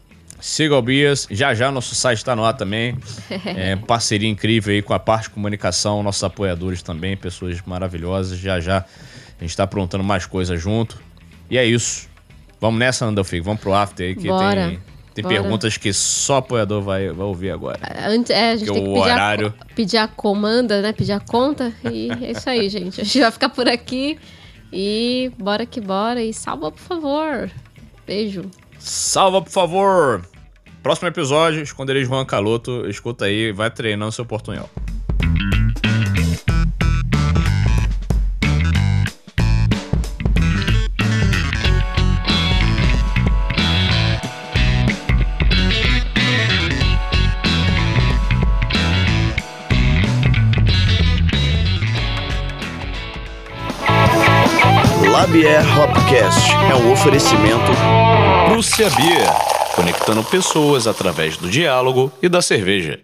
Siga o Bias. Já já nosso site está no ar também. [LAUGHS] É, parceria incrível aí com a parte de comunicação, nossos apoiadores também, pessoas maravilhosas. Já já a gente está aprontando mais coisas junto. E é isso. Vamos nessa, Andalfigo. Vamos pro after aí que Bora. tem, tem Bora. perguntas que só apoiador vai, vai ouvir agora. Antes, é, a gente Porque tem que o pedir, horário- a, pedir a comanda, né? Pedir a conta. E é isso aí, gente. A gente vai ficar por aqui. E bora que bora. E salva, por favor. Beijo. Salva, por favor! Próximo episódio, esconderejo Juan Caloto. Escuta aí, vai treinando seu portunhol. Labier Hopcast é um oferecimento Prússia Beer, conectando pessoas através do diálogo e da cerveja.